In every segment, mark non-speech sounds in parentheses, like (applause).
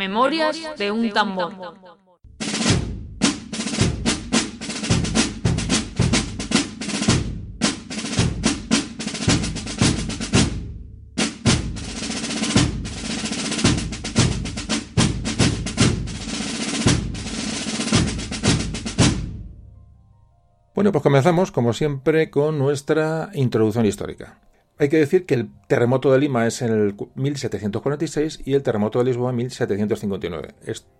Memorias de un tambor. Bueno, pues comenzamos, como siempre, con nuestra introducción histórica. Hay que decir que el terremoto de Lima es en el 1746 y el terremoto de Lisboa en 1759.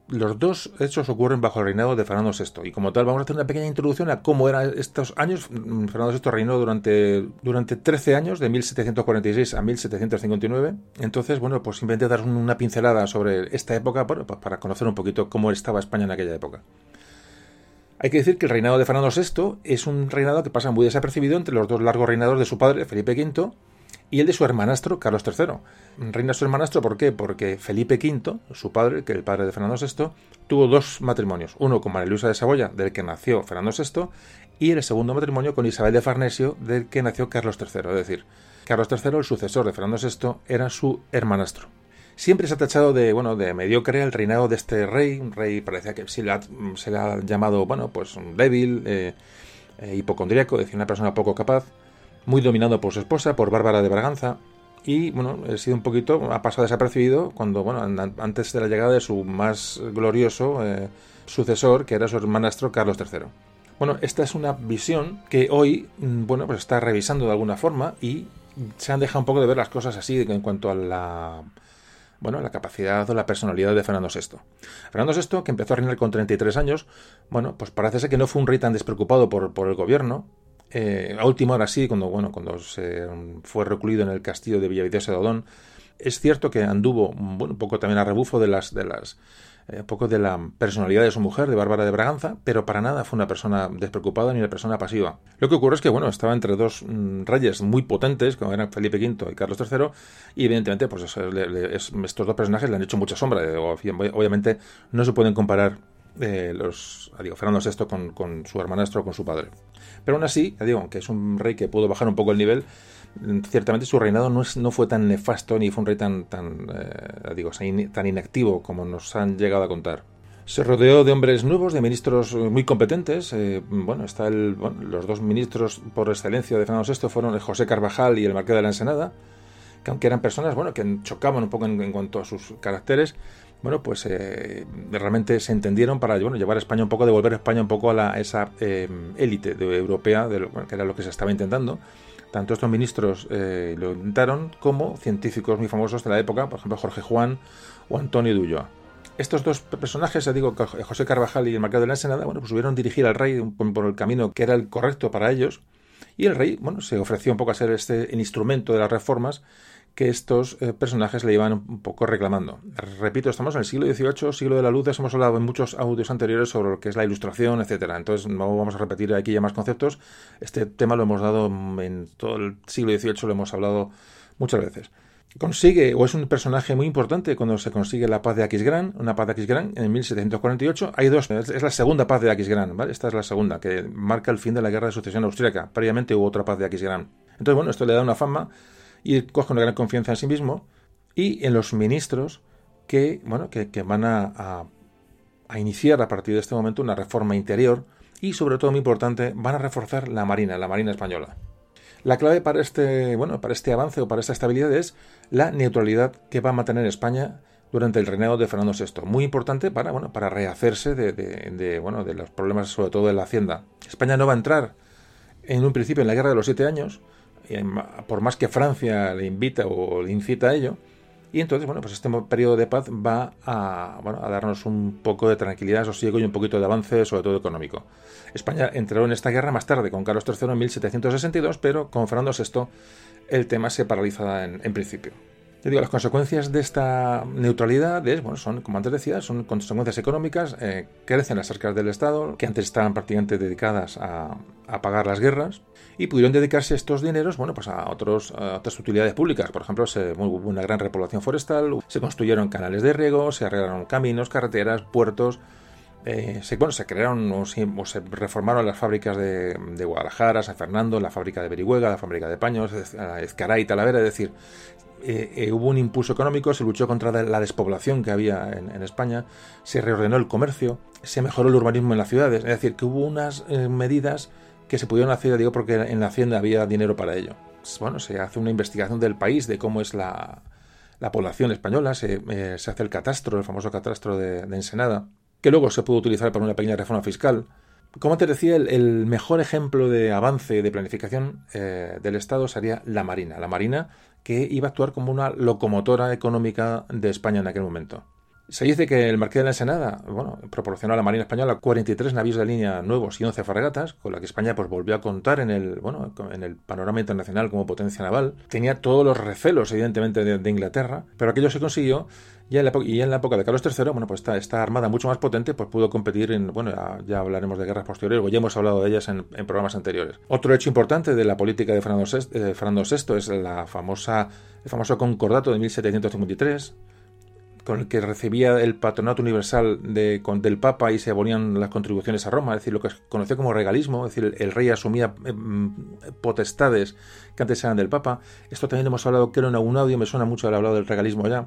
los dos hechos ocurren bajo el reinado de Fernando VI y como tal vamos a hacer una pequeña introducción a cómo eran estos años. Mm, Fernando VI reinó durante, durante 13 años, de 1746 a 1759. Entonces, bueno, pues simplemente dar una pincelada sobre esta época pues para conocer un poquito cómo estaba España en aquella época. Hay que decir que el reinado de Fernando VI es un reinado que pasa muy desapercibido entre los dos largos reinados de su padre, Felipe V, y el de su hermanastro, Carlos III. Reina su hermanastro, ¿por qué? Porque Felipe V, su padre, que el padre de Fernando VI, tuvo dos matrimonios. Uno con María Luisa de Saboya, del que nació Fernando VI, y el segundo matrimonio con Isabel de Farnesio, del que nació Carlos III. Es decir, Carlos III, el sucesor de Fernando VI, era su hermanastro. Siempre se ha tachado de, bueno, de mediocre el reinado de este rey, un rey parecía que se le ha, llamado, bueno, pues un débil, eh, eh, hipocondríaco, es decir, una persona poco capaz, muy dominado por su esposa, por Bárbara de Braganza, y bueno, ha sido un poquito, ha pasado desapercibido cuando, bueno, antes de la llegada de su más glorioso eh, sucesor, que era su hermanastro Carlos III. Bueno, esta es una visión que hoy, mm, bueno, pues está revisando de alguna forma y se han dejado un poco de ver las cosas así en cuanto a la bueno, la capacidad o la personalidad de Fernando VI. Fernando VI, que empezó a reinar con 33 años, bueno, pues parece ser que no fue un rey tan despreocupado por, por el gobierno. Eh, a última hora sí, cuando, bueno, cuando se fue recluido en el castillo de Villavicencio de Odón, es cierto que anduvo un poco también a rebufo de las, de las un eh, poco de la personalidad de su mujer, de Bárbara de Braganza, pero para nada fue una persona despreocupada ni una persona pasiva. Lo que ocurre es que, bueno, estaba entre dos mm, reyes muy potentes, como eran Felipe V y Carlos III, y evidentemente, pues estos dos personajes le han hecho mucha sombra. Eh, obviamente no se pueden comparar eh, los, digo, Fernando VI con, su hermanastro con su padre. Pero aún así, digo, que es un rey que pudo bajar un poco el nivel, ciertamente su reinado no, es, no fue tan nefasto ni fue un rey tan, tan, eh, digo, tan inactivo como nos han llegado a contar. Se rodeó de hombres nuevos, de ministros muy competentes. Eh, bueno, está el, los dos ministros por excelencia de Fernando VI fueron el José Carvajal y el Marqués de la Ensenada, que aunque eran personas bueno, que chocaban un poco en, cuanto a sus caracteres, bueno, pues eh, realmente se entendieron para llevar a España un poco, devolver a España un poco a, la, esa élite europea, de que era lo que se estaba intentando. Tanto estos ministros eh, lo intentaron como científicos muy famosos de la época, por ejemplo Jorge Juan o Antonio de Estos dos personajes, ya digo, José Carvajal y el Marqués de la Ensenada, bueno, pues subieron dirigir al rey por el camino que era el correcto para ellos, y el rey, bueno, se ofreció un poco a ser este el instrumento de las reformas que estos eh, personajes le iban un poco reclamando. Repito, estamos en el siglo XVIII, siglo de la luz, hemos hablado en muchos audios anteriores sobre lo que es la ilustración, etcétera. Entonces no vamos a repetir aquí ya más conceptos. Este tema lo hemos dado en todo el siglo XVIII, lo hemos hablado muchas veces. Consigue, o es un personaje muy importante cuando se consigue la paz de Aquisgrán, una paz de Aquisgrán en 1748. Hay dos, es la segunda paz de Aquisgrán, ¿vale? Esta es la segunda, que marca el fin de la guerra de sucesión austríaca. Previamente hubo otra paz de Aquisgrán. Entonces, bueno, esto le da una fama y coge una gran confianza en sí mismo y en los ministros que, bueno, que, van a, iniciar a partir de este momento una reforma interior y sobre todo muy importante van a reforzar la marina, la marina española. La clave para este, bueno, para este avance o para esta estabilidad es la neutralidad que va a mantener España durante el reinado de Fernando VI. Muy importante para, bueno, para rehacerse de, de, bueno, de los problemas sobre todo de la hacienda. España no va a entrar en un principio en la Guerra de los Siete Años, por más que Francia le invita o le incita a ello. Y entonces, bueno, pues este periodo de paz va a, darnos un poco de tranquilidad, sosiego y un poquito de avance, sobre todo económico. España entró en esta guerra más tarde con Carlos III en 1762, pero con Fernando VI el tema se paraliza en principio. Las consecuencias de esta neutralidad es, bueno, son, como antes decía, son consecuencias económicas, eh, crecen las arcas del Estado, que antes estaban prácticamente dedicadas a, pagar las guerras, y pudieron dedicarse estos dineros, bueno, pues a, otros, otras utilidades públicas. Por ejemplo, hubo una gran repoblación forestal, se construyeron canales de riego, se arreglaron caminos, carreteras, puertos, eh, se, bueno, se crearon o se, reformaron las fábricas de, Guadalajara, San Fernando, la fábrica de Berihuega, la fábrica de paños, Ezcaray, Talavera, es decir, eh, eh, hubo un impulso económico, se luchó contra la despoblación que había en, España, se reordenó el comercio, se mejoró el urbanismo en las ciudades, es decir, que hubo unas eh, medidas que se pudieron hacer, digo, porque en la hacienda había dinero para ello. Bueno, se hace una investigación del país, de cómo es la, población española, se, hace el catastro, el famoso catastro de, Ensenada, que luego se pudo utilizar para una pequeña reforma fiscal. Como te decía, el, mejor ejemplo de avance de planificación del Estado sería la Marina. La Marina que iba a actuar como una locomotora económica de España en aquel momento. Se dice que el Marqués de la Ensenada bueno, proporcionó a la Marina Española 43 navíos de línea nuevos y 11 fragatas, con la que España pues, volvió a contar en el, bueno, en el panorama internacional como potencia naval. Tenía todos los recelos, evidentemente, de, Inglaterra, pero aquello se consiguió y en, la, y en la época de Carlos III, bueno, pues esta, armada mucho más potente pues pudo competir en, bueno, ya, hablaremos de guerras posteriores, o ya hemos hablado de ellas en, programas anteriores. Otro hecho importante de la política de Fernando VI, eh, Fernando VI es la famosa, el famoso concordato de 1753, con el que recibía el patronato universal de, del Papa y se abonían las contribuciones a Roma, es decir, lo que se conoció como regalismo, es decir, el, rey asumía em, potestades que antes eran del Papa. Esto también hemos hablado, creo, en algún audio, me suena mucho haber hablado del regalismo ya.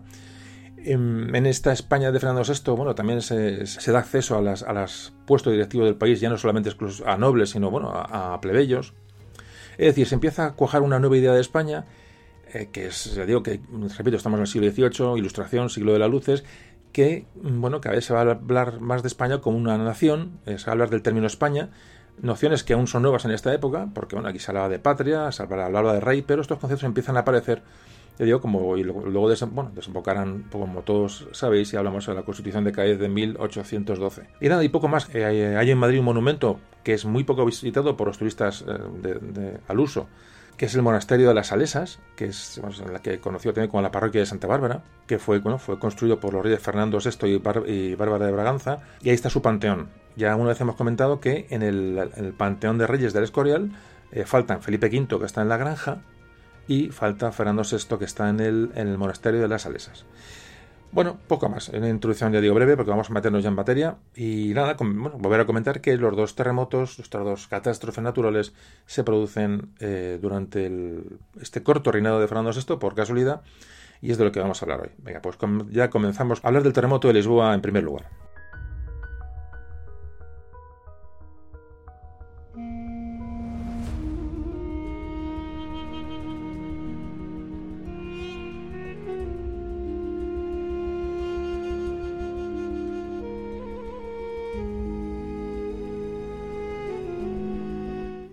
En, esta España de Fernando VI, bueno, también se, da acceso a los a las puestos directivos del país, ya no solamente a nobles, sino bueno, a plebeyos. Es decir, se empieza a cuajar una nueva idea de España eh, que es, ya digo que, repito, estamos en el siglo XVIII, ilustración, siglo de las luces, que, mm, bueno, cada vez se va a hablar más de España como una nación, se va a hablar del término España, nociones que aún son nuevas en esta época, porque, bueno, aquí se hablaba de patria, se hablaba de rey, pero estos conceptos empiezan a aparecer ya digo, como y luego, bueno, desembocarán, como todos sabéis, y hablamos de la Constitución de Cádiz de 1812. Y nada, y poco más. Eh, hay en Madrid un monumento que es muy poco visitado por los turistas eh, al uso, que es el monasterio de las Salesas, que es la que conoció también como la parroquia de Santa Bárbara, que fue, bueno, fue construido por los reyes Fernando VI y, Bárbara de Braganza, y ahí está su panteón. Ya una vez hemos comentado que en el, panteón de reyes del Escorial eh, faltan Felipe V, que está en la granja, y falta Fernando VI, que está en el, en el monasterio de las Salesas. Bueno, poco más. En la introducción ya digo breve porque vamos a meternos ya en materia. Y nada, bueno, volver a comentar que los dos terremotos, estas dos catástrofes naturales, se producen eh, durante este corto reinado de Fernando VI, por casualidad, y es de lo que vamos a hablar hoy. Venga, pues ya comenzamos a hablar del terremoto de Lisboa en primer lugar.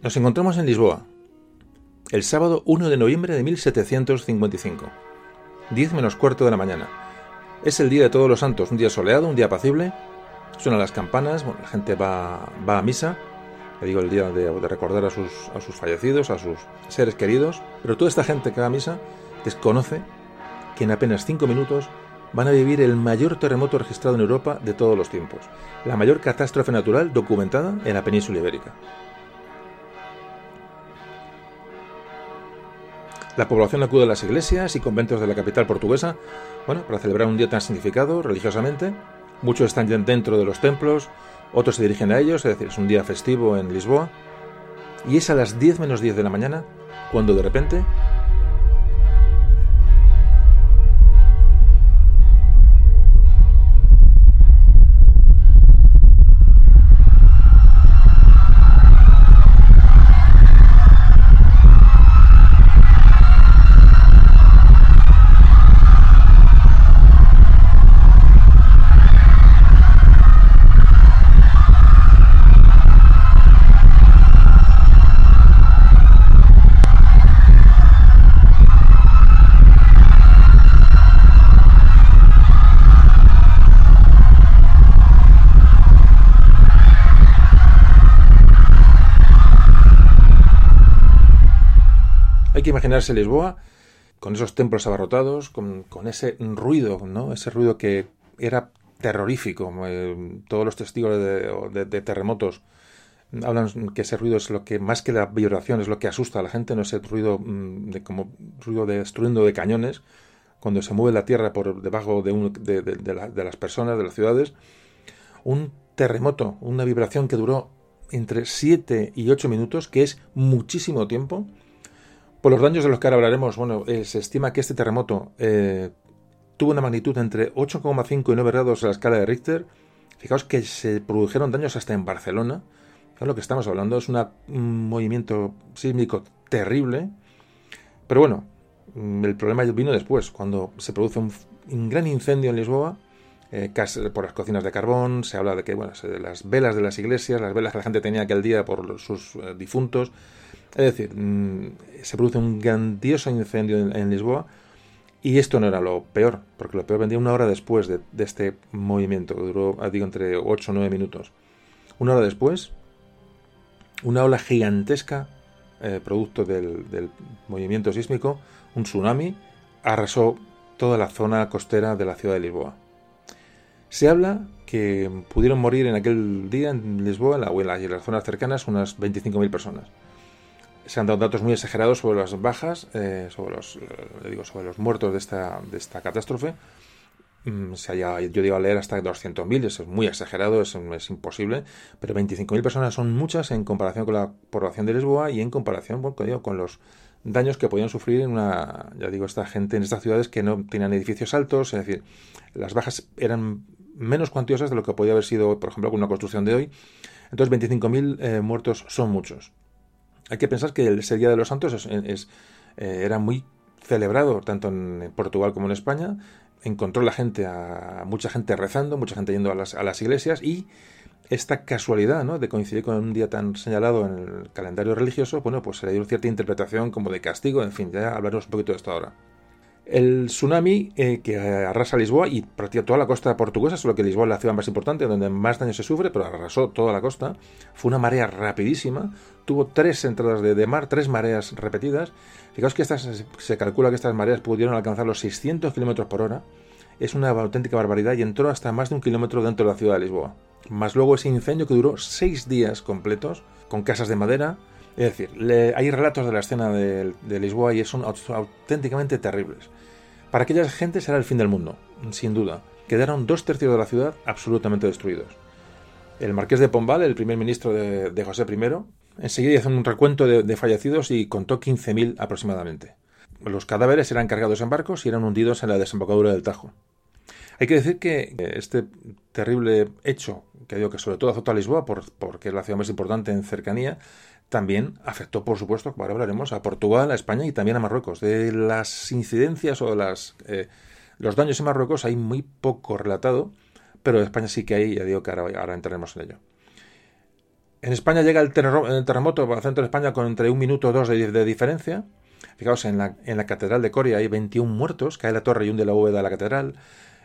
Nos encontramos en Lisboa, el sábado 1 de noviembre de 1755, 10 menos cuarto de la mañana. Es el día de todos los santos, un día soleado, un día apacible. Suenan las campanas, la gente va, va a misa, le digo el día de, recordar a sus, a sus fallecidos, a sus seres queridos, pero toda esta gente que va a misa desconoce que en apenas 5 minutos van a vivir el mayor terremoto registrado en Europa de todos los tiempos, la mayor catástrofe natural documentada en la península ibérica. La población acude a las iglesias y conventos de la capital portuguesa, bueno, para celebrar un día tan significado religiosamente. Muchos están dentro de los templos, otros se dirigen a ellos, es decir, es un día festivo en Lisboa. Y es a las 10 menos 10 de la mañana cuando de repente imaginarse Lisboa con esos templos abarrotados, con, ese ruido, ¿no? Ese ruido que era terrorífico. Eh, todos los testigos de, terremotos hablan que ese ruido es lo que, más que la vibración, es lo que asusta a la gente, no ese ruido mm, de como ruido de de cañones, cuando se mueve la tierra por debajo de, de las personas, de las ciudades. Un terremoto, una vibración que duró entre 7 y 8 minutos, que es muchísimo tiempo Por los daños de los que ahora hablaremos, bueno, eh, se estima que este terremoto eh, tuvo una magnitud entre 8,5 y 9 grados a la escala de Richter. Fijaos que se produjeron daños hasta en Barcelona. lo que estamos hablando es un movimiento sísmico terrible. Pero bueno, mm, el problema vino después, cuando se produce un, gran incendio en Lisboa, eh, por las cocinas de carbón, se habla de que bueno, las velas de las iglesias, las velas que la gente tenía aquel día por sus difuntos, es decir, mm, se produce un grandioso incendio en, Lisboa y esto no era lo peor, porque lo peor vendría una hora después de, este movimiento, que duró, digo, entre 8 o 9 minutos. Una hora después, una ola gigantesca, eh, producto del, movimiento sísmico, un tsunami, arrasó toda la zona costera de la ciudad de Lisboa. Se habla que pudieron morir en aquel día en Lisboa en la, y en las zonas cercanas unas 25.000 personas se han dado datos muy exagerados sobre las bajas, eh, sobre, los, eh, digo, sobre los muertos de esta, de esta catástrofe. Mm, se haya, yo digo a leer hasta 200.000, eso es muy exagerado, es, imposible, pero 25.000 personas son muchas en comparación con la población de Lisboa y en comparación bueno, con los daños que podían sufrir en una, ya digo, esta gente en estas ciudades que no tenían edificios altos, es decir, las bajas eran menos cuantiosas de lo que podía haber sido, por ejemplo, con una construcción de hoy. Entonces, 25.000 eh, muertos son muchos. Hay que pensar que ese Día de los Santos eh, era muy celebrado tanto en Portugal como en España. Encontró la gente, a, mucha gente rezando, mucha gente yendo a las, a las iglesias y esta casualidad ¿no? de coincidir con un día tan señalado en el calendario religioso, bueno, pues se le dio cierta interpretación como de castigo, en fin, ya hablaremos un poquito de esto ahora. El tsunami eh, que arrasa Lisboa y prácticamente toda la costa portuguesa, solo que Lisboa es la ciudad más importante, donde más daño se sufre, pero arrasó toda la costa. Fue una marea rapidísima, tuvo tres entradas de, mar, tres mareas repetidas. Fijaos que estas, se calcula que estas mareas pudieron alcanzar los 600 kilómetros por hora. Es una auténtica barbaridad y entró hasta más de un kilómetro dentro de la ciudad de Lisboa. Más luego ese incendio que duró seis días completos, con casas de madera, es decir, hay relatos de la escena de, Lisboa y son auténticamente terribles. Para aquella gente será el fin del mundo, sin duda. Quedaron dos tercios de la ciudad absolutamente destruidos. El marqués de Pombal, el primer ministro de, José I, enseguida hizo un recuento de, fallecidos y contó 15.000 aproximadamente. Los cadáveres eran cargados en barcos y eran hundidos en la desembocadura del Tajo. Hay que decir que este terrible hecho, que digo que sobre todo azotó a Lisboa porque es la ciudad más importante en cercanía, también afectó, por supuesto, ahora hablaremos, a Portugal, a España y también a Marruecos. De las incidencias o las, eh, los daños en Marruecos hay muy poco relatado, pero en España sí que hay, ya digo que ahora, entraremos en ello. En España llega el, terremoto al centro de España con entre un minuto o dos de, diferencia. Fijaos, en la, en la Catedral de Coria hay 21 muertos, cae la torre y hunde la bóveda de la catedral.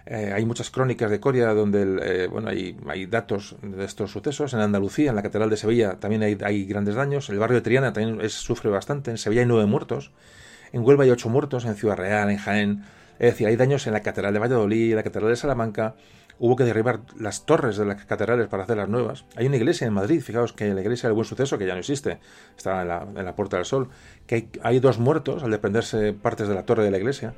Eh, hay muchas crónicas de Coria donde eh, bueno, hay, hay, datos de estos sucesos. En Andalucía, en la Catedral de Sevilla, también hay, hay grandes daños. El barrio de Triana también sufre bastante. En Sevilla hay nueve muertos. En Huelva hay ocho muertos. En Ciudad Real, en Jaén. Es decir, hay daños en la Catedral de Valladolid, en la Catedral de Salamanca. Hubo que derribar las torres de las catedrales para hacer las nuevas. Hay una iglesia en Madrid, fijaos que la iglesia del Buen Suceso, que ya no existe, está en la, en la Puerta del Sol, que hay, hay dos muertos al desprenderse partes de la torre de la iglesia.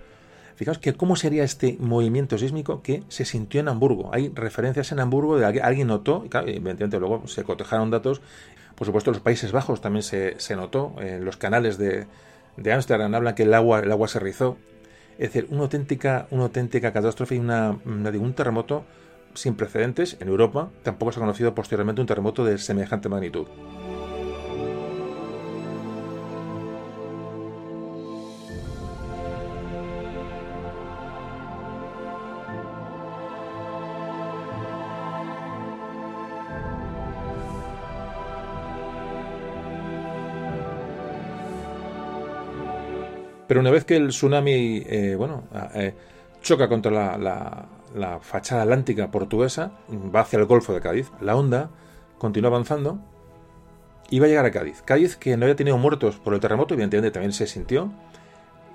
Fijaos que cómo sería este movimiento sísmico que se sintió en Hamburgo. Hay referencias en Hamburgo de que alguien notó, y claro, evidentemente luego se cotejaron datos. Por supuesto, en los Países Bajos también se, notó. En los canales de Ámsterdam hablan que el agua, el agua se rizó. Es decir, una auténtica, una auténtica catástrofe y una, un terremoto sin precedentes en Europa. Tampoco se ha conocido posteriormente un terremoto de semejante magnitud. Pero una vez que el tsunami eh, bueno, eh, choca contra la, fachada atlántica portuguesa, va hacia el Golfo de Cádiz, la onda continúa avanzando y va a llegar a Cádiz. Cádiz, que no había tenido muertos por el terremoto, evidentemente también se sintió.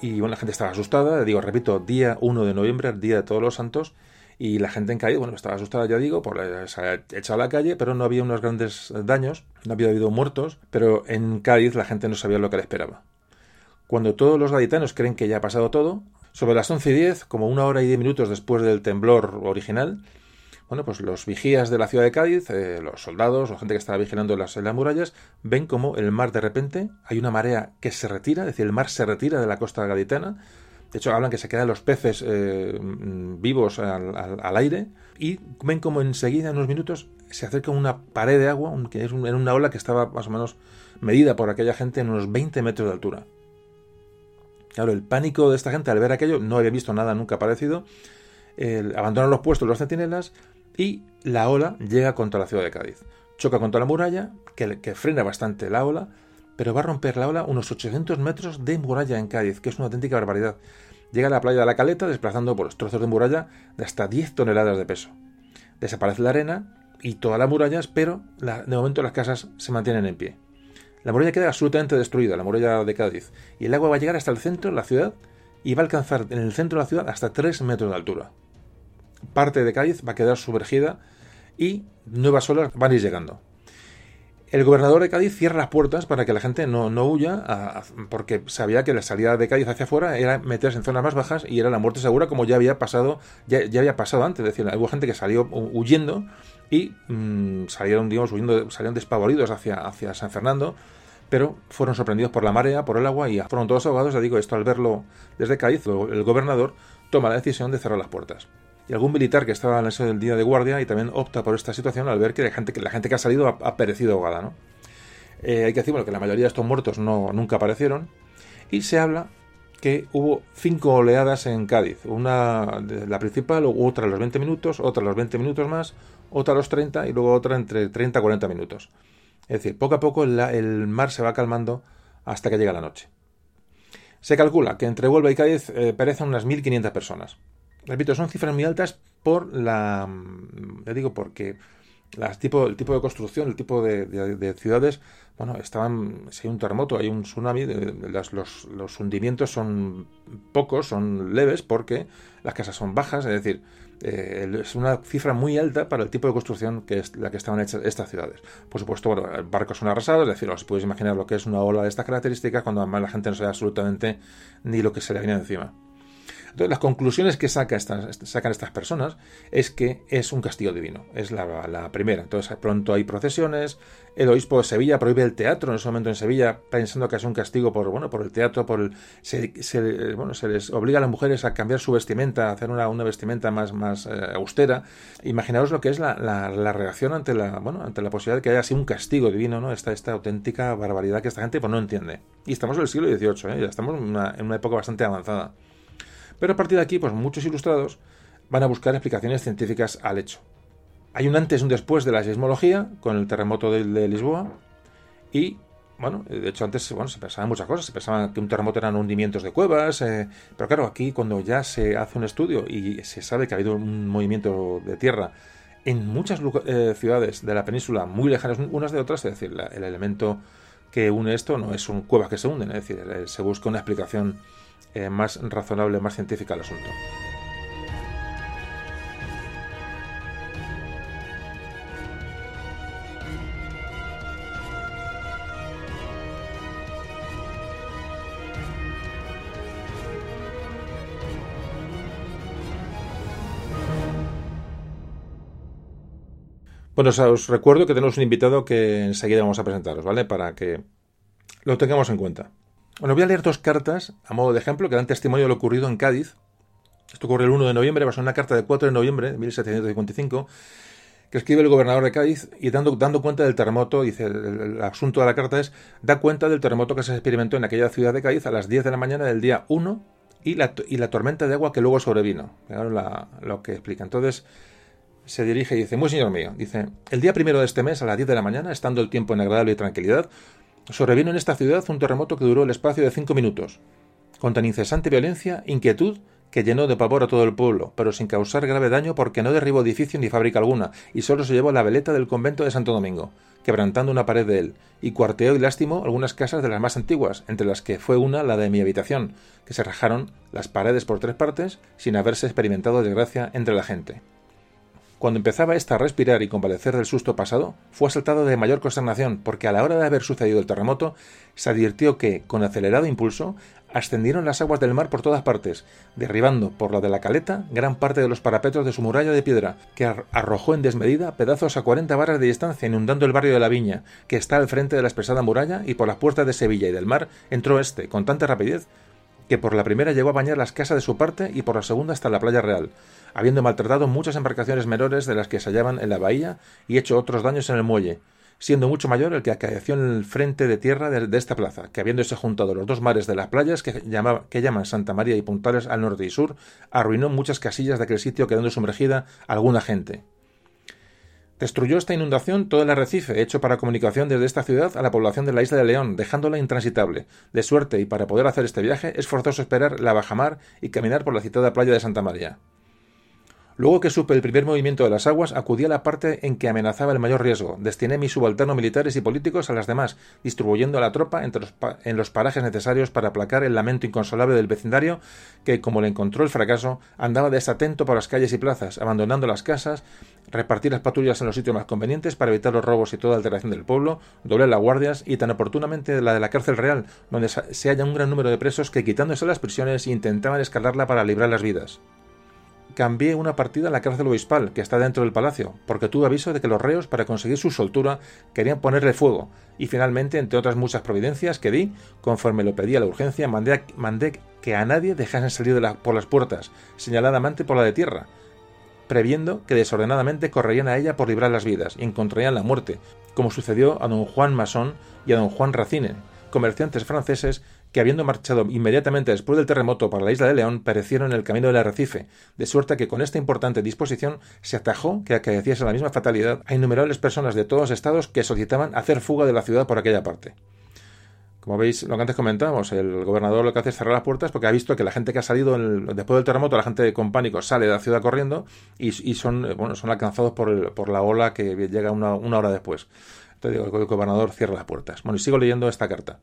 Y bueno, la gente estaba asustada, digo, repito, día 1 de noviembre, día de todos los santos, y la gente en Cádiz, bueno, estaba asustada, ya digo, por se había echado a la calle, pero no había unos grandes daños, no había habido muertos, pero en Cádiz la gente no sabía lo que le esperaba. Cuando todos los gaditanos creen que ya ha pasado todo, sobre las 11 y 10, como una hora y diez minutos después del temblor original, bueno, pues los vigías de la ciudad de Cádiz, eh, los soldados, la gente que estaba vigilando las, las murallas, ven como el mar de repente, hay una marea que se retira, es decir, el mar se retira de la costa gaditana, de hecho, hablan que se quedan los peces eh, vivos al, aire y ven como enseguida, en unos minutos, se acerca una pared de agua, que es en una ola que estaba más o menos medida por aquella gente en unos 20 metros de altura. Claro, el pánico de esta gente al ver aquello, no había visto nada nunca parecido, abandonan los puestos los centinelas y la ola llega contra la ciudad de Cádiz. Choca contra la muralla, que, frena bastante la ola, pero va a romper la ola unos 800 metros de muralla en Cádiz, que es una auténtica barbaridad. Llega a la playa de la Caleta desplazando por los trozos de muralla de hasta 10 toneladas de peso. Desaparece la arena y todas las murallas, pero de momento las casas se mantienen en pie. La muralla queda absolutamente destruida, la muralla de Cádiz, y el agua va a llegar hasta el centro de la ciudad y va a alcanzar en el centro de la ciudad hasta 3 metros de altura. Parte de Cádiz va a quedar sumergida y nuevas olas van a ir llegando. El gobernador de Cádiz cierra las puertas para que la gente no, no huya, porque sabía que la salida de Cádiz hacia afuera era meterse en zonas más bajas y era la muerte segura, como ya había pasado, ya, había pasado antes. Es decir, hubo gente que salió huyendo y mm, salieron, digamos, huyendo, salieron despavoridos hacia, hacia San Fernando, pero fueron sorprendidos por la marea, por el agua y fueron todos ahogados. Ya digo, esto al verlo desde Cádiz, el gobernador toma la decisión de cerrar las puertas y algún militar que estaba en ese del día de guardia y también opta por esta situación al ver que la gente que, la gente que ha salido ha, perecido ahogada. ¿no? Eh, hay que decir que la mayoría de estos muertos no, nunca aparecieron y se habla que hubo cinco oleadas en Cádiz, una la principal, otra a los 20 minutos, otra a los 20 minutos más, otra a los 30 y luego otra entre 30 y 40 minutos. Es decir, poco a poco el mar se va calmando hasta que llega la noche. Se calcula que entre Huelva y Cádiz eh, perecen unas 1.500 personas. Repito, son cifras muy altas por la. Ya digo, porque las tipo, el tipo de construcción, el tipo de, ciudades, bueno, estaban. Si hay un terremoto, hay un tsunami, los, los, hundimientos son pocos, son leves, porque las casas son bajas, es decir, eh, es una cifra muy alta para el tipo de construcción que es la que estaban hechas estas ciudades. Por supuesto, bueno, barcos son arrasados, es decir, os podéis imaginar lo que es una ola de estas características cuando además la gente no sabe absolutamente ni lo que se le viene encima. Entonces, las conclusiones que saca estas, sacan estas personas es que es un castigo divino. Es la, primera. Entonces, pronto hay procesiones. El obispo de Sevilla prohíbe el teatro en ese momento en Sevilla, pensando que es un castigo por, bueno, por el teatro, por el, se, bueno, se les obliga a las mujeres a cambiar su vestimenta, a hacer una, una vestimenta más, más eh, austera. Imaginaos lo que es la, la, reacción ante la, bueno, ante la posibilidad de que haya así un castigo divino, ¿no? Esta, esta auténtica barbaridad que esta gente pues, no entiende. Y estamos en el siglo XVIII, ¿eh? ya estamos en una, en una época bastante avanzada. Pero a partir de aquí, pues muchos ilustrados van a buscar explicaciones científicas al hecho. Hay un antes y un después de la sismología con el terremoto de, Lisboa y bueno, de hecho antes se pensaban muchas cosas, se pensaba que un terremoto eran hundimientos de cuevas, eh, pero claro, aquí cuando ya se hace un estudio y se sabe que ha habido un movimiento de tierra en muchas eh, ciudades de la península muy lejanas unas de otras, es decir, el elemento que une esto no es un cuevas que se hunden, es decir, eh, se busca una explicación eh, más razonable, más científica al asunto. Bueno, os recuerdo que tenemos un invitado que enseguida vamos a presentaros, ¿vale? Para que lo tengamos en cuenta. Bueno, voy a leer dos cartas, a modo de ejemplo, que dan testimonio de lo ocurrido en Cádiz. Esto ocurre el 1 de noviembre, ser una carta del 4 de noviembre de 1755, que escribe el gobernador de Cádiz y dando, dando cuenta del terremoto, dice, el, asunto de la carta es, da cuenta del terremoto que se experimentó en aquella ciudad de Cádiz a las 10 de la mañana del día 1 y la, y la tormenta de agua que luego sobrevino. La, lo que explica. Entonces, se dirige y dice, muy señor mío, dice, el día primero de este mes a las 10 de la mañana, estando el tiempo en agradable y tranquilidad, sobrevino en esta ciudad un terremoto que duró el espacio de cinco minutos, con tan incesante violencia, inquietud, que llenó de pavor a todo el pueblo, pero sin causar grave daño porque no derribó edificio ni fábrica alguna, y solo se llevó la veleta del convento de Santo Domingo, quebrantando una pared de él, y cuarteó y lastimó algunas casas de las más antiguas, entre las que fue una la de mi habitación, que se rajaron las paredes por tres partes sin haberse experimentado desgracia entre la gente. Cuando empezaba ésta a respirar y convalecer del susto pasado, fue asaltado de mayor consternación, porque a la hora de haber sucedido el terremoto, se advirtió que, con acelerado impulso, ascendieron las aguas del mar por todas partes, derribando por la de la caleta gran parte de los parapetos de su muralla de piedra, que arrojó en desmedida pedazos a cuarenta barras de distancia, inundando el barrio de la Viña, que está al frente de la expresada muralla, y por las puertas de Sevilla y del mar entró este, con tanta rapidez, que por la primera llegó a bañar las casas de su parte y por la segunda hasta la playa real, habiendo maltratado muchas embarcaciones menores de las que se hallaban en la bahía y hecho otros daños en el muelle, siendo mucho mayor el que acaeció en el frente de tierra de, esta plaza, que habiéndose juntado los dos mares de las playas que, que llaman Santa María y Puntales al norte y sur, arruinó muchas casillas de aquel sitio quedando sumergida alguna gente. Destruyó esta inundación todo el arrecife hecho para comunicación desde esta ciudad a la población de la isla de León, dejándola intransitable. De suerte, y para poder hacer este viaje es forzoso esperar la bajamar y caminar por la citada playa de Santa María. Luego que supe el primer movimiento de las aguas, acudí a la parte en que amenazaba el mayor riesgo. Destiné mis subalternos militares y políticos a las demás, distribuyendo a la tropa entre los en los parajes necesarios para aplacar el lamento inconsolable del vecindario que, como le encontró el fracaso, andaba desatento por las calles y plazas, abandonando las casas, repartir las patrullas en los sitios más convenientes para evitar los robos y toda alteración del pueblo, doblar las guardias y tan oportunamente la de la cárcel real, donde se halla un gran número de presos que, quitándose las prisiones, intentaban escalarla para librar las vidas cambié una partida en la cárcel obispal, que está dentro del palacio, porque tuve aviso de que los reos, para conseguir su soltura, querían ponerle fuego, y finalmente, entre otras muchas providencias que di, conforme lo pedía la urgencia, mandé, mandé que a nadie dejasen salir por las puertas, señaladamente por la de tierra, previendo que desordenadamente correrían a ella por librar las vidas y encontrarían la muerte, como sucedió a don Juan Masón y a don Juan Racine, comerciantes franceses que habiendo marchado inmediatamente después del terremoto para la isla de León, perecieron en el camino del arrecife, de suerte que con esta importante disposición se atajó que acaeciese la misma fatalidad a innumerables personas de todos los estados que solicitaban hacer fuga de la ciudad por aquella parte. Como veis, lo que antes comentábamos, el gobernador lo que hace es cerrar las puertas porque ha visto que la gente que ha salido después del terremoto, la gente con pánico sale de la ciudad corriendo y, son, eh, bueno, son alcanzados por, la ola que llega una, una hora después. Entonces digo, el gobernador cierra las puertas. Bueno, y sigo leyendo esta carta.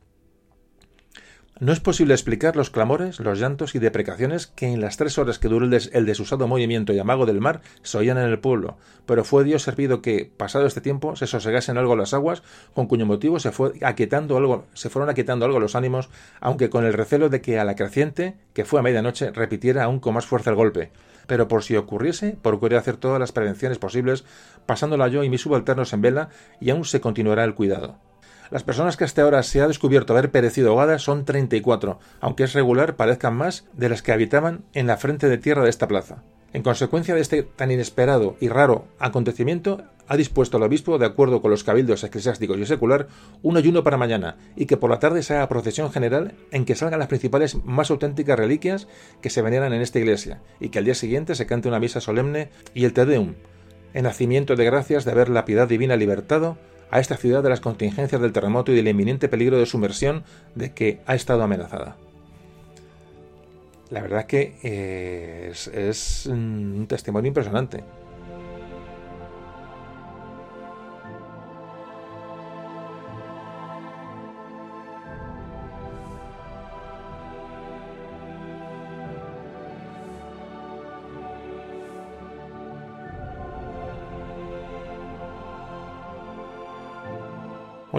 No es posible explicar los clamores, los llantos y deprecaciones que en las tres horas que duró el, desusado movimiento y amago del mar se oían en el pueblo, pero fue Dios servido que, pasado este tiempo, se sosegasen algo las aguas, con cuyo motivo se, fue aquietando algo, se fueron aquietando algo los ánimos, aunque con el recelo de que a la creciente, que fue a medianoche, repitiera aún con más fuerza el golpe. Pero por si ocurriese, procuré hacer todas las prevenciones posibles, pasándola yo y mis subalternos en vela, y aún se continuará el cuidado. Las personas que hasta ahora se ha descubierto haber perecido ahogadas son 34, aunque es regular parezcan más de las que habitaban en la frente de tierra de esta plaza. En consecuencia de este tan inesperado y raro acontecimiento, ha dispuesto el obispo, de acuerdo con los cabildos eclesiásticos y secular, un ayuno para mañana y que por la tarde se haga procesión general en que salgan las principales más auténticas reliquias que se veneran en esta iglesia y que al día siguiente se cante una misa solemne y el Te Deum, en nacimiento de gracias de haber la piedad divina libertado a esta ciudad de las contingencias del terremoto y del inminente peligro de sumersión de que ha estado amenazada. La verdad que eh, es un testimonio impresionante.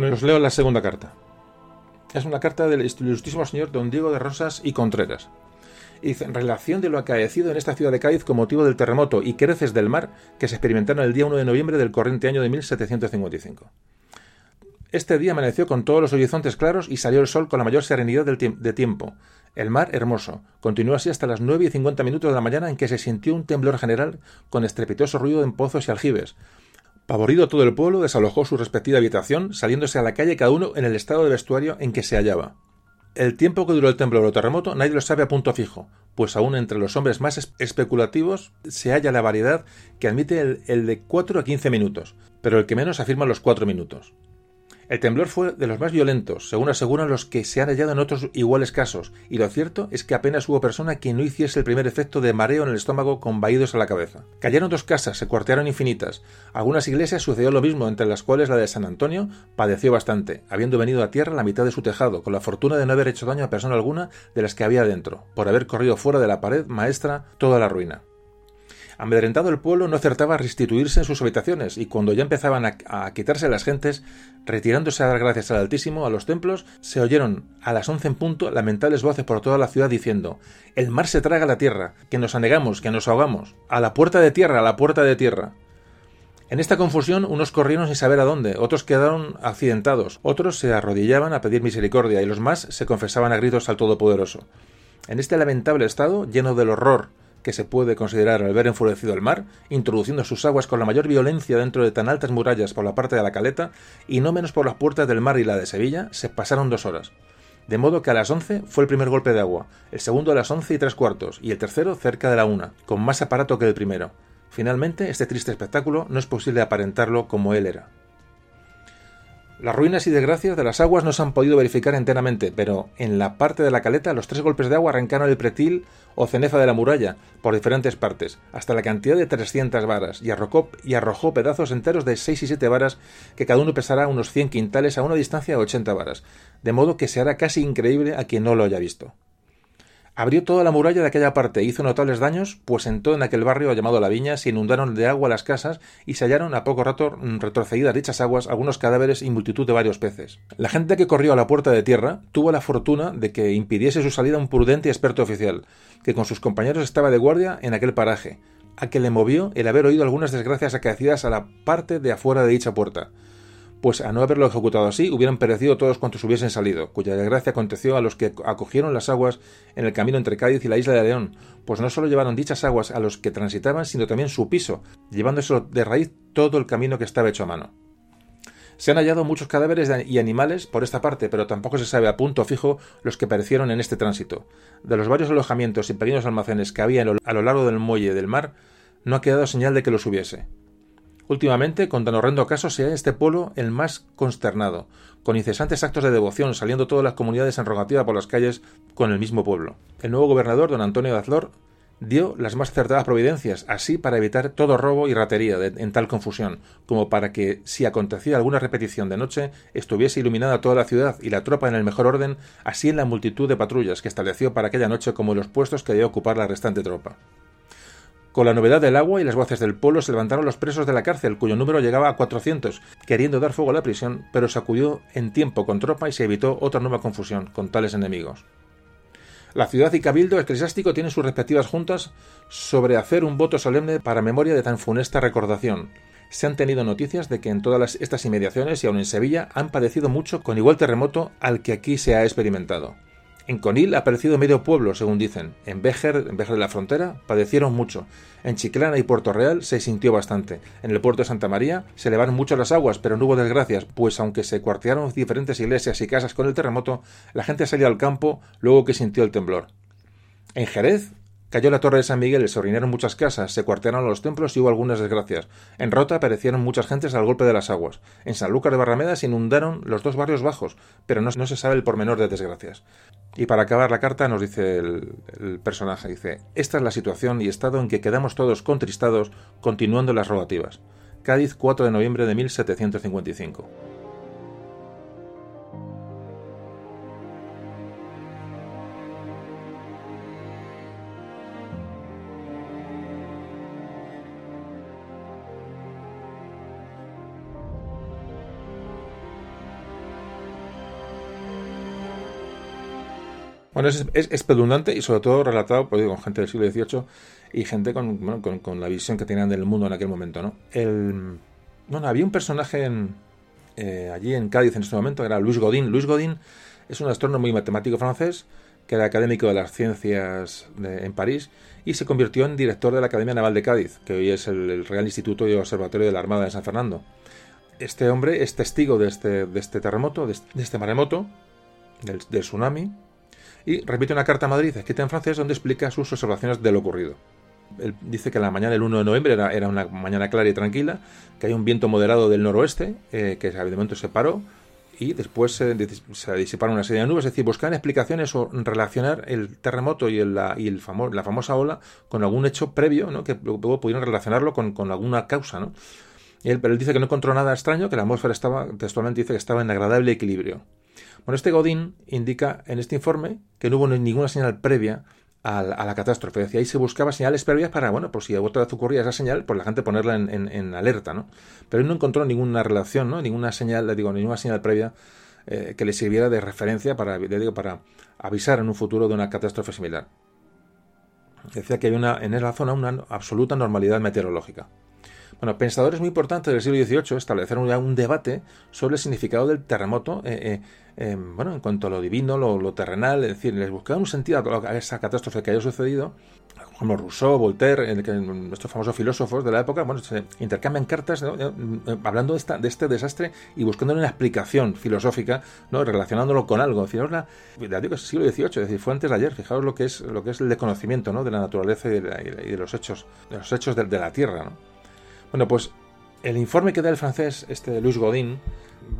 Bueno, os leo la segunda carta. Es una carta del ilustrísimo señor don Diego de Rosas y Contreras. dice, en relación de lo acaecido en esta ciudad de Cádiz con motivo del terremoto y creces del mar que se experimentaron el día 1 de noviembre del corriente año de 1755. Este día amaneció con todos los horizontes claros y salió el sol con la mayor serenidad del de tiempo. El mar hermoso. Continuó así hasta las nueve y cincuenta minutos de la mañana en que se sintió un temblor general con estrepitoso ruido en pozos y aljibes, Pavorido todo el pueblo desalojó su respectiva habitación, saliéndose a la calle cada uno en el estado de vestuario en que se hallaba. El tiempo que duró el temblor terremoto nadie lo sabe a punto fijo, pues aún entre los hombres más especulativos se halla la variedad que admite el, el de 4 a 15 minutos, pero el que menos afirma los 4 minutos. El temblor fue de los más violentos, según aseguran los que se han hallado en otros iguales casos, y lo cierto es que apenas hubo persona que no hiciese el primer efecto de mareo en el estómago con vaídos a la cabeza. Cayeron dos casas, se cuartearon infinitas. Algunas iglesias sucedió lo mismo, entre las cuales la de San Antonio padeció bastante, habiendo venido a tierra la mitad de su tejado, con la fortuna de no haber hecho daño a persona alguna de las que había dentro, por haber corrido fuera de la pared maestra toda la ruina. Amedrentado el pueblo no acertaba a restituirse en sus habitaciones, y cuando ya empezaban a, quitarse las gentes, retirándose a dar gracias al Altísimo a los templos, se oyeron a las once en punto lamentables voces por toda la ciudad diciendo El mar se traga la tierra, que nos anegamos, que nos ahogamos, a la puerta de tierra, a la puerta de tierra. En esta confusión unos corrieron sin saber a dónde, otros quedaron accidentados, otros se arrodillaban a pedir misericordia y los más se confesaban a gritos al Todopoderoso. En este lamentable estado, lleno del horror que se puede considerar al ver enfurecido el mar, introduciendo sus aguas con la mayor violencia dentro de tan altas murallas por la parte de la caleta y no menos por las puertas del mar y la de Sevilla, se pasaron dos horas. De modo que a las once fue el primer golpe de agua, el segundo a las once y tres cuartos, y el tercero cerca de la una, con más aparato que el primero. Finalmente, este triste espectáculo no es posible aparentarlo como él era. Las ruinas y desgracias de las aguas no se han podido verificar enteramente, pero en la parte de la caleta los tres golpes de agua arrancaron el pretil o cenefa de la muralla por diferentes partes, hasta la cantidad de 300 varas, y arrojó, y arrojó pedazos enteros de 6 y 7 varas, que cada uno pesará unos 100 quintales a una distancia de 80 varas, de modo que se hará casi increíble a quien no lo haya visto. Abrió toda la muralla de aquella parte hizo notables daños, pues en todo en aquel barrio llamado La Viña se inundaron de agua las casas y se hallaron a poco rato mm, retrocedidas dichas aguas algunos cadáveres y multitud de varios peces. La gente que corrió a la puerta de tierra tuvo la fortuna de que impidiese su salida un prudente y experto oficial, que con sus compañeros estaba de guardia en aquel paraje, a que le movió el haber oído algunas desgracias acaecidas a la parte de afuera de dicha puerta pues a no haberlo ejecutado así hubieran perecido todos cuantos hubiesen salido, cuya desgracia aconteció a los que acogieron las aguas en el camino entre Cádiz y la isla de León, pues no solo llevaron dichas aguas a los que transitaban, sino también su piso, llevándose de raíz todo el camino que estaba hecho a mano. Se han hallado muchos cadáveres y animales por esta parte, pero tampoco se sabe a punto fijo los que perecieron en este tránsito. De los varios alojamientos y pequeños almacenes que había a lo largo del muelle del mar, no ha quedado señal de que los hubiese. Últimamente, con tan horrendo caso, sea este pueblo el más consternado, con incesantes actos de devoción, saliendo todas las comunidades en rogativa por las calles con el mismo pueblo. El nuevo gobernador, don Antonio de Azlor, dio las más acertadas providencias, así para evitar todo robo y ratería en tal confusión, como para que, si acontecía alguna repetición de noche, estuviese iluminada toda la ciudad y la tropa en el mejor orden, así en la multitud de patrullas que estableció para aquella noche como los puestos que debía ocupar la restante tropa. Con la novedad del agua y las voces del pueblo se levantaron los presos de la cárcel, cuyo número llegaba a 400, queriendo dar fuego a la prisión, pero se acudió en tiempo con tropa y se evitó otra nueva confusión con tales enemigos. La ciudad y cabildo eclesiástico tienen sus respectivas juntas sobre hacer un voto solemne para memoria de tan funesta recordación. Se han tenido noticias de que en todas estas inmediaciones y aun en Sevilla han padecido mucho con igual terremoto al que aquí se ha experimentado. En Conil ha aparecido medio pueblo, según dicen. En Béjar, en Béjar de la Frontera, padecieron mucho. En Chiclana y Puerto Real se sintió bastante. En el puerto de Santa María se elevaron mucho las aguas, pero no hubo desgracias, pues aunque se cuartearon diferentes iglesias y casas con el terremoto, la gente salió al campo luego que sintió el temblor. En Jerez Cayó la torre de San Miguel, se orinaron muchas casas, se cuartearon los templos y hubo algunas desgracias. En Rota aparecieron muchas gentes al golpe de las aguas. En San Lucas de Barrameda se inundaron los dos barrios bajos, pero no, se sabe el pormenor de desgracias. Y para acabar la carta nos dice el, el, personaje, dice, esta es la situación y estado en que quedamos todos contristados continuando las rogativas. Cádiz 4 de noviembre de 1755. Bueno, es, es y sobre todo relatado pues, con gente del siglo XVIII y gente con, con, la visión que tenían del mundo en aquel momento, ¿no? El, bueno, había un personaje eh, allí en Cádiz en este momento, que era Luis Godin. Luis Godin es un astrónomo y matemático francés que era académico de las ciencias en París y se convirtió en director de la Academia Naval de Cádiz, que hoy es el, Real Instituto y Observatorio de la Armada de San Fernando. Este hombre es testigo de este, de este terremoto, de este, maremoto, del tsunami, y repite una carta a Madrid escrita en francés donde explica sus observaciones de lo ocurrido. Él dice que la mañana del 1 de noviembre era, una mañana clara y tranquila, que hay un viento moderado del noroeste, eh, que de momento se paró, y después se, disiparon una serie de nubes, es decir, buscar explicaciones o relacionar el terremoto y, la, famosa ola con algún hecho previo, ¿no? que luego pudieran relacionarlo con, alguna causa. ¿no? Él, pero él dice que no encontró nada extraño, que la atmósfera estaba, textualmente dice que estaba en agradable equilibrio. Bueno, este Godín indica en este informe que no hubo ninguna señal previa a, la catástrofe. Decía, ahí se buscaba señales previas para, bueno, pues si otra vez ocurría esa señal, pues la gente ponerla en, alerta, ¿no? Pero él no encontró ninguna relación, ¿no? Ninguna señal, digo, ninguna señal previa eh, que le sirviera de referencia para, digo, para avisar en un futuro de una catástrofe similar. Decía que hay una, en esa zona una absoluta normalidad meteorológica. Bueno, pensadores muy importantes del siglo XVIII establecieron ya un debate sobre el significado del terremoto, eh, eh, bueno, en cuanto a lo divino, lo, terrenal, es decir, les buscaban un sentido a esa catástrofe que haya sucedido, como Rousseau, Voltaire, nuestros famosos filósofos de la época, bueno, se intercambian cartas eh, hablando de, esta, de, este desastre y buscando una explicación filosófica, ¿no? relacionándolo con algo. Fijaos la, ya digo, es el siglo XVIII, es decir, fue antes de ayer, fijaos lo que es, lo que es el desconocimiento ¿no? de la naturaleza y de, los hechos, de los hechos de, de la Tierra. ¿no? Bueno, pues el informe que da el francés, este Luis Godin,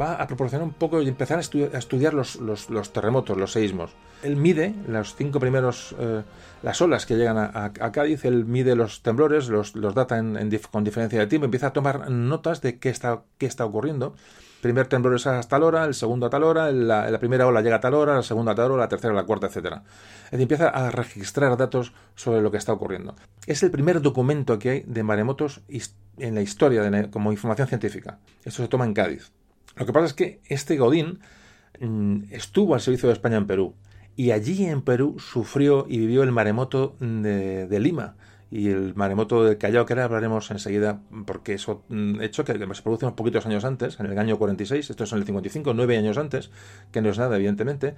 va a proporcionar un poco y empezar a, estudiar los, terremotos, los seísmos. Él mide los cinco primeros, eh, las olas que llegan a, Cádiz, él mide los temblores, los, data con diferencia de tiempo, empieza a tomar notas de qué está, qué está ocurriendo primer temblor es a tal hora, el segundo a tal hora, la, primera ola llega a tal hora, la segunda a tal hora, la tercera la cuarta, etcétera. Decir, empieza a registrar datos sobre lo que está ocurriendo. Es el primer documento que hay de maremotos en la historia como información científica. Esto se toma en Cádiz. Lo que pasa es que este Godín mm, estuvo al servicio de España en Perú y allí en Perú sufrió y vivió el maremoto de Lima y el maremoto del Callao, que ahora hablaremos enseguida, porque eso mm, hecho que se produce unos poquitos años antes, en el año 46, esto es en el 55, nueve años antes, que no es nada, evidentemente,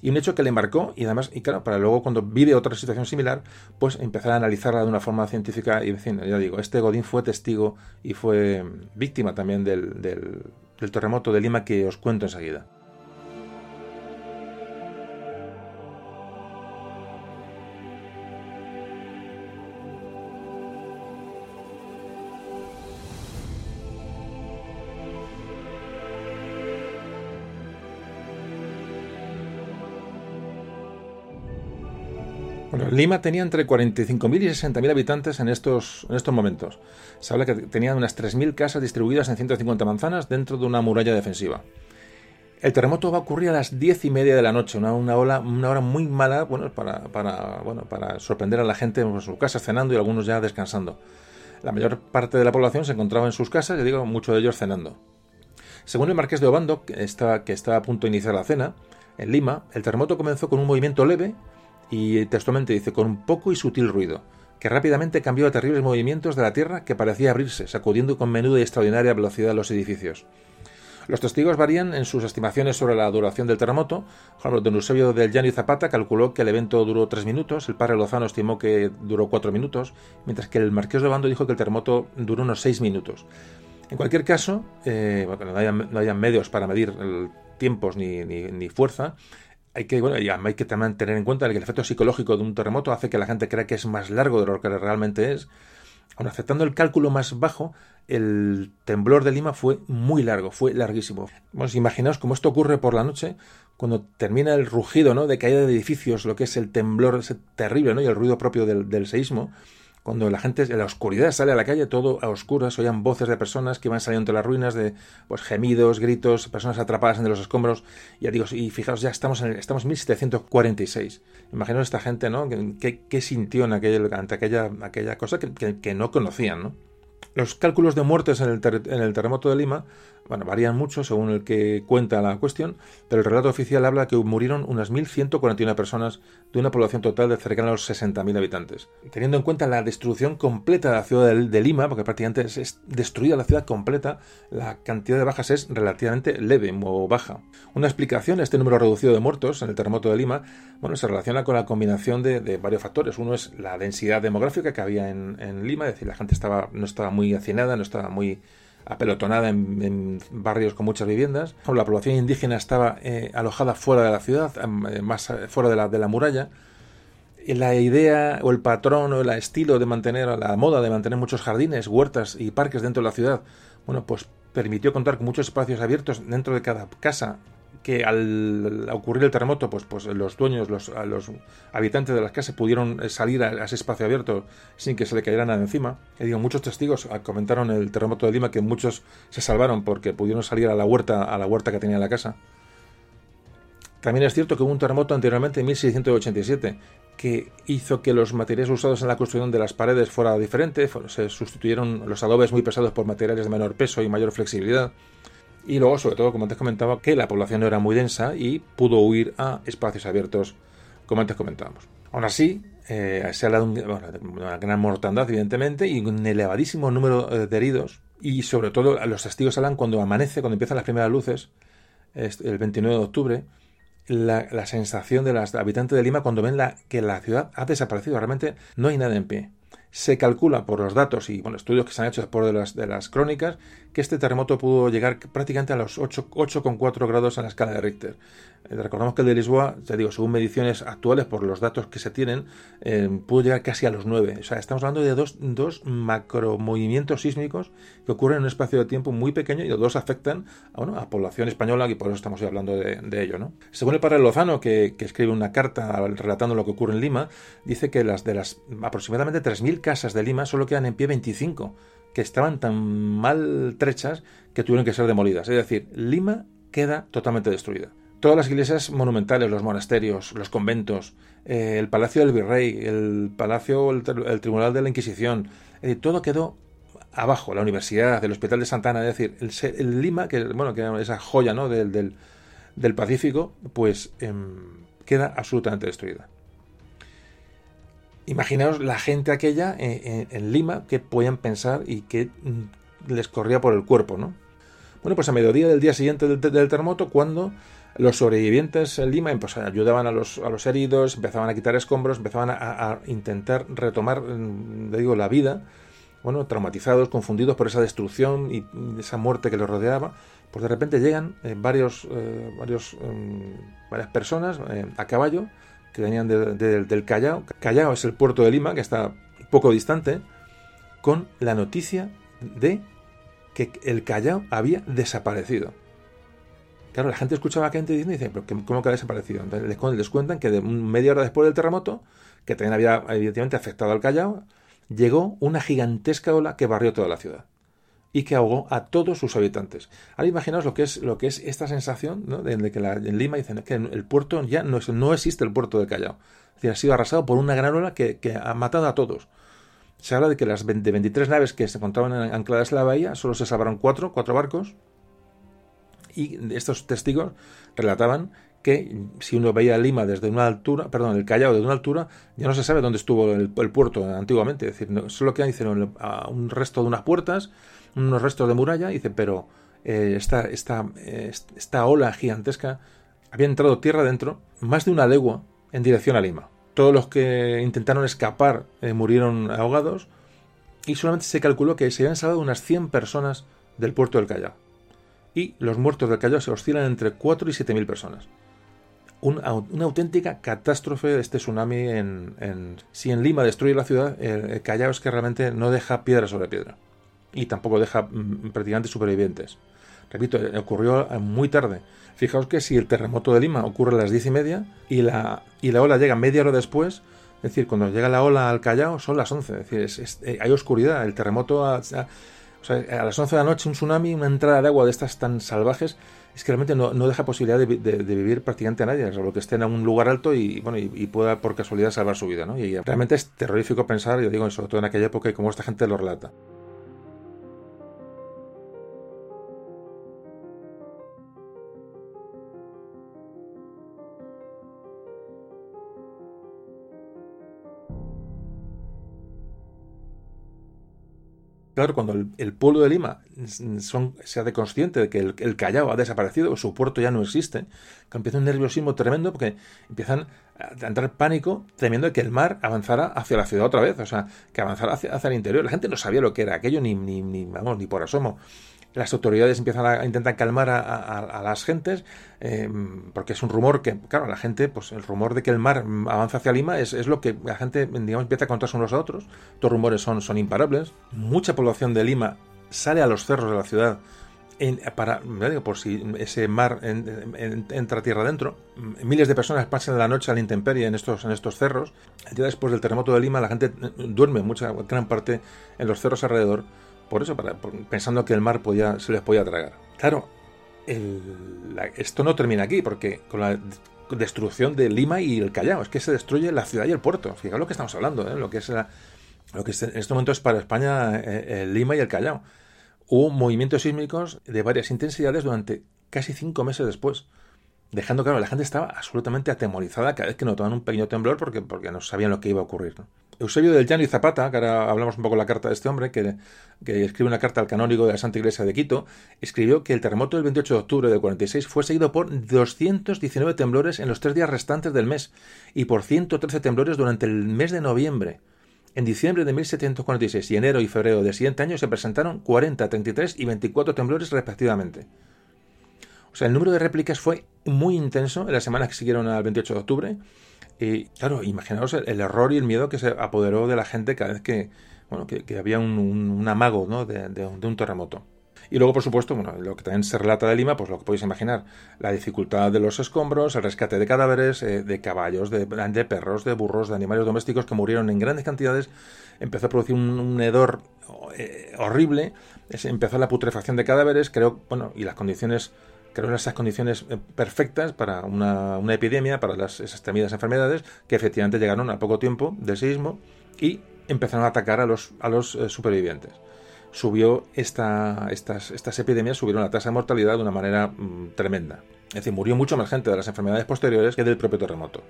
y un hecho que le marcó, y además, y claro, para luego cuando vive otra situación similar, pues empezar a analizarla de una forma científica, y decir, ya digo, este Godín fue testigo y fue víctima también del, del terremoto de Lima que os cuento enseguida. Lima tenía entre 45.000 y 60.000 habitantes en estos, en estos momentos. Se habla que tenían unas 3.000 casas distribuidas en 150 manzanas dentro de una muralla defensiva. El terremoto va a ocurrir a las diez y media de la noche, una, una, hora, una hora muy mala bueno, para, para, bueno, para sorprender a la gente en sus casas cenando y algunos ya descansando. La mayor parte de la población se encontraba en sus casas, y digo, muchos de ellos cenando. Según el marqués de Obando, que está, que está a punto de iniciar la cena, en Lima, el terremoto comenzó con un movimiento leve y textualmente dice con un poco y sutil ruido, que rápidamente cambió a terribles movimientos de la tierra que parecía abrirse, sacudiendo con menuda y extraordinaria velocidad los edificios. Los testigos varían en sus estimaciones sobre la duración del terremoto. Juan don Eusebio del Llano y Zapata calculó que el evento duró tres minutos, el padre Lozano estimó que duró cuatro minutos, mientras que el marqués de Bando dijo que el terremoto duró unos seis minutos. En cualquier caso, eh, no, hayan, medios para medir tiempos ni, ni fuerza, hay que, bueno, hay que también tener en cuenta que el efecto psicológico de un terremoto hace que la gente crea que es más largo de lo que realmente es. Aun aceptando el cálculo más bajo, el temblor de Lima fue muy largo, fue larguísimo. Bueno, imaginaos cómo esto ocurre por la noche, cuando termina el rugido ¿no? de caída de edificios, lo que es el temblor ese terrible ¿no? y el ruido propio del, del seísmo, cuando la gente en la oscuridad sale a la calle, todo a oscuras, oían voces de personas que iban saliendo entre las ruinas, de pues gemidos, gritos, personas atrapadas entre los escombros. Ya digo, y fijaos, ya estamos en, estamos en 1746. Imaginaos esta gente, ¿no? ¿Qué, sintió en aquel, ante aquella, aquella cosa que, que no conocían, ¿no? Los cálculos de muertes en el, en el terremoto de Lima bueno, varían mucho según el que cuenta la cuestión, pero el relato oficial habla que murieron unas 1.141 personas de una población total de cercano a los 60.000 habitantes. Teniendo en cuenta la destrucción completa de la ciudad de, Lima, porque prácticamente es, destruida la ciudad completa, la cantidad de bajas es relativamente leve o baja. Una explicación a este número reducido de muertos en el terremoto de Lima, bueno, se relaciona con la combinación de, varios factores. Uno es la densidad demográfica que había en, en Lima, es decir, la gente estaba, no estaba muy hacinada, no estaba muy apelotonada en, barrios con muchas viviendas. La población indígena estaba eh, alojada fuera de la ciudad, em, eh, más eh, fuera de la, de la muralla. La idea o el patrón o el estilo de mantener, la moda de mantener muchos jardines, huertas y parques dentro de la ciudad, bueno, pues permitió contar con muchos espacios abiertos dentro de cada casa que al ocurrir el terremoto, pues, pues los dueños, los, los habitantes de las casas pudieron salir a, ese espacio abierto sin que se le cayera nada encima. Y digo, muchos testigos comentaron el terremoto de Lima que muchos se salvaron porque pudieron salir a la huerta, a la huerta que tenía la casa. También es cierto que hubo un terremoto anteriormente en 1687 que hizo que los materiales usados en la construcción de las paredes fuera diferente, se sustituyeron los adobes muy pesados por materiales de menor peso y mayor flexibilidad. Y luego, sobre todo, como antes comentaba, que la población no era muy densa y pudo huir a espacios abiertos, como antes comentábamos. Aún así, eh, se habla de, una gran mortandad, evidentemente, y un elevadísimo número eh, de heridos. Y sobre todo, los testigos hablan cuando amanece, cuando empiezan las primeras luces, el 29 de octubre, la, sensación de los habitantes de Lima cuando ven que la ciudad ha desaparecido. Realmente no hay nada en pie. Se calcula por los datos y bueno, estudios que se han hecho después de las, de las crónicas que este terremoto pudo llegar prácticamente a los 8,4 grados en la escala de Richter. Eh, recordamos que el de Lisboa, ya digo, según mediciones actuales, por los datos que se tienen, eh, pudo llegar casi a los 9. O sea, estamos hablando de dos, dos macromovimientos sísmicos que ocurren en un espacio de tiempo muy pequeño y los dos afectan a, bueno, a población española y por eso estamos hablando de, ello. ¿no? Según el padre Lozano, que, escribe una carta relatando lo que ocurre en Lima, dice que las de las aproximadamente 3.000 casas de Lima solo quedan en pie 25 que estaban tan maltrechas que tuvieron que ser demolidas. Es decir, Lima queda totalmente destruida. Todas las iglesias monumentales, los monasterios, los conventos, eh, el palacio del virrey, el palacio, el, tribunal de la Inquisición, todo quedó abajo, la universidad, el hospital de Santana, es decir, el, Lima, que bueno, que esa joya ¿no? del, del, Pacífico, pues em, queda absolutamente destruida. Imaginaos la gente aquella en, Lima que podían pensar y que mm, les corría por el cuerpo, ¿no? Bueno, pues a mediodía del día siguiente del, terremoto, cuando los sobrevivientes en Lima pues, ayudaban a los, a los, heridos, empezaban a quitar escombros, empezaban a, intentar retomar, mm, digo, la vida, bueno, traumatizados, confundidos por esa destrucción y esa muerte que los rodeaba, pues de repente llegan eh, varios, eh, varios, mm, varias personas a caballo que venían del Callao. Callao es el puerto de Lima, que está poco distante, con la noticia de que el Callao había desaparecido. Claro, la gente escuchaba a gente diciendo, dice, ¿pero cómo que ha desaparecido? Entonces les, cuentan que de media hora después del terremoto, que también había evidentemente afectado al Callao, llegó una gigantesca ola que barrió toda la ciudad y que ahogó a todos sus habitantes. Ahora imaginaos lo que es, lo que es esta sensación ¿no? de, que en Lima dicen que el puerto ya no, no existe el puerto de Callao. Es decir, ha sido arrasado por una gran ola que, ha matado a todos. Se habla de que las 23 naves que se encontraban ancladas en la bahía solo se salvaron cuatro, cuatro barcos. Y estos testigos relataban que si uno veía Lima desde una altura, perdón, el Callao desde una altura, ya no se sabe dónde estuvo el, puerto antiguamente. Es decir, solo quedan hicieron un resto de unas puertas unos restos de muralla, y dice, pero eh, esta, eh, esta, ola gigantesca había entrado tierra adentro más de una legua en dirección a Lima. Todos los que intentaron escapar eh, murieron ahogados y solamente se calculó que se habían salvado unas 100 personas del puerto del Callao. Y los muertos del Callao se oscilan entre 4 y 7 mil personas. una auténtica catástrofe este tsunami en, si en Lima destruye la ciudad, el Callao es que realmente no deja piedra sobre piedra y tampoco deja mm, prácticamente supervivientes. Repito, eh, ocurrió eh, muy tarde. Fijaos que si el terremoto de Lima ocurre a las diez y media y la, y la ola llega media hora después, es decir, cuando llega la ola al Callao son las 11. Es decir, eh, hay oscuridad. El terremoto a, las 11 de la noche, un tsunami, una entrada de agua de estas tan salvajes, es que realmente no, deja posibilidad de, vivir prácticamente a nadie, salvo que esté en un lugar alto y, bueno, y, pueda por casualidad salvar su vida. ¿no? Y realmente es terrorífico pensar, yo digo, sobre todo en aquella época, y cómo esta gente lo relata. Claro, cuando el, pueblo de Lima son, se hace consciente de que el, Callao ha desaparecido, su puerto ya no existe, que empieza un nerviosismo tremendo porque empiezan a entrar pánico temiendo que el mar avanzara hacia la ciudad otra vez, o sea, que avanzara hacia, hacia el interior. La gente no sabía lo que era aquello ni, ni, ni, vamos, ni por asomo las autoridades empiezan a intentar calmar a, las gentes, eh, porque es un rumor que, claro, la gente, pues el rumor de que el mar avanza hacia Lima es, lo que la gente, digamos, empieza a contarse unos a otros. Estos rumores son, son imparables. Mucha población de Lima sale a los cerros de la ciudad en, para, por si ese mar entra tierra adentro. Miles de personas pasan la noche a la intemperie en estos, en estos cerros. Día después del terremoto de Lima, la gente duerme mucha gran parte en los cerros alrededor por eso, para, pensando que el mar podía, se les podía tragar. Claro, esto no termina aquí, porque con la destrucción de Lima y el Callao, es que se destruye la ciudad y el puerto. Fijaos lo que estamos hablando, ¿eh? lo que es lo que en este momento es para España eh, Lima y el Callao. Hubo movimientos sísmicos de varias intensidades durante casi cinco meses después dejando claro, la gente estaba absolutamente atemorizada cada vez que notaban un pequeño temblor porque no sabían lo que iba a ocurrir. Eusebio del Llano y Zapata, que ahora hablamos un poco de la carta de este hombre, que, escribe una carta al canónigo de la Santa Iglesia de Quito, escribió que el terremoto del 28 de octubre del 46 fue seguido por 219 temblores en los tres días restantes del mes y por 113 temblores durante el mes de noviembre. En diciembre de 1746 y enero y febrero del siguiente año se presentaron 40, 33 y 24 temblores respectivamente. O sea, el número de réplicas fue muy intenso en las semanas que siguieron al 28 de octubre. Y claro, imaginaos el, error y el miedo que se apoderó de la gente cada vez que, bueno, que, había un, amago ¿no? de, un terremoto. Y luego, por supuesto, bueno, lo que también se relata de Lima, pues lo que podéis imaginar, la dificultad de los escombros, el rescate de cadáveres, eh, de caballos, de, perros, de burros, de animales domésticos que murieron en grandes cantidades, empezó a producir un, hedor eh, horrible, empezó la putrefacción de cadáveres, creo, bueno, y las condiciones crearon esas condiciones eh, perfectas para una, epidemia, para las, esas temidas enfermedades, que efectivamente llegaron a poco tiempo del sismo y empezaron a atacar a los, a los eh, supervivientes. Subió esta, estas, estas epidemias, subieron la tasa de mortalidad de una manera mm, tremenda. Es decir, murió mucho más gente de las enfermedades posteriores que del propio terremoto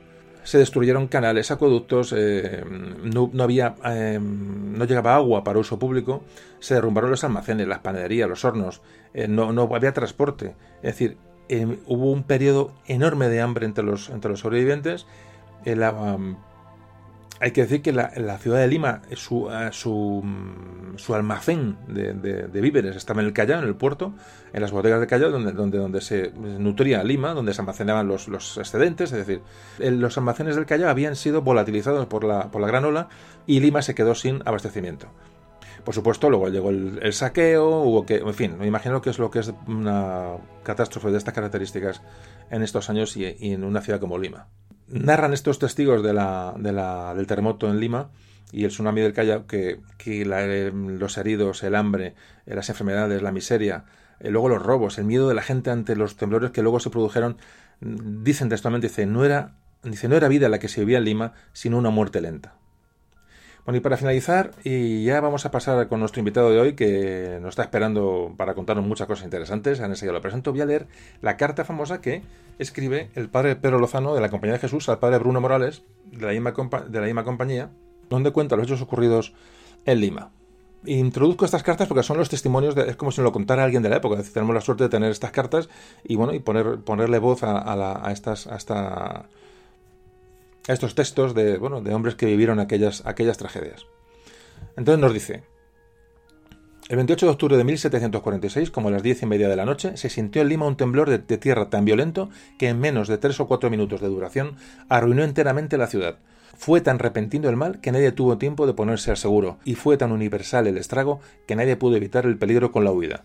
se destruyeron canales, acueductos, eh, no, había, eh, no llegaba agua para uso público, se derrumbaron los almacenes, las panaderías, los hornos, eh, no, no, había transporte. Es decir, hubo un periodo enorme de hambre entre los, entre los sobrevivientes. Hay que decir que la, ciudad de Lima, su, eh, su, mm, su almacén de, víveres estaba en el Callao, en el puerto, en las bodegas de Callao, donde, donde, donde se nutría Lima, donde se almacenaban los, los excedentes, es decir, los almacenes del Callao habían sido volatilizados por la, por la gran ola y Lima se quedó sin abastecimiento. Por supuesto, luego llegó el, saqueo, hubo que, en fin, me imagino que es lo que es una catástrofe de estas características en estos años y en una ciudad como Lima narran estos testigos de la, del terremoto en Lima y el tsunami del Callao que, los heridos, el hambre, eh, las enfermedades, la miseria, eh, luego los robos, el miedo de la gente ante los temblores que luego se produjeron, mm, dicen textualmente, dice, no era, dice, no era vida la que se vivía en Lima, sino una muerte lenta. Bueno, y para finalizar, y ya vamos a pasar con nuestro invitado de hoy, que nos está esperando para contarnos muchas cosas interesantes. En ese lo presento. Voy a leer la carta famosa que escribe el padre Pedro Lozano de la Compañía de Jesús al padre Bruno Morales de la misma, de la compañía, donde cuenta los hechos ocurridos en Lima. Introduzco estas cartas porque son los testimonios, de, es como si nos lo contara alguien de la época. tenemos la suerte de tener estas cartas y bueno, y poner, ponerle voz a, a estas, a esta estos textos de, bueno, de hombres que vivieron aquellas, aquellas tragedias. Entonces nos dice, el 28 de octubre de 1746, como a las diez y media de la noche, se sintió en Lima un temblor de, tierra tan violento que en menos de tres o cuatro minutos de duración arruinó enteramente la ciudad. Fue tan repentino el mal que nadie tuvo tiempo de ponerse al seguro, y fue tan universal el estrago que nadie pudo evitar el peligro con la huida.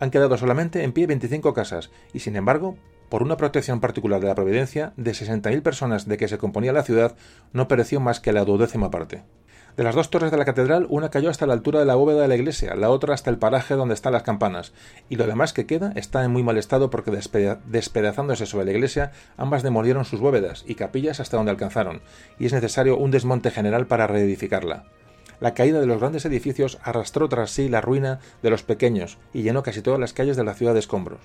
Han quedado solamente en pie 25 casas, y sin embargo, por una protección particular de la Providencia, de 60.000 personas de que se componía la ciudad, no pereció más que la duodécima parte. De las dos torres de la catedral, una cayó hasta la altura de la bóveda de la iglesia, la otra hasta el paraje donde están las campanas, y lo demás que queda está en muy mal estado porque despedazándose sobre la iglesia, ambas demolieron sus bóvedas y capillas hasta donde alcanzaron, y es necesario un desmonte general para reedificarla. La caída de los grandes edificios arrastró tras sí la ruina de los pequeños y llenó casi todas las calles de la ciudad de escombros.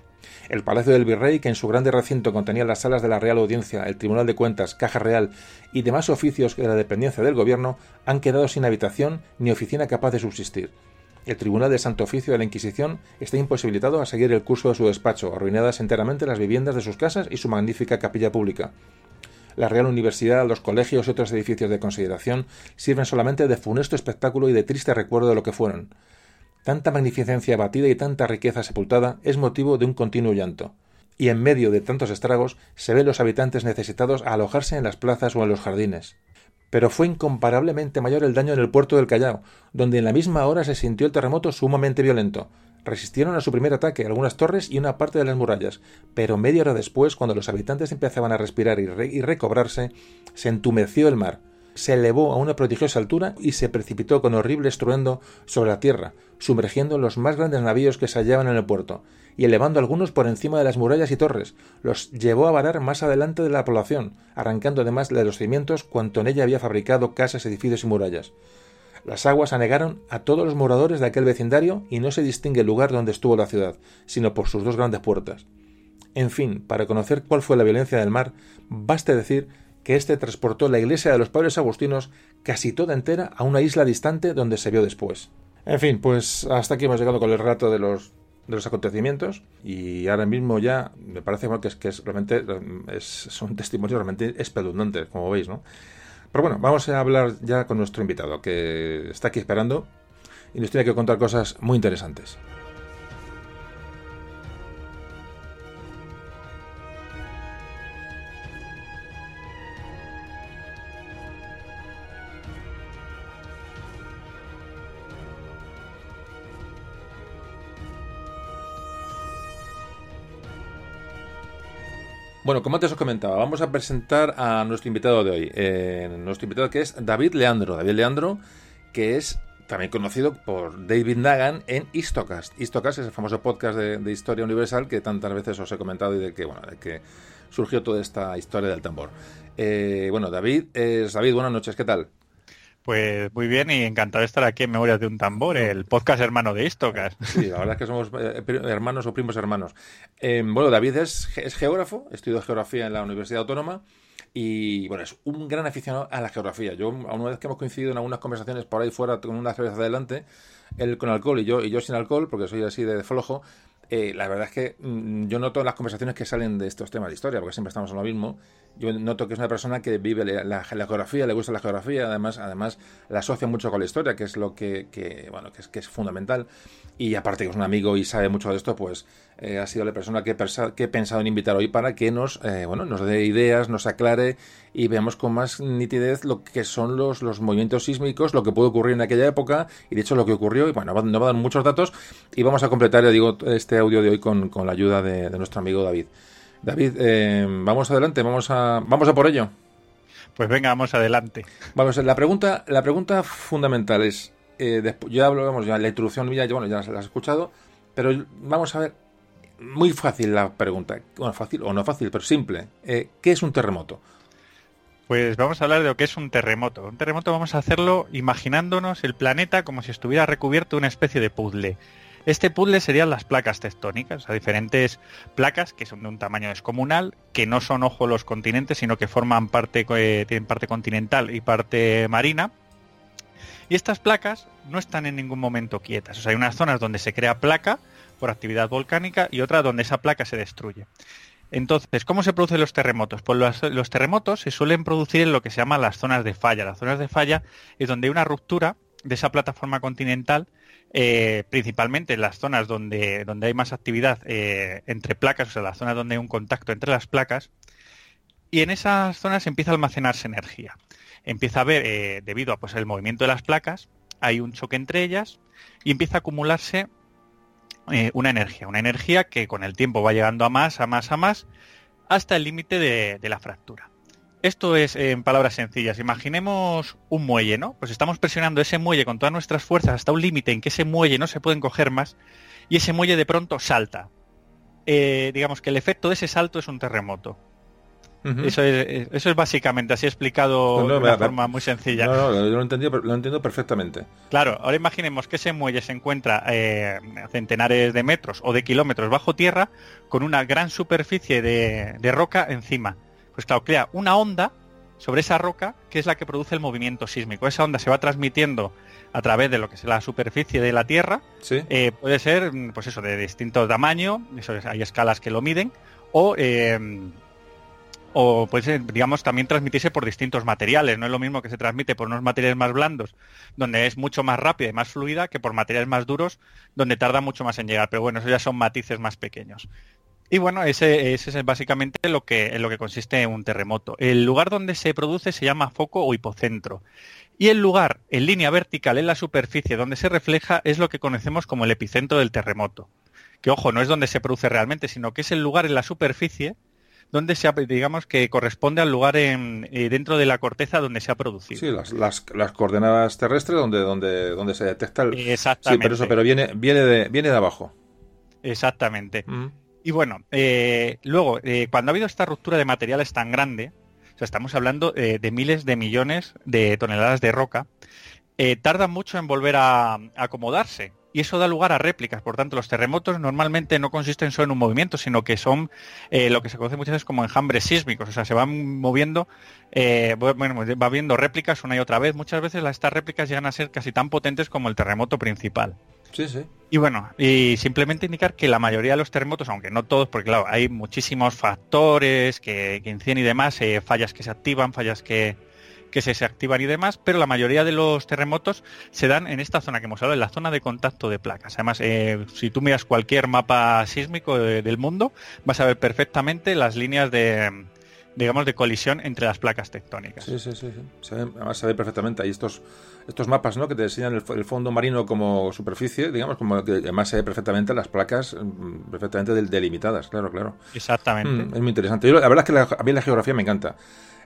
El Palacio del Virrey, que en su grande recinto contenía las salas de la Real Audiencia, el Tribunal de Cuentas, Caja Real y demás oficios de la dependencia del gobierno, han quedado sin habitación ni oficina capaz de subsistir. El Tribunal de Santo Oficio de la Inquisición está imposibilitado a seguir el curso de su despacho, arruinadas enteramente las viviendas de sus casas y su magnífica capilla pública la Real Universidad, los colegios y otros edificios de consideración sirven solamente de funesto espectáculo y de triste recuerdo de lo que fueron. Tanta magnificencia abatida y tanta riqueza sepultada es motivo de un continuo llanto. Y en medio de tantos estragos se ven los habitantes necesitados a alojarse en las plazas o en los jardines. Pero fue incomparablemente mayor el daño en el puerto del Callao, donde en la misma hora se sintió el terremoto sumamente violento, Resistieron a su primer ataque algunas torres y una parte de las murallas, pero media hora después, cuando los habitantes empezaban a respirar y, recobrarse, se entumeció el mar. se elevó a una prodigiosa altura y se precipitó con horrible estruendo sobre la tierra, sumergiendo los más grandes navíos que se hallaban en el puerto, y elevando algunos por encima de las murallas y torres, los llevó a varar más adelante de la población, arrancando además de los cimientos cuanto en ella había fabricado casas, edificios y murallas. Las aguas anegaron a todos los moradores de aquel vecindario y no se distingue el lugar donde estuvo la ciudad, sino por sus dos grandes puertas. En fin, para conocer cuál fue la violencia del mar, baste decir que éste transportó la iglesia de los padres agustinos casi toda entera a una isla distante donde se vio después. En fin, pues hasta aquí hemos llegado con el relato de los de los acontecimientos y ahora mismo ya me parece que es que realmente son testimonios realmente como veis no pero bueno vamos a hablar ya con nuestro invitado que está aquí esperando y nos tiene que contar cosas muy interesantes Bueno, como antes os comentaba, vamos a presentar a nuestro invitado de hoy. Eh, nuestro invitado que es David Leandro. David Leandro, que es también conocido por David Nagan en Histocast. Histocast es el famoso podcast de, historia universal que tantas veces os he comentado y de que, bueno, de que surgió toda esta historia del tambor. Eh, bueno, David, David, buenas noches, ¿qué tal? Pues muy bien y encantado de estar aquí en Memorias de un Tambor, el podcast hermano de Istocas. Sí, la verdad es que somos eh, hermanos o primos hermanos. Eh, bueno, David es, geógrafo, estudió geografía en la Universidad Autónoma y bueno, es un gran aficionado a la geografía. Yo, una vez que hemos coincidido en algunas conversaciones por ahí fuera con una cerveza adelante, él con alcohol y yo, y yo sin alcohol, porque soy así de flojo, eh, la verdad es que mm, yo noto las conversaciones que salen de estos temas de historia, porque siempre estamos en lo mismo. Yo noto que es una persona que vive la, geografía, le gusta la geografía, además, además la asocia mucho con la historia, que es lo que, bueno, que es, que es fundamental. Y aparte que es un amigo y sabe mucho de esto, pues eh, ha sido la persona que, que, he pensado en invitar hoy para que nos, eh, bueno, nos dé ideas, nos aclare y veamos con más nitidez lo que son los, los movimientos sísmicos, lo que puede ocurrir en aquella época y de hecho lo que ocurrió. Y bueno, nos va a dar muchos datos y vamos a completar, ya digo, este audio de hoy con, la ayuda de, nuestro amigo David. David, eh, vamos adelante, vamos a, vamos a por ello. Pues venga, vamos adelante. Vamos, la pregunta, la pregunta fundamental es, ya hablamos, ya la introducción ya, bueno, ya la has escuchado, pero vamos a ver, muy fácil la pregunta. Bueno, fácil o no fácil, pero simple. Eh, ¿Qué es un terremoto? Pues vamos a hablar de lo que es un terremoto. Un terremoto vamos a hacerlo imaginándonos el planeta como si estuviera recubierto de una especie de puzzle. Este puzzle serían las placas tectónicas, o sea, diferentes placas que son de un tamaño descomunal, que no son ojo los continentes, sino que forman parte, eh, tienen parte continental y parte marina. Y estas placas no están en ningún momento quietas. O sea, hay unas zonas donde se crea placa, por actividad volcánica y otra donde esa placa se destruye. Entonces, ¿cómo se producen los terremotos? Pues los, terremotos se suelen producir en lo que se llama las zonas de falla. Las zonas de falla es donde hay una ruptura de esa plataforma continental, eh, principalmente en las zonas donde, donde hay más actividad eh, entre placas, o sea, las zonas donde hay un contacto entre las placas, y en esas zonas empieza a almacenarse energía. Empieza a haber, eh, debido a pues, el movimiento de las placas, hay un choque entre ellas y empieza a acumularse eh, una energía, una energía que con el tiempo va llegando a más, a más, a más, hasta el límite de, la fractura. Esto es en palabras sencillas. Imaginemos un muelle, ¿no? Pues estamos presionando ese muelle con todas nuestras fuerzas hasta un límite en que ese muelle no se puede encoger más y ese muelle de pronto salta. Eh, digamos que el efecto de ese salto es un terremoto eso, es, eso es básicamente así explicado de una forma muy sencilla. No, no, yo lo, lo entiendo perfectamente. Claro, ahora imaginemos que ese muelle se encuentra eh, a centenares de metros o de kilómetros bajo tierra con una gran superficie de, roca encima. Pues claro, crea una onda sobre esa roca que es la que produce el movimiento sísmico. Esa onda se va transmitiendo a través de lo que es la superficie de la Tierra. Eh, puede ser, pues eso, de distinto tamaño, eso hay escalas que lo miden, o eh, o puede digamos, también transmitirse por distintos materiales. No es lo mismo que se transmite por unos materiales más blandos, donde es mucho más rápida y más fluida, que por materiales más duros, donde tarda mucho más en llegar. Pero bueno, eso ya son matices más pequeños. Y bueno, ese, ese es básicamente lo que, en lo que consiste un terremoto. El lugar donde se produce se llama foco o hipocentro. Y el lugar en línea vertical en la superficie donde se refleja es lo que conocemos como el epicentro del terremoto. Que ojo, no es donde se produce realmente, sino que es el lugar en la superficie donde se ha, digamos que corresponde al lugar en, eh, dentro de la corteza donde se ha producido. Sí, las, las, las coordenadas terrestres donde, donde, donde se detecta el... Exactamente. Sí, pero eso, pero viene, viene de, viene de abajo. Exactamente. Mm. Y bueno, eh, luego, eh, cuando ha habido esta ruptura de materiales tan grande, o sea, estamos hablando eh, de miles de millones de toneladas de roca, tardan mucho en volver a, a acomodarse. Y eso da lugar a réplicas. Por tanto, los terremotos normalmente no consisten solo en un movimiento, sino que son eh, lo que se conoce muchas veces como enjambres sísmicos. O sea, se van moviendo, eh, bueno, va viendo réplicas una y otra vez. Muchas veces las- estas réplicas llegan a ser casi tan potentes como el terremoto principal. Sí, sí. Y bueno, y simplemente indicar que la mayoría de los terremotos, aunque no todos, porque claro, hay muchísimos factores que, que inciden y demás, eh, fallas que se activan, fallas que, que se desactivan y demás, pero la mayoría de los terremotos se dan en esta zona que hemos hablado, en la zona de contacto de placas. Además, eh, si tú miras cualquier mapa sísmico de- del mundo, vas a ver perfectamente las líneas de, digamos, de colisión entre las placas tectónicas. Sí, sí, sí. sí. Se ve- además se ve perfectamente. Hay estos, estos mapas ¿no? que te enseñan el fondo marino como superficie, digamos, como que además se ve perfectamente las placas mm, perfectamente del- delimitadas, claro, claro. Exactamente. Mm, es muy interesante. Yo, la verdad es que la- a mí la geografía me encanta.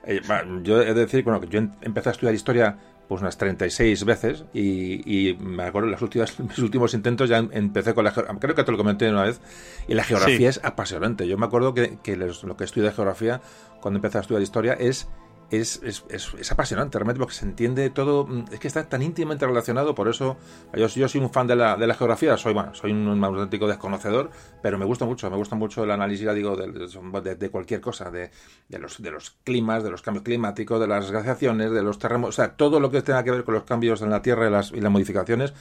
Eh, yo he de decir bueno, que yo em- empecé a estudiar historia pues unas 36 veces y, y me acuerdo las últimas, (laughs) mis últimos intentos ya em- empecé con la geografía, creo que te lo comenté una vez, y la geografía Sí. es apasionante. Yo me acuerdo que, lo que estudié de geografía cuando empecé a estudiar historia es es, es, es, apasionante realmente porque se entiende todo, mm, es que está tan íntimamente relacionado, por eso yo, yo soy un fan de la, de la geografía, soy bueno, soy un, auténtico desconocedor, pero me gusta mucho, me gusta mucho el análisis, ya digo, de, de, cualquier cosa, de, de, los, de los climas, de los cambios climáticos, de las glaciaciones, de los terremotos, o sea, todo lo que tenga que ver con los cambios en la Tierra y las, y las modificaciones,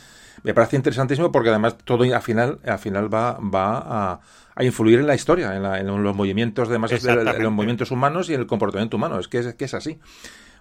me parece interesantísimo porque además todo al final, al final va, va a, a influir en la historia, en, la, en los movimientos de, en los movimientos humanos y en el comportamiento humano, es que es, que es así.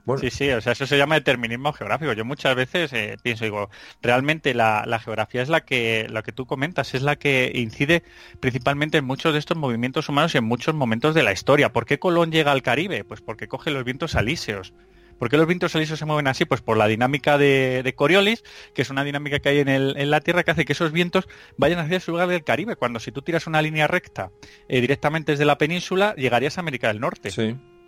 Bueno. Sí, sí, o sea, eso se llama determinismo geográfico. Yo muchas veces eh, pienso, digo, realmente la, la, geografía es la que, la que tú comentas, es la que incide principalmente en muchos de estos movimientos humanos y en muchos momentos de la historia. ¿Por qué Colón llega al Caribe? Pues porque coge los vientos alíseos. ¿Por qué los vientos alíseos se mueven así? Pues por la dinámica de, Coriolis, que es una dinámica que hay en, el, en, la Tierra que hace que esos vientos vayan hacia ese lugar del Caribe. Cuando si tú tiras una línea recta eh, directamente desde la península, llegarías a América del Norte.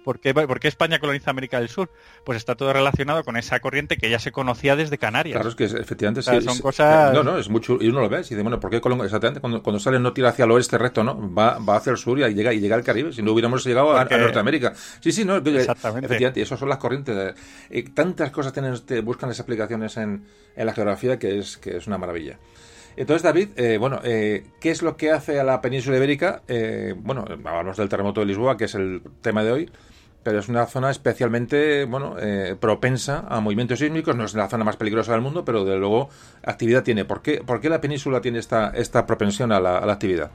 ¿Por qué, ¿Por qué, España coloniza América del Sur? Pues está todo relacionado con esa corriente que ya se conocía desde Canarias. Claro, es que efectivamente o sea, sí, son es, cosas... No, no, es mucho. Y uno lo ve y dice, bueno, ¿por qué Colón? Exactamente, cuando, cuando sale no tira hacia el oeste recto, ¿no? Va, va hacia el sur y llega, y llega al Caribe. Si no hubiéramos llegado Porque... a, a, Norteamérica. Sí, sí, no, Exactamente. efectivamente. Y esas son las corrientes. Eh, tantas cosas tienen, te buscan las aplicaciones en, en, la geografía que es, que es una maravilla. Entonces, David, eh, bueno, eh, ¿qué es lo que hace a la península ibérica? Eh, bueno, hablamos del terremoto de Lisboa, que es el tema de hoy pero es una zona especialmente bueno eh, propensa a movimientos sísmicos no es la zona más peligrosa del mundo pero de luego actividad tiene ¿por qué, por qué la península tiene esta, esta propensión a la, a la actividad?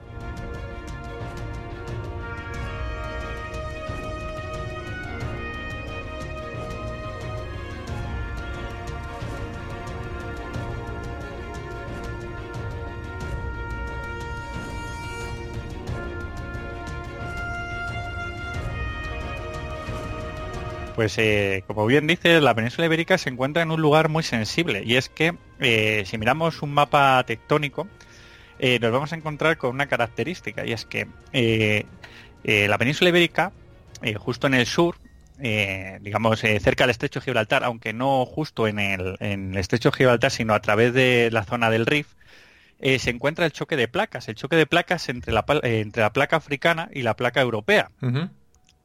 Pues eh, como bien dices, la península ibérica se encuentra en un lugar muy sensible y es que eh, si miramos un mapa tectónico eh, nos vamos a encontrar con una característica y es que la península ibérica, justo en el sur, digamos cerca del estrecho de Gibraltar, aunque no justo en el, en el estrecho de Gibraltar, sino a través de la zona del Rif, se encuentra el choque de placas, el choque de placas entre la, entre la placa africana y la placa europea.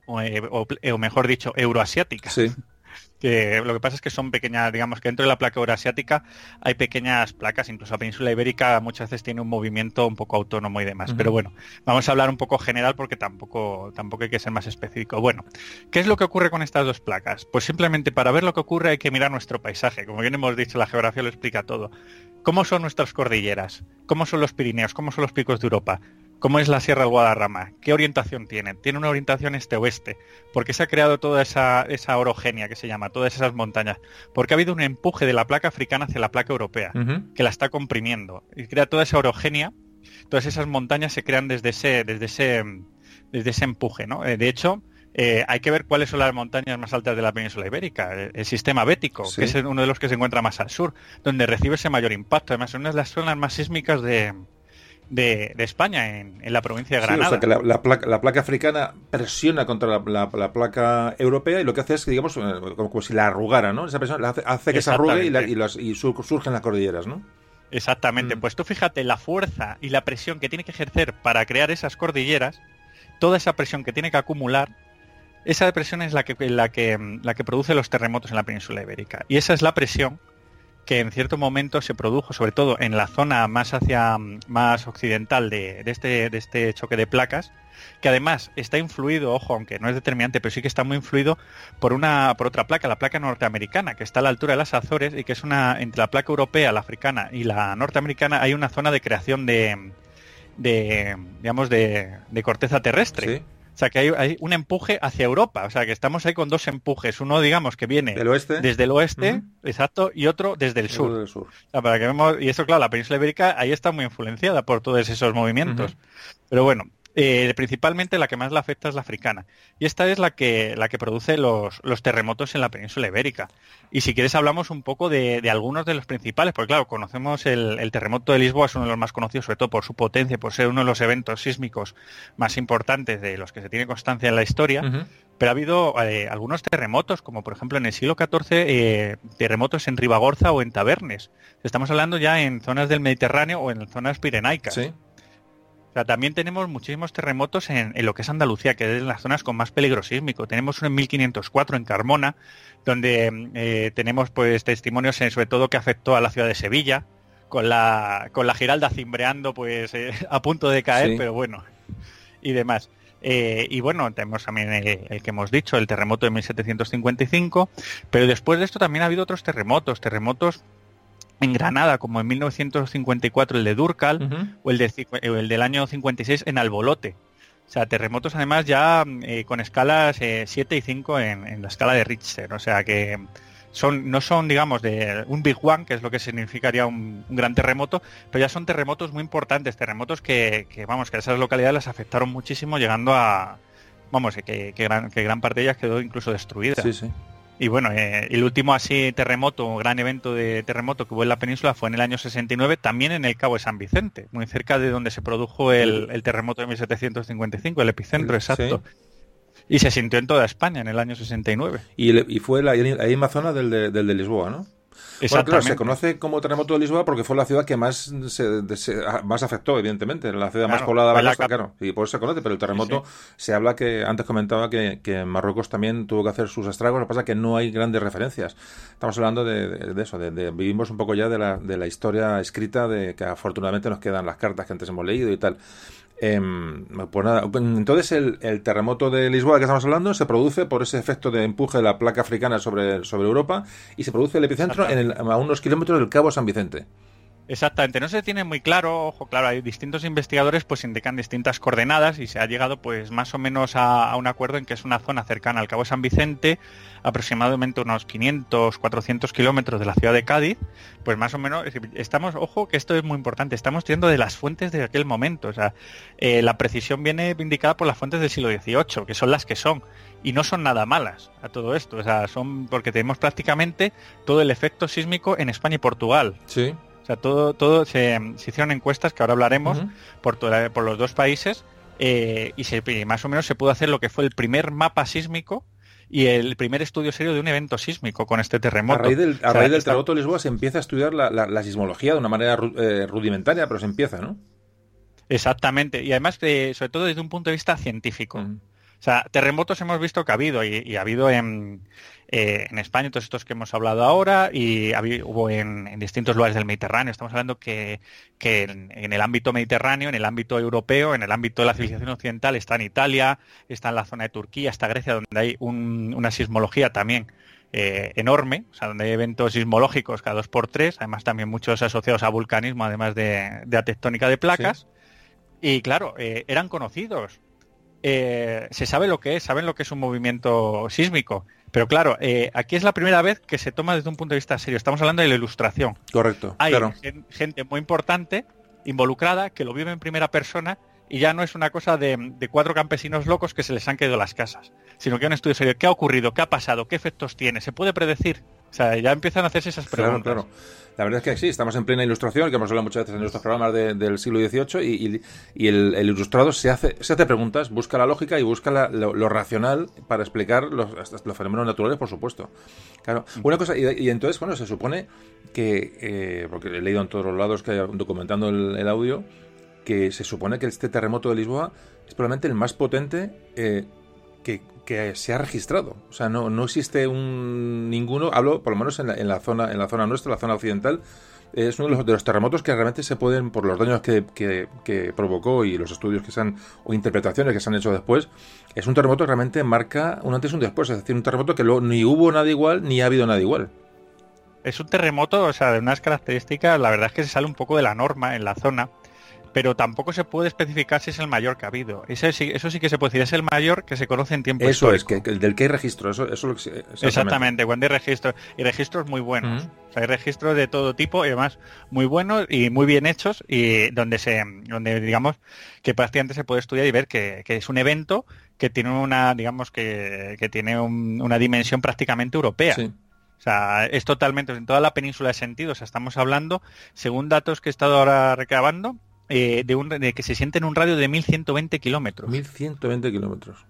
O, o, o, mejor dicho, euroasiática. Sí. Que lo que pasa es que son pequeñas, digamos que dentro de la placa euroasiática hay pequeñas placas, incluso la península ibérica muchas veces tiene un movimiento un poco autónomo y demás. Uh -huh. Pero bueno, vamos a hablar un poco general porque tampoco, tampoco hay que ser más específico. Bueno, ¿qué es lo que ocurre con estas dos placas? Pues simplemente para ver lo que ocurre hay que mirar nuestro paisaje. Como bien hemos dicho, la geografía lo explica todo. ¿Cómo son nuestras cordilleras? ¿Cómo son los Pirineos? ¿Cómo son los picos de Europa? ¿Cómo es la Sierra del Guadarrama? ¿Qué orientación tiene? Tiene una orientación este-oeste. ¿Por qué se ha creado toda esa, esa orogenia que se llama, todas esas montañas? Porque ha habido un empuje de la placa africana hacia la placa europea, uh -huh. que la está comprimiendo. Y crea toda esa orogenia, todas esas montañas se crean desde ese, desde ese, desde ese empuje, ¿no? Eh, de hecho, eh, hay que ver cuáles son las montañas más altas de la península ibérica. El, el sistema bético, Sí. que es uno de los que se encuentra más al sur, donde recibe ese mayor impacto. Además, es una de las zonas más sísmicas de, de, España, en, la provincia de Granada. o sea que la, placa, africana presiona contra la, placa europea y lo que hace es, digamos, eh, como, si la arrugara, ¿no? Esa presión hace, que se arrugue y, surgen las cordilleras, ¿no? Exactamente. Mm. Pues tú fíjate la fuerza y la presión que tiene que ejercer para crear esas cordilleras, toda esa presión que tiene que acumular, esa presión es la que, la que, la que produce los terremotos en la península ibérica. Y esa es la presión que en cierto momento se produjo, sobre todo en la zona más hacia más occidental de, este, de este choque de placas, que además está influido, ojo, aunque no es determinante, pero sí que está muy influido por una por otra placa, la placa norteamericana, que está a la altura de las Azores y que es una entre la placa europea, la africana y la norteamericana hay una zona de creación de, de digamos de, de corteza terrestre. Sea, que hay, un empuje hacia Europa. O sea, que estamos ahí con dos empujes. Uno, digamos, que viene desde el oeste, exacto, y otro desde el sur. para que vemos, y eso, claro, la península ibérica ahí está muy influenciada por todos esos movimientos. Pero bueno, eh, principalmente la que más la afecta es la africana. Y esta es la que, la que produce los, terremotos en la península ibérica. Y si quieres hablamos un poco de, algunos de los principales, porque claro, conocemos el, terremoto de Lisboa, es uno de los más conocidos, sobre todo por su potencia, por ser uno de los eventos sísmicos más importantes de los que se tiene constancia en la historia. Pero ha habido eh, algunos terremotos, como por ejemplo en el siglo XIV, eh, terremotos en Ribagorza o en Tabernes. Estamos hablando ya en zonas del Mediterráneo o en zonas pirenaicas. Sí. O sea, también tenemos muchísimos terremotos en, lo que es Andalucía, que es las zonas con más peligro sísmico. Tenemos uno en 1504 en Carmona, donde eh, tenemos pues testimonios eh, sobre todo que afectó a la ciudad de Sevilla, con la, con la Giralda cimbreando pues eh, (laughs) a punto de caer, pero bueno, y demás. y bueno, tenemos también el, que hemos dicho, el terremoto de 1755, pero después de esto también ha habido otros terremotos, terremotos en Granada, como en 1954 el de Durcal o el, el, del año 56 en Albolote. O sea, terremotos además ya eh, con escalas 7 eh, y 5 en, la escala de Richter. O sea que son, no son, digamos, de un Big One, que es lo que significaría un, gran terremoto, pero ya son terremotos muy importantes, terremotos que, vamos, que esas localidades las afectaron muchísimo, llegando a, vamos, que, gran, que gran parte de ellas quedó incluso destruida. Sí, sí. Y bueno, eh, el último así terremoto, gran evento de terremoto que hubo en la península fue en el año 69, también en el Cabo de San Vicente, muy cerca de donde se produjo el, terremoto de 1755, el epicentro exacto. Y se sintió en toda España en el año 69. Y, y fue la, la misma zona del de, del de Lisboa, ¿no? Bueno, claro, se conoce como terremoto de Lisboa porque fue la ciudad que más se, más afectó, evidentemente, la ciudad más poblada de la claro, y por eso se conoce, pero el terremoto se habla que, antes comentaba que, que, Marruecos también tuvo que hacer sus estragos, lo que pasa es que no hay grandes referencias. Estamos hablando de, eso, de, vivimos un poco ya de la, de la historia escrita, de que afortunadamente nos quedan las cartas que antes hemos leído y tal. Em, pues nada, entonces el, terremoto de Lisboa que estamos hablando se produce por ese efecto de empuje de la placa africana sobre, sobre Europa y se produce el epicentro en a unos kilómetros del Cabo San Vicente. Exactamente, no se tiene muy claro, ojo, claro, hay distintos investigadores pues indican distintas coordenadas y se ha llegado pues más o menos a, un acuerdo en que es una zona cercana al Cabo San Vicente, aproximadamente unos 500, 400 kilómetros de la ciudad de Cádiz, pues más o menos estamos, ojo, que esto es muy importante, estamos viendo de las fuentes de aquel momento, o sea, eh, la precisión viene indicada por las fuentes del siglo XVIII, que son las que son, y no son nada malas a todo esto, o sea, son porque tenemos prácticamente todo el efecto sísmico en España y Portugal. Sí. O sea, todo, todo se, hicieron encuestas que ahora hablaremos por, por los dos países eh, y, se, más o menos se pudo hacer lo que fue el primer mapa sísmico y el primer estudio serio de un evento sísmico con este terremoto. A raíz del, terremoto de Lisboa se empieza a estudiar la, sismología de una manera eh, rudimentaria, pero se empieza, ¿no? Exactamente, y además, eh, sobre todo desde un punto de vista científico. O sea, terremotos hemos visto que ha habido y, ha habido en, eh, en España, todos estos que hemos hablado ahora, y hubo en, distintos lugares del Mediterráneo. Estamos hablando que, en, el ámbito mediterráneo, en el ámbito europeo, en el ámbito de la civilización occidental, está en Italia, está en la zona de Turquía, está Grecia, donde hay una sismología también eh, enorme, o sea, donde hay eventos sismológicos cada dos por tres, además también muchos asociados a vulcanismo, además de, de a tectónica de placas. Y claro, eh, eran conocidos. se sabe lo que es, saben lo que es un movimiento sísmico. Pero claro, eh, aquí es la primera vez que se toma desde un punto de vista serio. Estamos hablando de la ilustración. Correcto. Hay gente muy importante involucrada que lo vive en primera persona y ya no es una cosa de, cuatro campesinos locos que se les han caído las casas, sino que hay un estudio serio. ¿Qué ha ocurrido? ¿Qué ha pasado? ¿Qué efectos tiene? ¿Se puede predecir? O sea, ya empiezan a hacerse esas preguntas. Claro, claro. La verdad es que sí, estamos en plena ilustración, que hemos hablado muchas veces en nuestros programas del siglo XVIII, y, y, el, ilustrado se hace, se hace preguntas, busca la lógica y busca lo, racional para explicar los, los, fenómenos naturales, por supuesto. Claro, una cosa, y, entonces, bueno, se supone que, eh, porque he leído en todos los lados que hay documentando el, audio, que se supone que este terremoto de Lisboa es probablemente el más potente eh, que, se ha registrado. O sea, no, no existe un ninguno, hablo por lo menos en la, en la zona, en la zona nuestra, la zona occidental, es uno de los, de los, terremotos que realmente se pueden, por los daños que, que, provocó y los estudios que se han, o interpretaciones que se han hecho después, es un terremoto que realmente marca un antes y un después. Es decir, un terremoto que luego ni hubo nada igual ni ha habido nada igual. Es un terremoto, o sea, de unas características, la verdad es que se sale un poco de la norma en la zona pero tampoco se puede especificar si es el mayor que ha habido. Eso sí, eso sí que se puede decir, es el mayor que se conoce en tiempo Eso es, que, del que hay registro, eso, eso lo que, exactamente. cuando hay registros, y registros muy buenos. O sea, hay registros de todo tipo y además muy buenos y muy bien hechos y donde se, donde digamos que prácticamente se puede estudiar y ver que, es un evento que tiene una, digamos que, que tiene una dimensión prácticamente europea. O sea, es totalmente, en toda la península de sentido. O sea, estamos hablando, según datos que he estado ahora recabando, eh, de, un, de que se siente en un radio de 1120 kilómetros. 1120 kilómetros.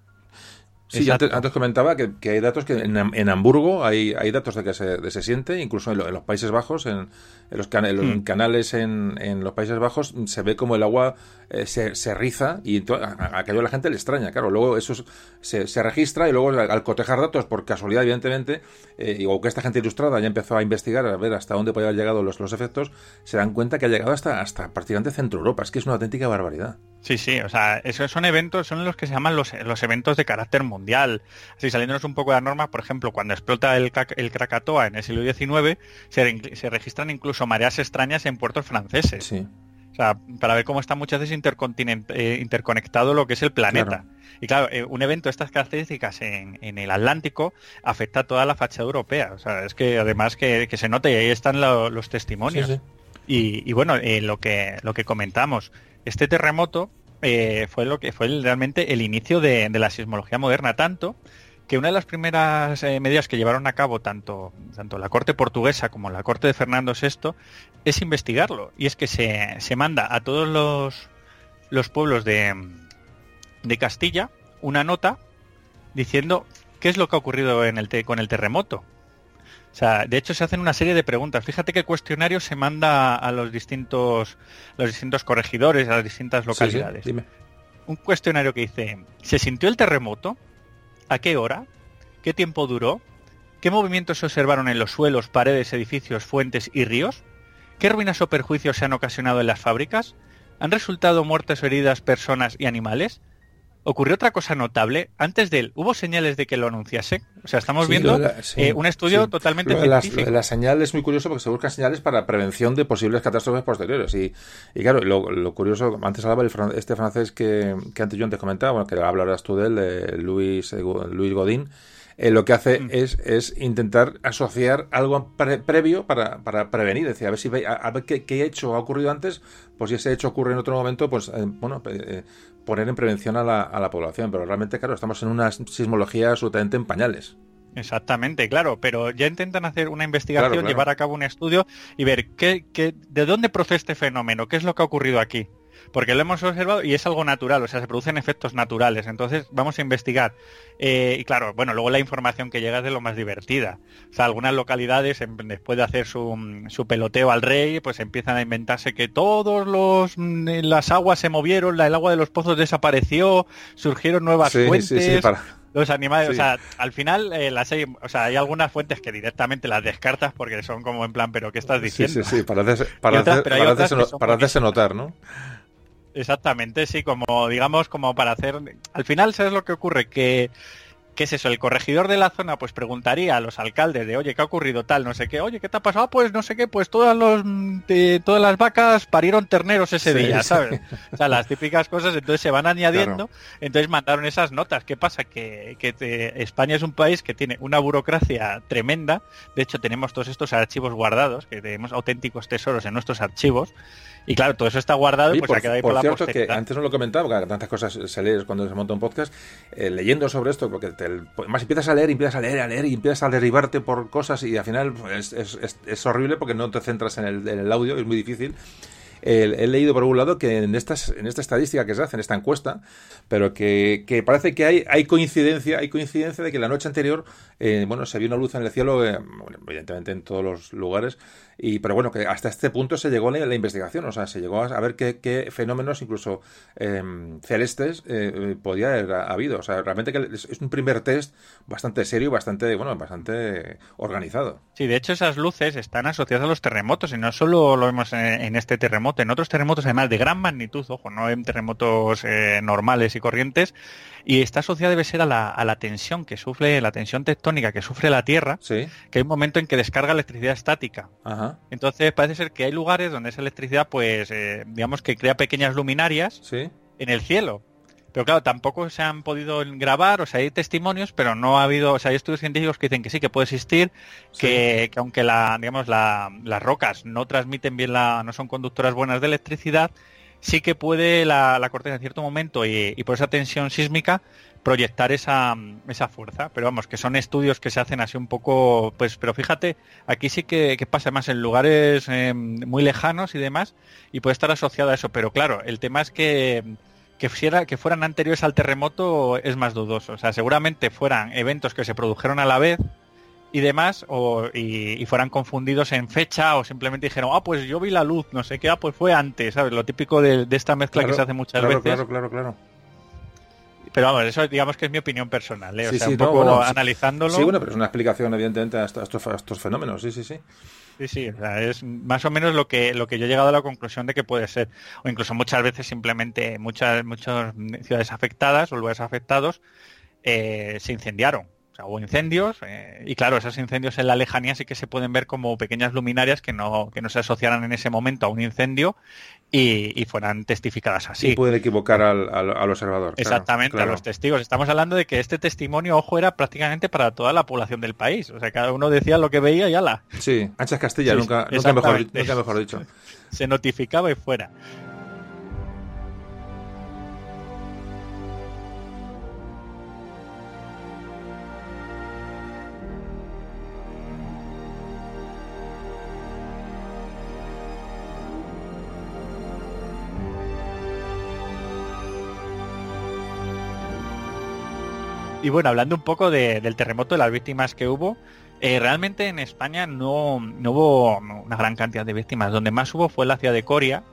Sí, antes, comentaba que, hay datos que en, Hamburgo hay, hay, datos de que se, se siente, incluso en, los Países Bajos, en, los, hmm. canales en, los Países Bajos, se ve como el agua eh, se, se, riza y a, aquello la gente le extraña. Claro, luego eso se, se, registra y luego al, cotejar datos, por casualidad, evidentemente, eh, o que esta gente ilustrada ya empezó a investigar, a ver hasta dónde puede haber llegado los, los efectos, se dan cuenta que ha llegado hasta, hasta prácticamente Centro Europa. Es que es una auténtica barbaridad. Sí, sí, o sea, esos son eventos, son los que se llaman los, los eventos de carácter mundial. Así saliéndonos un poco de la norma, por ejemplo, cuando explota el, el Krakatoa en el siglo XIX, se, se, registran incluso mareas extrañas en puertos franceses. Sí. O sea, para ver cómo está muchas veces eh, interconectado lo que es el planeta. Y claro, eh, un evento de estas características en, en, el Atlántico afecta a toda la fachada europea. O sea, es que además que, se nota y ahí están los testimonios. Sí, sí. Y, y, bueno, eh, lo que lo que comentamos, este terremoto eh, fue lo que fue realmente el inicio de, la sismología moderna, tanto que una de las primeras eh, medidas que llevaron a cabo tanto, tanto la corte portuguesa como la corte de Fernando VI es investigarlo. Y es que se, se manda a todos los, los pueblos de, de Castilla una nota diciendo qué es lo que ha ocurrido con el terremoto. O sea, de hecho se hacen una serie de preguntas. Fíjate qué cuestionario se manda a los distintos, los distintos corregidores, a las distintas localidades. Un cuestionario que dice, ¿se sintió el terremoto? ¿A qué hora? ¿Qué tiempo duró? ¿Qué movimientos se observaron en los suelos, paredes, edificios, fuentes y ríos? ¿Qué ruinas o perjuicios se han ocasionado en las fábricas? ¿Han resultado muertes o heridas personas y animales? Ocurrió otra cosa notable. Antes de él, ¿hubo señales de que lo anunciase? O sea, estamos viendo eh, un estudio totalmente científico. La, señal es muy curioso porque se buscan señales para prevención de posibles catástrofes posteriores. Y, y claro, lo, curioso, antes hablaba el, este francés que, que antes yo antes comentaba, bueno, que hablarás tú de él, de Luis, eh, Luis Godín, eh, lo que hace mm. es, es, intentar asociar algo previo para, para, prevenir, es decir, a ver si a, ver qué, qué, hecho ha ocurrido antes, pues si ese hecho ocurre en otro momento, pues bueno, poner en prevención a la, a la población. Pero realmente, claro, estamos en una sismología absolutamente en pañales. Exactamente, claro, pero ya intentan hacer una investigación, llevar a cabo un estudio y ver qué, qué, de dónde procede este fenómeno, qué es lo que ha ocurrido aquí porque lo hemos observado y es algo natural, o sea, se producen efectos naturales. Entonces, vamos a investigar. Eh, y claro, bueno, luego la información que llega es de lo más divertida. O sea, algunas localidades, después de hacer su, su peloteo al rey, pues empiezan a inventarse que todos los mm, las aguas se movieron, el agua de los pozos desapareció, surgieron nuevas fuentes. los animales, o sea, al final eh, las hay, o sea, hay algunas fuentes que directamente las descartas porque son como en plan, pero ¿qué estás diciendo? Sí, sí, sí, para, para, para hacerse notar, ¿no? Exactamente, sí, como digamos, como para hacer... Al final, ¿sabes lo que ocurre? Que ¿Qué es eso? El corregidor de la zona pues preguntaría a los alcaldes de, oye, ¿qué ha ocurrido tal? No sé qué, oye, ¿qué te ha pasado? Ah, pues no sé qué, pues todas, los, todas las vacas parieron terneros ese día, ¿sabes? O sea, las típicas cosas, entonces se van añadiendo, entonces mandaron esas notas. ¿Qué pasa? Que, que España es un país que tiene una burocracia tremenda, de hecho tenemos todos estos archivos guardados, que tenemos auténticos tesoros en nuestros archivos, y claro, todo eso está guardado y pues por, ha quedado ahí por, por cierto, que antes no lo comentaba, porque tantas cosas se lee cuando se monta un podcast, eh, leyendo sobre esto, porque más empiezas a leer, empiezas a leer, a leer y empiezas a derribarte por cosas y al final es, es, horrible porque no te centras en el, en el audio, es muy difícil he leído por un lado que en, estas, en esta estadística que se hace, en esta encuesta, pero que, parece que hay, hay coincidencia, hay coincidencia de que la noche anterior, eh, bueno, se vio una luz en el cielo, eh, evidentemente en todos los lugares, y pero bueno, que hasta este punto se llegó la, investigación, o sea, se llegó a ver qué, fenómenos, incluso em, celestes, eh, podía haber habido. O sea, realmente que es, un primer test bastante serio, bastante, bueno, bastante organizado. Sí, de hecho esas luces están asociadas a los terremotos, y no solo lo vemos en este terremoto, en otros terremotos además de gran magnitud, ojo, no en terremotos eh, normales y corrientes, y está asociada debe ser a la, tensión que sufre, la tensión tectónica que sufre la Tierra, que hay un momento en que descarga electricidad estática. Entonces parece ser que hay lugares donde esa electricidad, pues, eh, digamos que crea pequeñas luminarias en el cielo. Pero claro, tampoco se han podido grabar, o sea, hay testimonios, pero no ha habido, o sea, hay estudios científicos que dicen que sí, que puede existir, que, aunque la, digamos, las rocas no transmiten bien la, no son conductoras buenas de electricidad, sí que puede la, la corteza en cierto momento y, por esa tensión sísmica proyectar esa, esa fuerza. Pero vamos, que son estudios que se hacen así un poco, pues, pero fíjate, aquí sí que, pasa más en lugares eh, muy lejanos y demás, y puede estar asociado a eso. Pero claro, el tema es que que, que fueran anteriores al terremoto es más dudoso. O sea, seguramente fueran eventos que se produjeron a la vez y demás, o, y, fueran confundidos en fecha, o simplemente dijeron, ah, pues yo vi la luz, no sé qué, ah, pues fue antes, ¿sabes? Lo típico de, esta mezcla que se hace muchas veces. Claro, claro, claro. Pero vamos, eso digamos que es mi opinión personal, ¿eh? O sea, un poco analizándolo. Sí, bueno, pero es una explicación, evidentemente, a estos, a estos fenómenos, sí, sí, sí. Sí, sí, es más o menos lo que, lo que yo he llegado a la conclusión de que puede ser. O incluso muchas veces simplemente muchas, muchas ciudades afectadas o lugares afectados eh, se incendiaron. Sea, hubo incendios eh, y claro, esos incendios en la lejanía sí que se pueden ver como pequeñas luminarias que no, que no se asociaran en ese momento a un incendio y, fueran testificadas así. Y pueden equivocar al, al, observador. Exactamente, a los testigos. Estamos hablando de que este testimonio, ojo, era prácticamente para toda la población del país. O sea, cada uno decía lo que veía y ala. Sí, anchas Castilla, nunca, nunca, mejor, nunca mejor dicho. (laughs) se notificaba y fuera. Y bueno, hablando un poco del terremoto, de las víctimas que hubo, eh, realmente en España no, hubo una gran cantidad de víctimas. Donde más hubo fue en la ciudad de Coria,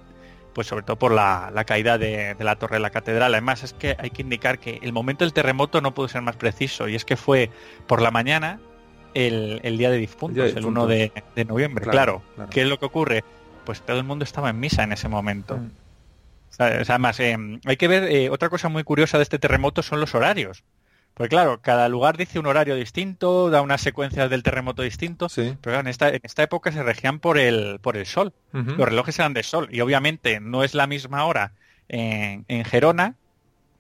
pues sobre todo por la, caída de, la torre de la catedral. Además es que hay que indicar que el momento del terremoto no pudo ser más preciso y es que fue por la mañana el, día de difuntos, el, 1 de, noviembre. Claro, ¿qué es lo que ocurre? Pues todo el mundo estaba en misa en ese momento. Mm. además, eh, hay que ver, eh, otra cosa muy curiosa de este terremoto son los horarios. Pues claro, cada lugar dice un horario distinto, da unas secuencias del terremoto distinto, pero en esta, en esta época se regían por el, por el sol. Los relojes eran de sol y obviamente no es la misma hora en, Gerona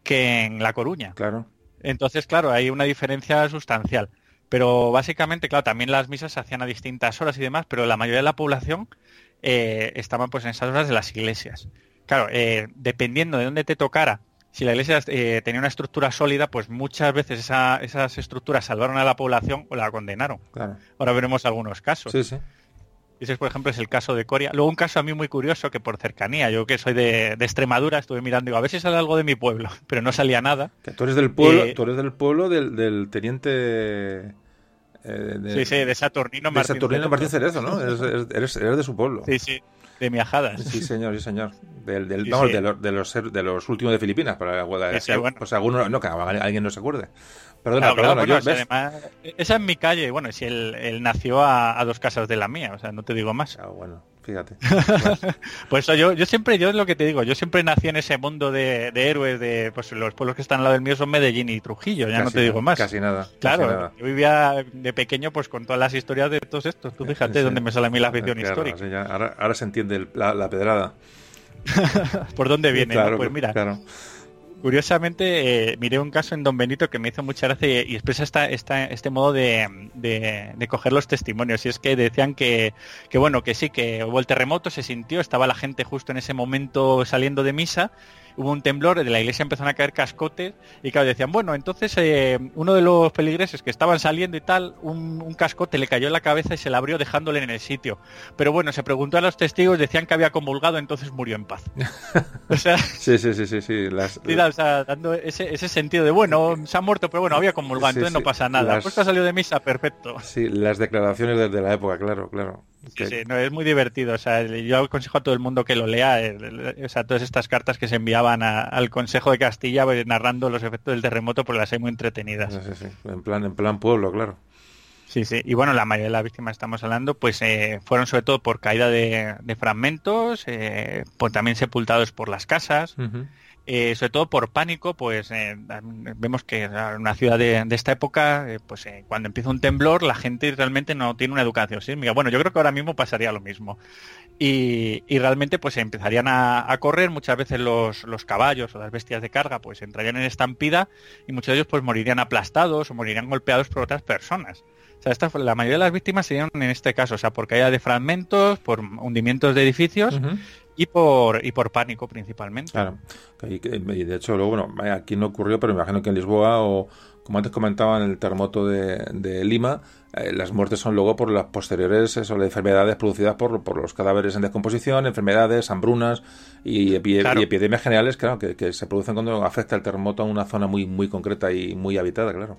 que en La Coruña. Claro. Entonces, claro, hay una diferencia sustancial. Pero básicamente, claro, también las misas se hacían a distintas horas y demás, pero la mayoría de la población eh, estaban pues en esas horas de las iglesias. Claro, eh, dependiendo de dónde te tocara si la iglesia eh, tenía una estructura sólida, pues muchas veces esas estructuras salvaron a la población o la condenaron. Ahora veremos algunos casos. Sí, sí. Ese, por ejemplo, es el caso de Coria. Luego un caso a mí muy curioso que por cercanía, yo que soy de, Extremadura, estuve mirando, digo, a ver si sale algo de mi pueblo, (laughs) pero no salía nada. Que tú eres del pueblo, eh, tú eres del pueblo del, teniente... Eh, sí, sí, de Saturnino Martín. De Saturnino Martín Cerezo, ¿no? eres, eres de su pueblo. Sí, sí de miajadas. Sí, señor, sí, señor. Del, del vamos, De, los, de, los, de, los, últimos de Filipinas, para sí, bueno. pues alguno, no, que alguien no se acuerde. Perdona, perdona, yo, además, esa es mi calle, bueno, si él, él nació a, a, dos casas de la mía, o sea, no te digo más. Ah, bueno fíjate. (laughs) pues yo, yo siempre, yo es lo que te digo, yo siempre nací en ese mundo de, héroes, de pues los pueblos que están al lado del mío son Medellín y Trujillo, ya no te digo más. Casi nada. Claro, yo vivía de pequeño pues con todas las historias de todos estos. Tú fíjate dónde me sale a mí la afición histórica. ahora, se entiende la, pedrada. (laughs) ¿Por dónde viene? Pues mira. Curiosamente, eh, miré un caso en Don Benito que me hizo mucha gracia y, expresa esta, este modo de, de, coger los testimonios. Y es que decían que, que, bueno, que sí, que hubo el terremoto, se sintió, estaba la gente justo en ese momento saliendo de misa hubo un temblor, de la iglesia empezaron a caer cascotes y claro, decían, bueno, entonces eh, uno de los peligreses que estaban saliendo y tal, un, un, cascote le cayó en la cabeza y se la abrió dejándole en el sitio. Pero bueno, se preguntó a los testigos, decían que había comulgado, entonces murió en paz. (laughs) o sea, sí, sí, sí, sí, sí. Las, o sea, dando ese, ese, sentido de, bueno, se ha muerto, pero bueno, había comulgado, entonces no pasa nada. Las, pues ha salido de misa, perfecto. Sí, las declaraciones desde la época, claro, claro. Sí, sí, no, es muy divertido. O sea, yo aconsejo a todo el mundo que lo lea. Eh, o sea, todas estas cartas que se enviaban a, al Consejo de Castilla pues, narrando los efectos del terremoto, pues las hay muy entretenidas. Sí, sí, En plan, en plan pueblo, claro. Sí, sí. Y bueno, la mayoría de las víctimas estamos hablando, pues eh, fueron sobre todo por caída de, de fragmentos, eh, por también sepultados por las casas. Eh, sobre todo por pánico, pues eh, vemos que en una ciudad de, esta época, eh, pues cuando empieza un temblor, la gente realmente no tiene una educación sísmica. Bueno, yo creo que ahora mismo pasaría lo mismo. Y, realmente pues empezarían a, correr, muchas veces los, los, caballos o las bestias de carga pues entrarían en estampida y muchos de ellos pues morirían aplastados o morirían golpeados por otras personas. O sea, esta, la mayoría de las víctimas serían en este caso, o sea, por caída de fragmentos, por hundimientos de edificios y por y por pánico principalmente. Claro. Y de hecho, luego, bueno, aquí no ocurrió, pero me imagino que en Lisboa o, como antes comentaba, en el terremoto de, Lima, eh, las muertes son luego por las posteriores eso, enfermedades producidas por, por los cadáveres en descomposición, enfermedades, hambrunas y, epidemias generales, claro, que, que, se producen cuando afecta el terremoto a una zona muy, muy concreta y muy habitada, claro.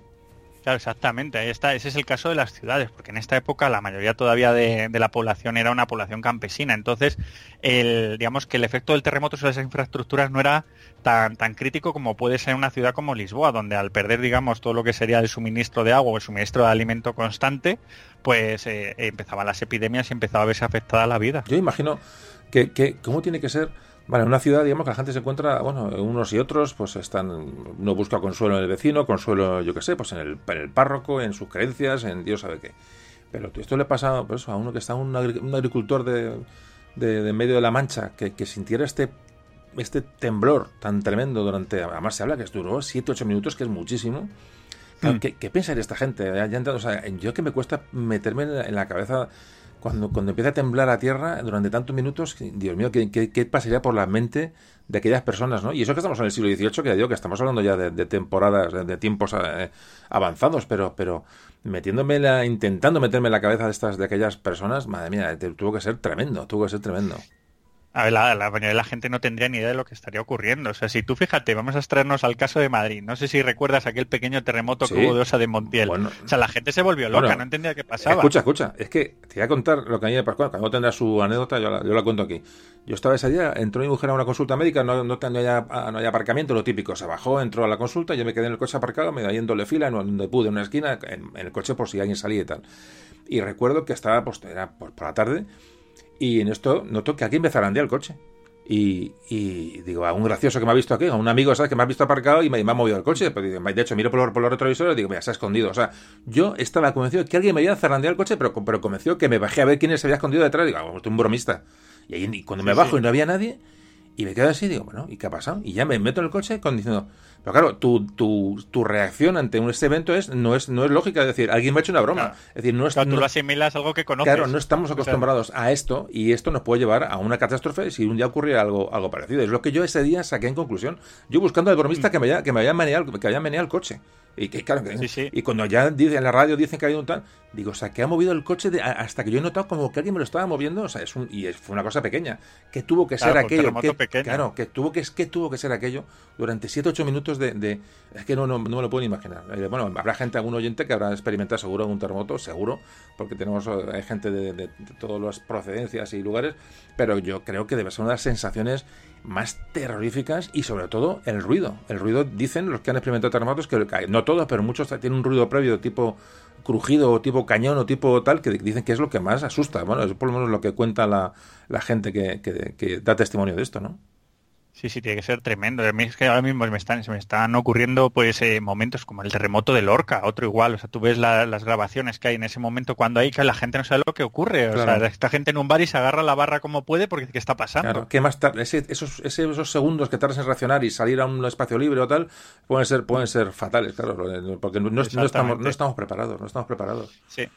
Claro, exactamente. Ahí está. Ese es el caso de las ciudades, porque en esta época la mayoría todavía de, la población era una población campesina. Entonces, el, digamos que el efecto del terremoto sobre esas infraestructuras no era tan, tan crítico como puede ser una ciudad como Lisboa, donde al perder, digamos, todo lo que sería el suministro de agua o el suministro de alimento constante, pues eh, empezaban las epidemias y empezaba a verse afectada la vida. Yo imagino que cómo tiene que ser Vale, en una ciudad, digamos, que la gente se encuentra, bueno, unos y otros, pues están, uno busca consuelo en el vecino, consuelo, yo qué sé, pues en el, en el párroco, en sus creencias, en Dios sabe qué. Pero esto le pasa pues, a uno que está, un, agricultor de, de, medio de la Mancha, que, que sintiera este este temblor tan tremendo durante, además se habla que duró 7, 8 minutos, que es muchísimo. Hmm. ¿Qué, ¿Qué, pensaría esta gente? Ya, o sea, yo que me cuesta meterme en la cabeza cuando, cuando empieza a temblar la tierra durante tantos minutos, Dios mío, ¿qué, qué, pasaría por la mente de aquellas personas, ¿no? Y eso que estamos en el siglo XVIII, que digo que estamos hablando ya de, temporadas, de, tiempos eh, avanzados, pero, pero metiéndome la, intentando meterme en la cabeza de estas, de aquellas personas, madre mía, tuvo que ser tremendo, tuvo que ser tremendo. A ver, la, mayoría de la gente no tendría ni idea de lo que estaría ocurriendo. O sea, si tú fíjate, vamos a extraernos al caso de Madrid. No sé si recuerdas aquel pequeño terremoto que hubo de Osa de Montiel. o sea, la gente se volvió loca, no entendía qué pasaba. Escucha, escucha. Es que te voy a contar lo que a mí me pasó. Uno tendrá su anécdota, yo la, yo la, cuento aquí. Yo estaba ese día, entró mi mujer a una consulta médica, no, no, no, había, no había aparcamiento, lo típico. Se bajó, entró a la consulta, yo me quedé en el coche aparcado, me iba en doble fila, en donde pude, en una esquina, en, el coche por si alguien salía y tal. Y recuerdo que estaba, pues, era por, por la tarde, y en esto noto que aquí a andar el coche. Y, digo, a un gracioso que me ha visto aquí, a un amigo, ¿sabes? Que me ha visto aparcado y me, ha movido el coche. Pues, de hecho, miro por, los, retrovisores y digo, mira, se ha escondido. O sea, yo estaba convencido que alguien me iba a zarandear el coche, pero, pero convencido que me bajé a ver quién se había escondido detrás. Digo, ah, un bromista. Y, ahí, cuando me bajo y no había nadie, y me quedo así, digo, bueno, ¿y qué ha pasado? Y ya me meto en el coche con diciendo, pero claro, tu, tu, tu reacción ante este evento es no es no es lógica, es decir, alguien me ha hecho una broma. Es decir, no es, tú lo asimilas algo que conoces. Claro, no estamos acostumbrados a esto y esto nos puede llevar a una catástrofe si un día ocurriera algo, algo parecido. Es lo que yo ese día saqué en conclusión. Yo buscando al bromista mm. que me haya, que me haya meneado, que haya meneado el coche. Y que claro, y cuando ya dice, en la radio dicen que ha habido un tal, digo, o sea, que ha movido el coche hasta que yo he notado como que alguien me lo estaba moviendo, o sea, es un, y fue una cosa pequeña, que tuvo que ser aquello, que, claro, que tuvo que, que tuvo que ser aquello durante 7 8 minutos de, es que no, no, no, me lo puedo ni imaginar. Eh, bueno, habrá gente, algún oyente que habrá experimentado seguro un terremoto, seguro, porque tenemos eh, hay gente de, de, todas las procedencias y lugares, pero yo creo que debe ser una de las sensaciones más terroríficas y sobre todo el ruido. El ruido, dicen los que han experimentado terremotos, que no todos, pero muchos tienen un ruido previo tipo crujido o tipo cañón o tipo tal, que dicen que es lo que más asusta. Bueno, es por lo menos lo que cuenta la, gente que, que da testimonio de esto, ¿no? Sí, sí, tiene que ser tremendo. A mí es que ahora mismo me están, se me están ocurriendo pues eh, momentos como el terremoto de Lorca, otro igual. O sea, tú ves las grabaciones que hay en ese momento cuando hay que la gente no sabe lo que ocurre. O sea, esta gente en un bar y se agarra la barra como puede porque ¿qué está pasando? Claro, que más tarde, esos, esos segundos que tardas en reaccionar y salir a un espacio libre o tal, pueden ser, pueden ser fatales, claro, porque no, estamos, no estamos preparados, no estamos preparados. Sí.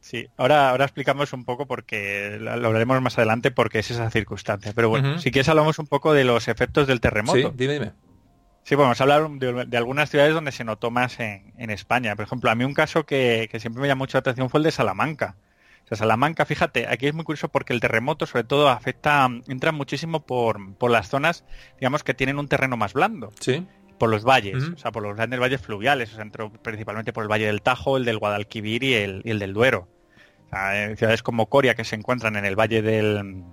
Sí, ahora, ahora explicamos un poco porque lo hablaremos más adelante porque es esa circunstancia. Pero bueno, si quieres hablamos un poco de los efectos del terremoto. Sí, dime, dime. Sí, bueno, vamos a hablar de, algunas ciudades donde se notó más en, España. Por ejemplo, a mí un caso que, siempre me llamó mucho la atención fue el de Salamanca. O sea, Salamanca, fíjate, aquí es muy curioso porque el terremoto sobre todo afecta, entra muchísimo por, por las zonas, digamos, que tienen un terreno más blando. Sí por los valles, o sea, por los grandes valles fluviales, o sea, entró principalmente por el Valle del Tajo, el del Guadalquivir y el, y el del Duero. O sea, ciudades como Coria, que se encuentran en el Valle del,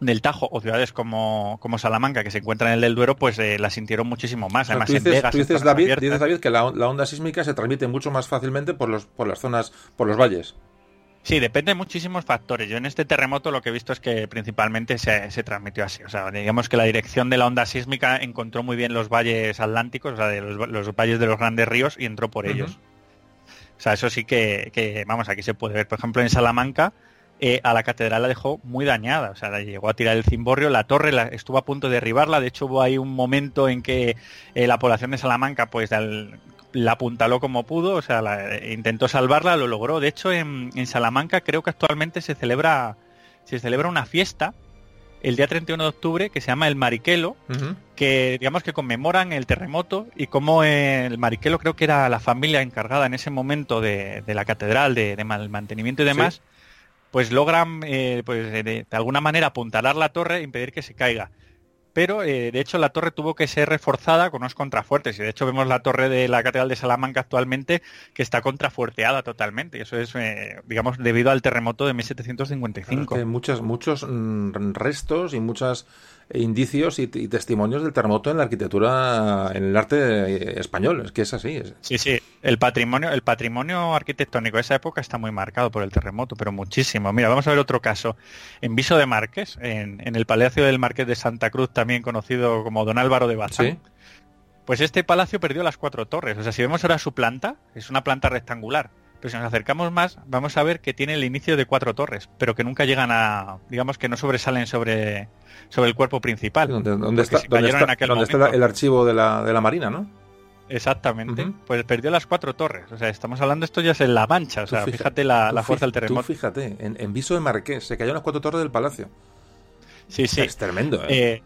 del Tajo, o ciudades como, como Salamanca, que se encuentran en el del Duero, pues eh, la sintieron muchísimo más. Además, tú dices, tú dices David, dices, David, que la, onda sísmica se transmite mucho más fácilmente por, los, por las zonas, por los valles. Sí, depende de muchísimos factores. Yo en este terremoto lo que he visto es que principalmente se, se, transmitió así. O sea, digamos que la dirección de la onda sísmica encontró muy bien los valles atlánticos, o sea, de los, valles de los grandes ríos y entró por ellos. O sea, eso sí que, vamos, aquí se puede ver. Por ejemplo, en Salamanca eh, a la catedral la dejó muy dañada. O sea, la llegó a tirar el cimborrio, la torre la, estuvo a punto de derribarla. De hecho, hubo ahí un momento en que eh, la población de Salamanca, pues la apuntaló como pudo, o sea, intentó salvarla, lo logró. De hecho, en, Salamanca creo que actualmente se celebra, se celebra una fiesta el día 31 de octubre que se llama el Mariquelo, que digamos que conmemoran el terremoto y como el Mariquelo creo que era la familia encargada en ese momento de, la catedral, de, de mantenimiento y demás, pues logran eh, pues, de, alguna manera apuntalar la torre e impedir que se caiga pero eh, de hecho la torre tuvo que ser reforzada con unos contrafuertes y de hecho vemos la torre de la Catedral de Salamanca actualmente que está contrafuerteada totalmente y eso es eh, digamos debido al terremoto de 1755. Hay muchos muchos mm, restos y muchas indicios y, testimonios del terremoto en la arquitectura, en el arte español. Es que es así. Sí, sí. El patrimonio, el patrimonio arquitectónico de esa época está muy marcado por el terremoto, pero muchísimo. Mira, vamos a ver otro caso. En Viso de Márquez, en, el Palacio del Marqués de Santa Cruz, también conocido como Don Álvaro de Bazán. Pues este palacio perdió las cuatro torres. O sea, si vemos ahora su planta, es una planta rectangular pero si nos acercamos más, vamos a ver que tiene el inicio de cuatro torres, pero que nunca llegan a, digamos que no sobresalen sobre, sobre el cuerpo principal. ¿Dónde, está, el archivo de la, de la Marina, no? Exactamente. Pues perdió las cuatro torres. O sea, estamos hablando, esto ya es en La Mancha. O sea, fíjate, la, fuerza del terremoto. fíjate, en, Viso de Marqués se cayeron las cuatro torres del palacio. Sí, sí. Es tremendo, ¿eh? ¿eh?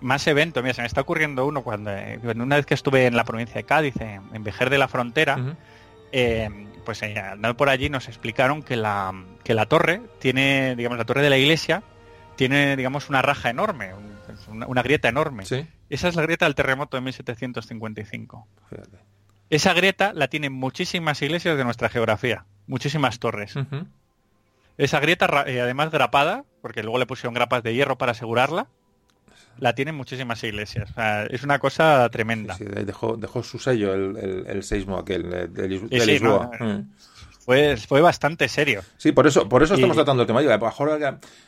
más evento, mira, se me está ocurriendo uno cuando, eh, una vez que estuve en la provincia de Cádiz, en, Vejer de la Frontera, pues eh, andando por allí nos explicaron que la, que la torre tiene, digamos, la torre de la iglesia tiene, digamos, una raja enorme, una, grieta enorme. Esa es la grieta del terremoto de 1755. Esa grieta la tienen muchísimas iglesias de nuestra geografía, muchísimas torres. Esa grieta, eh, además grapada, porque luego le pusieron grapas de hierro para asegurarla, la tienen muchísimas iglesias. es una cosa tremenda. dejó, dejó su sello el, el, seismo aquel de, Lisboa. Mm. Fue, fue bastante serio. Sí, por eso, por eso estamos tratando el tema. Yo,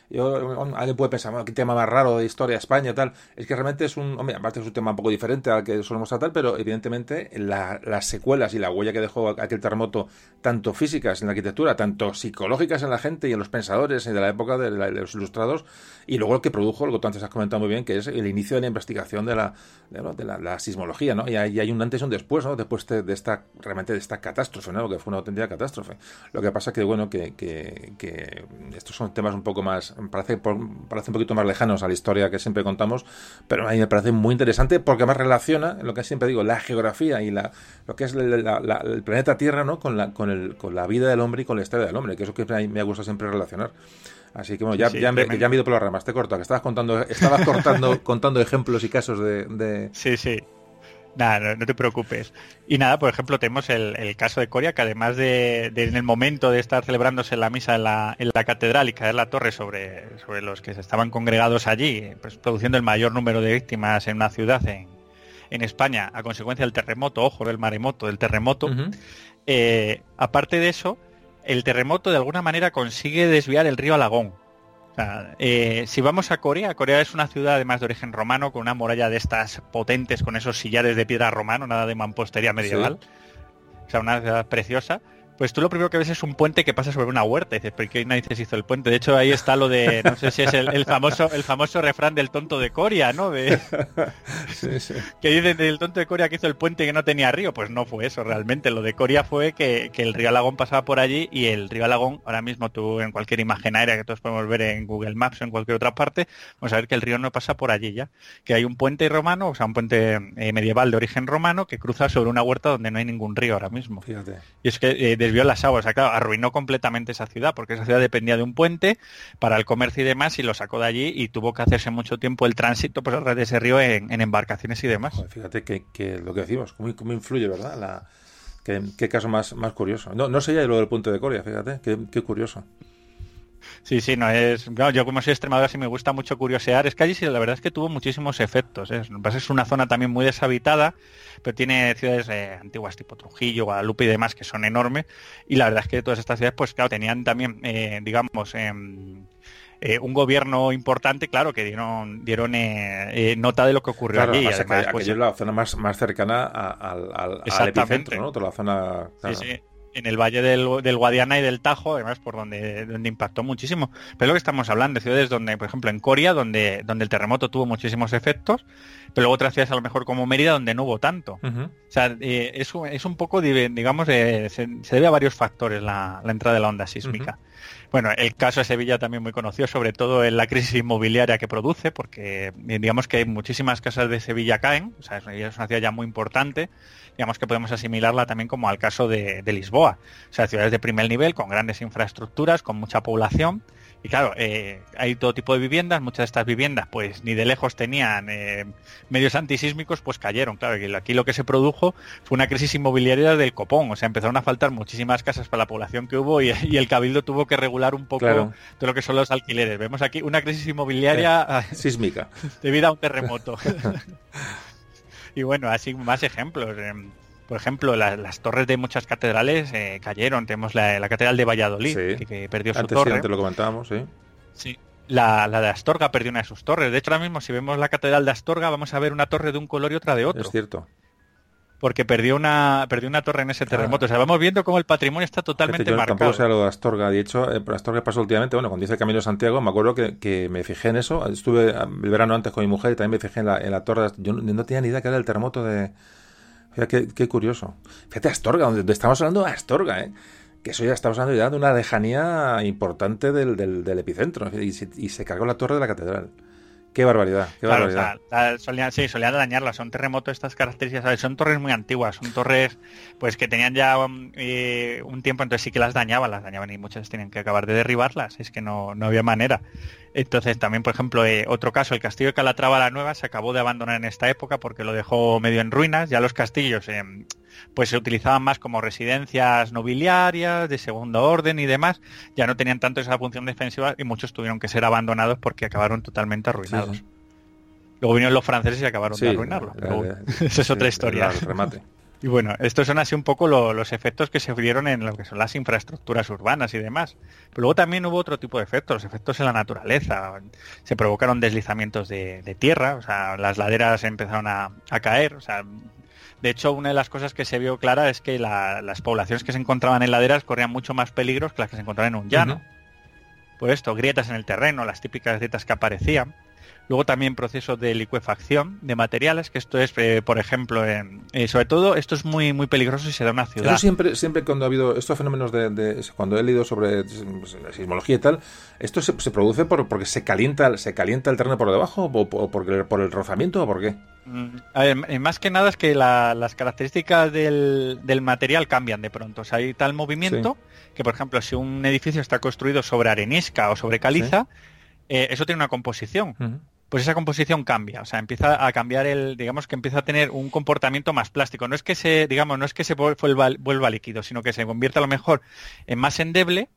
yo, alguien puede pensar, bueno, qué tema más raro de historia de España y tal. Es que realmente es un, hombre, aparte es un tema un poco diferente al que solemos tratar, pero evidentemente las secuelas y la huella que dejó aquel terremoto, tanto físicas en la arquitectura, tanto psicológicas en la gente y en los pensadores de la época de, los ilustrados, y luego lo que produjo, lo que tú antes has comentado muy bien, que es el inicio de la investigación de la, de, la, sismología, ¿no? Y hay, hay, un antes y un después, ¿no? Después de, esta, realmente de esta catástrofe, ¿no? Lo que fue una auténtica catástrofe. Lo que pasa que, bueno, que, que, estos son temas un poco más, parece, parece un poquito más lejanos a la historia que siempre contamos, pero a mí me parece muy interesante porque más relaciona, lo que siempre digo, la geografía y la, lo que es el planeta Tierra, ¿no? Con la, con, el, con la vida del hombre y con la historia del hombre, que eso que me gusta siempre relacionar. Así que bueno, ya, ya, me, ya he ido por las ramas, te corto, que estabas contando, estabas (laughs) cortando, contando ejemplos y casos de, de... Sí, sí. Nada, no, te preocupes. Y nada, por ejemplo, tenemos el, caso de Coria, que además de, en el momento de estar celebrándose la misa en la, en la catedral y caer la torre sobre, sobre los que se estaban congregados allí, pues produciendo el mayor número de víctimas en una ciudad en, en España a consecuencia del terremoto, ojo, del maremoto, del terremoto, eh, aparte de eso, el terremoto de alguna manera consigue desviar el río Alagón eh, si vamos a Corea, Corea es una ciudad además de origen romano, con una muralla de estas potentes, con esos sillares de piedra romano, nada de mampostería medieval. O sea, una ciudad preciosa. Pues tú lo primero que ves es un puente que pasa sobre una huerta. Y dices, ¿pero qué narices hizo el puente? De hecho, ahí está lo de, no sé si es el, famoso el famoso refrán del tonto de Coria, ¿no? De, (laughs) (laughs) Que dicen del tonto de Coria que hizo el puente que no tenía río. Pues no fue eso, realmente. Lo de Coria fue que, el río Alagón pasaba por allí y el río Alagón, ahora mismo tú en cualquier imagen aérea que todos podemos ver en Google Maps o en cualquier otra parte, vamos a ver que el río no pasa por allí ya. Que hay un puente romano, o sea, un puente eh, medieval de origen romano que cruza sobre una huerta donde no hay ningún río ahora mismo. Fíjate. Y es que eh, desvió las aguas, o arruinó completamente esa ciudad, porque esa ciudad dependía de un puente para el comercio y demás, y lo sacó de allí y tuvo que hacerse mucho tiempo el tránsito pues, de ese río en, embarcaciones y demás. fíjate que, lo que decimos, cómo, influye, ¿verdad? La, qué, caso más, más curioso. No, no sé ya lo del puente de Coria, fíjate, qué curioso. Sí, sí, no es. yo como soy extremadura sí me gusta mucho curiosear. Es que allí sí, la verdad es que tuvo muchísimos efectos. ¿eh? Es una zona también muy deshabitada, pero tiene ciudades eh, antiguas tipo Trujillo, Guadalupe y demás que son enormes. Y la verdad es que todas estas ciudades, pues claro, tenían también, eh, digamos, em, un gobierno importante, claro, que dieron dieron nota de lo que ocurrió allí. Además, pues, es la zona más, más cercana al, al, epicentro, ¿no? Toda la zona. Sí, sí en el valle del, Guadiana y del Tajo, además por donde, donde impactó muchísimo. Pero lo que estamos hablando, de ciudades donde, por ejemplo, en Coria, donde, donde el terremoto tuvo muchísimos efectos, pero luego otras ciudades a lo mejor como Mérida, donde no hubo tanto. O sea, eh, es, es, un poco, digamos, se, debe a varios factores la, entrada de la onda sísmica. Bueno, el caso de Sevilla también muy conocido, sobre todo en la crisis inmobiliaria que produce, porque eh, digamos que muchísimas casas de Sevilla caen, o sea, es una ciudad ya muy importante, digamos que podemos asimilarla también como al caso de, Lisboa. O sea, ciudades de primer nivel, con grandes infraestructuras, con mucha población. Y claro, eh, hay todo tipo de viviendas, muchas de estas viviendas pues ni de lejos tenían eh, medios antisísmicos, pues cayeron. Claro, y aquí lo que se produjo fue una crisis inmobiliaria del copón, o sea, empezaron a faltar muchísimas casas para la población que hubo y, el cabildo tuvo que regular un poco todo lo que son los alquileres. Vemos aquí una crisis inmobiliaria sísmica (laughs) debido a un terremoto. (laughs) Y bueno, así más ejemplos. Por ejemplo, las torres de muchas catedrales eh, cayeron. Tenemos la, Catedral de Valladolid, que, perdió su torre. Sí, antes lo comentábamos, sí. Sí. La, de Astorga perdió una de sus torres. De hecho, ahora mismo, si vemos la Catedral de Astorga, vamos a ver una torre de un color y otra de otro. Es cierto porque perdió una perdió una torre en ese terremoto. O sea, vamos viendo cómo el patrimonio está totalmente yo marcado. Tampoco sé lo de Astorga. De hecho, eh, Astorga pasó últimamente, bueno, cuando hice el Camino de Santiago, me acuerdo que, me fijé en eso. Estuve el verano antes con mi mujer y también me fijé en la, en la torre. Yo no, tenía ni idea que era el terremoto de... Fíjate, qué, curioso. Fíjate, Astorga, donde estamos hablando de Astorga, ¿eh? Que eso ya estamos hablando ya de una lejanía importante del, del, epicentro. y se cargó la torre de la catedral. Qué barbaridad, qué barbaridad. solían, sí, solían dañarlas. Son terremotos estas características, Son torres muy antiguas, son torres pues que tenían ya um, eh, un tiempo, entonces sí que las dañaban, las dañaban y muchas tienen que acabar de derribarlas. Es que no, no había manera. Entonces también, por ejemplo, eh, otro caso, el castillo de Calatrava la Nueva se acabó de abandonar en esta época porque lo dejó medio en ruinas. Ya los castillos eh, pues se utilizaban más como residencias nobiliarias, de segundo orden y demás. Ya no tenían tanto esa función defensiva y muchos tuvieron que ser abandonados porque acabaron totalmente arruinados. Luego vinieron los franceses y acabaron de arruinarlo. (laughs) esa es otra historia. remate. (laughs) Y bueno, estos son así un poco los efectos que se dieron en lo que son las infraestructuras urbanas y demás. Pero luego también hubo otro tipo de efectos, los efectos en la naturaleza. Se provocaron deslizamientos de, tierra, o sea, las laderas empezaron a, caer. O sea, de hecho, una de las cosas que se vio clara es que las poblaciones que se encontraban en laderas corrían mucho más peligros que las que se encontraban en un llano. Por esto, grietas en el terreno, las típicas grietas que aparecían. Luego también procesos de licuefacción de materiales, que esto es, eh, por ejemplo, eh, sobre todo esto es muy muy peligroso si se da una ciudad. Eso siempre, siempre cuando ha habido estos fenómenos de, cuando he leído sobre sismología y tal, esto se, produce por, porque se calienta, se calienta el terreno por debajo o, por, por, el rozamiento o por qué. Mm, eh, más que nada es que las características del, material cambian de pronto. O sea, hay tal movimiento que, por ejemplo, si un edificio está construido sobre arenisca o sobre caliza, eso tiene una composición pues esa composición cambia, o sea, empieza a cambiar el, digamos que empieza a tener un comportamiento más plástico. No es que se, digamos, no es que se vuelva, vuelva líquido, sino que se convierte a lo mejor en más endeble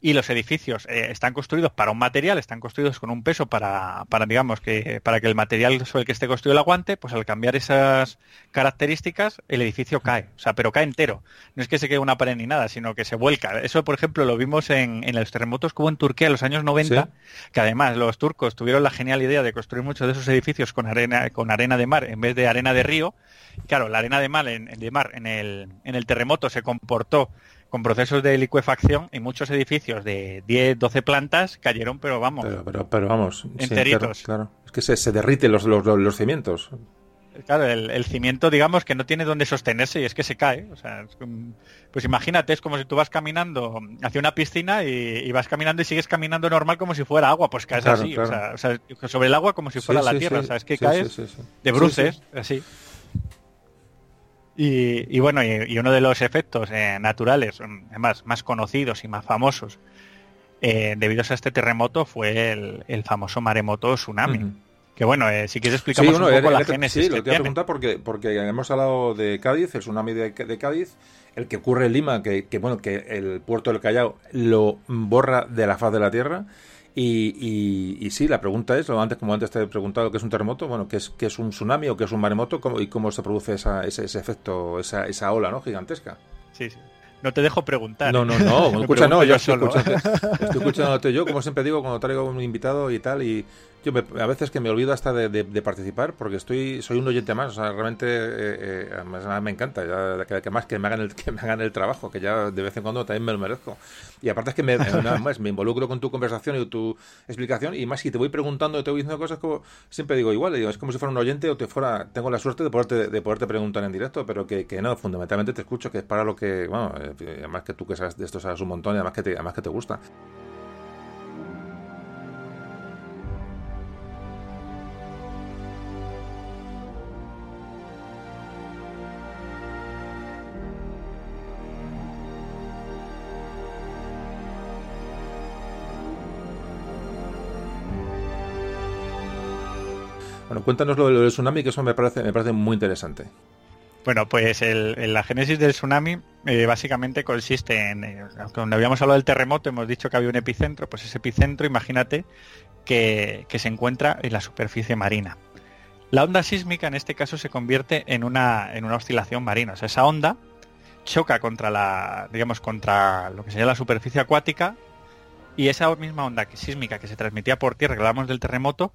y los edificios eh, están construidos para un material, están construidos con un peso para, para, digamos, que para que el material sobre el que esté construido el aguante, pues al cambiar esas características, el edificio cae, o sea, pero cae entero. No es que se quede una pared ni nada, sino que se vuelca. Eso, por ejemplo, lo vimos en, en los terremotos que hubo en Turquía en los años 90, que además los turcos tuvieron la genial idea de construir muchos de esos edificios con arena, con arena de mar en vez de arena de río. claro, la arena de mar, en, de mar en, el, en el terremoto se comportó con procesos de licuefacción y muchos edificios de 10, 12 plantas cayeron, pero vamos. Pero, pero, vamos, enteritos. claro, Es que se, se derriten los, los, los, cimientos. Claro, el, cimiento, digamos, que no tiene dónde sostenerse y es que se cae. O sea, pues imagínate, es como si tú vas caminando hacia una piscina y, vas caminando y sigues caminando normal como si fuera agua, pues caes así. O, sea, sobre el agua como si fuera la tierra. o sea, es que caes de bruces, así. Y, bueno, y, uno de los efectos eh, naturales, además más conocidos y más famosos, eh, debido a este terremoto, fue el, famoso maremoto tsunami. Que bueno, eh, si quieres explicamos un poco la génesis. Sí, lo que preguntar porque, porque hemos hablado de Cádiz, el tsunami de, Cádiz, el que ocurre en Lima, que, que, bueno, que el puerto del Callao lo borra de la faz de la tierra. Y, y, sí, la pregunta es, lo antes como antes te he preguntado qué es un terremoto, bueno, qué es, qué es un tsunami o qué es un maremoto y cómo se produce esa, ese, ese, efecto, esa, esa ola ¿no? gigantesca. Sí, sí. No te dejo preguntar. No, no, no. (laughs) escucha, no, yo, estoy, estoy (laughs) escuchándote yo, como siempre digo, cuando traigo un invitado y tal, y yo a veces que me olvido hasta de, participar porque estoy soy un oyente más, o sea, realmente eh, eh me encanta, ya, que, más que me, hagan el, (laughs) que me hagan el trabajo, que ya de vez en cuando también me lo merezco. Y aparte es que me, (laughs) más, me involucro con tu conversación y tu explicación y más si te voy preguntando y te voy diciendo cosas como siempre digo igual, digo, es como si fuera un oyente o te fuera, tengo la suerte de poderte, de poderte preguntar en directo, pero que, que no, fundamentalmente te escucho, que es para lo que, bueno, eh, además que tú que sabes de esto sabes un montón y además que te, además que te gusta. Cuéntanos lo del tsunami, que eso me parece, me parece muy interesante. Bueno, pues el, la génesis del tsunami eh, básicamente consiste en, eh, cuando habíamos hablado del terremoto, hemos dicho que había un epicentro, pues ese epicentro, imagínate que, se encuentra en la superficie marina. La onda sísmica en este caso se convierte en una, en una oscilación marina, o sea, esa onda choca contra la, digamos, contra lo que sería la superficie acuática y esa misma onda sísmica que se transmitía por tierra, que hablamos del terremoto,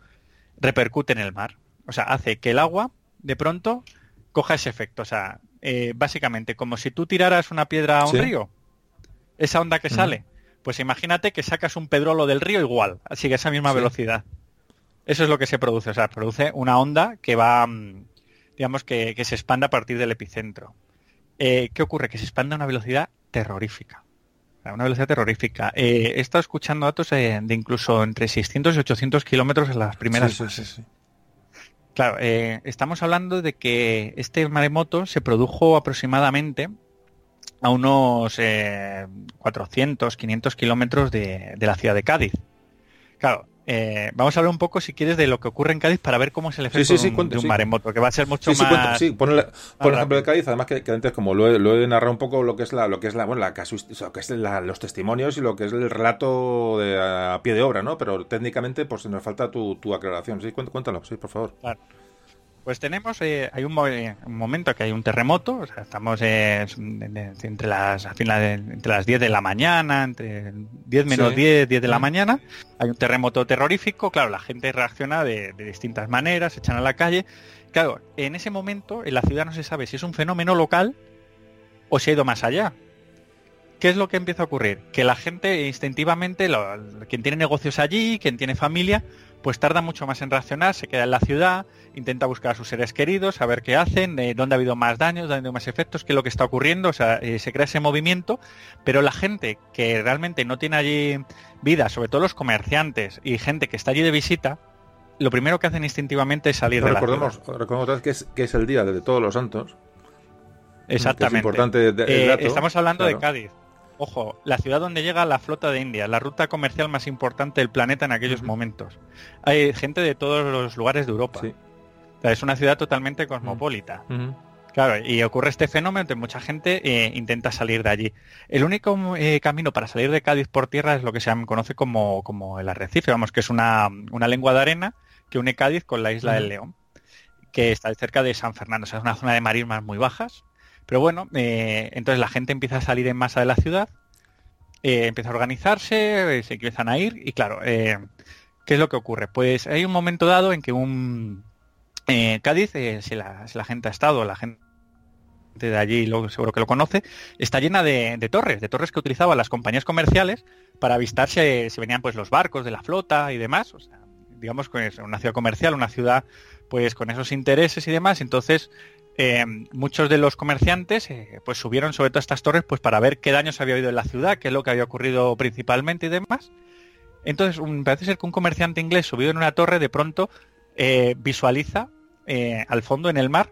repercute en el mar. O sea, hace que el agua de pronto coja ese efecto. O sea, eh, básicamente, como si tú tiraras una piedra a un río, esa onda que sale, pues imagínate que sacas un pedrolo del río igual, así que esa misma velocidad. Eso es lo que se produce. O sea, produce una onda que va, mm, digamos, que, se expanda a partir del epicentro. Eh, ¿Qué ocurre? Que se expande a una velocidad terrorífica una velocidad terrorífica. Eh, he estado escuchando datos de, incluso entre 600 y 800 kilómetros en las primeras sí, sí, sí, Claro, eh, estamos hablando de que este maremoto se produjo aproximadamente a unos 400, eh, 500 kilómetros de, de la ciudad de Cádiz. Claro, eh, vamos a hablar un poco, si quieres, de lo que ocurre en Cádiz para ver cómo es el efecto de, un, maremoto, que va a ser mucho más. Sí, pon, el, ejemplo de Cádiz, además que, antes, como lo he, lo he, narrado un poco lo que es la, lo que es la, bueno, la que es los testimonios y lo que es el relato de, a, pie de obra, ¿no? Pero técnicamente, pues nos falta tu, tu aclaración. Sí, cuéntalo, sí, por favor. Claro. Pues tenemos, eh, hay un, momento que hay un terremoto, o sea, estamos eh, entre, las, entre las 10 de la mañana, entre 10 menos 10, 10 de la mañana, hay un terremoto terrorífico, claro, la gente reacciona de, distintas maneras, se echan a la calle. Claro, en ese momento en la ciudad no se sabe si es un fenómeno local o si ha ido más allá. ¿Qué es lo que empieza a ocurrir? Que la gente instintivamente, quien tiene negocios allí, quien tiene familia, pues tarda mucho más en reaccionar, se queda en la ciudad, intenta buscar a sus seres queridos, saber qué hacen, eh, dónde ha habido más daños, dónde ha habido más efectos, qué es lo que está ocurriendo, o sea, eh, se crea ese movimiento, pero la gente que realmente no tiene allí vida, sobre todo los comerciantes y gente que está allí de visita, lo primero que hacen instintivamente es salir de la recordemos, Recordemos que es, que es el día de todos los santos. Exactamente. es importante eh, estamos hablando de Cádiz. Ojo, la ciudad donde llega la flota de India, la ruta comercial más importante del planeta en aquellos momentos. Hay gente de todos los lugares de Europa. es una ciudad totalmente cosmopolita. Claro, y ocurre este fenómeno que mucha gente eh, intenta salir de allí. El único eh, camino para salir de Cádiz por tierra es lo que se conoce como, como el arrecife, vamos, que es una, una, lengua de arena que une Cádiz con la isla del León, que está cerca de San Fernando. O sea, es una zona de marismas muy bajas pero bueno, eh, entonces la gente empieza a salir en masa de la ciudad, eh, empieza a organizarse, eh, se empiezan a ir y claro, ¿qué es lo que ocurre? Pues hay un momento dado en que un Cádiz, si la, gente ha estado, la gente de allí lo, seguro que lo conoce, está llena de, torres, de torres que utilizaban las compañías comerciales para avistarse si venían pues los barcos de la flota y demás. O sea, digamos que es una ciudad comercial, una ciudad pues con esos intereses y demás. Entonces, eh, muchos de los comerciantes eh, pues subieron sobre todo estas torres pues para ver qué daños había habido en la ciudad, qué es lo que había ocurrido principalmente y demás. Entonces, parece ser que un comerciante inglés subido en una torre de pronto eh, visualiza al fondo en el mar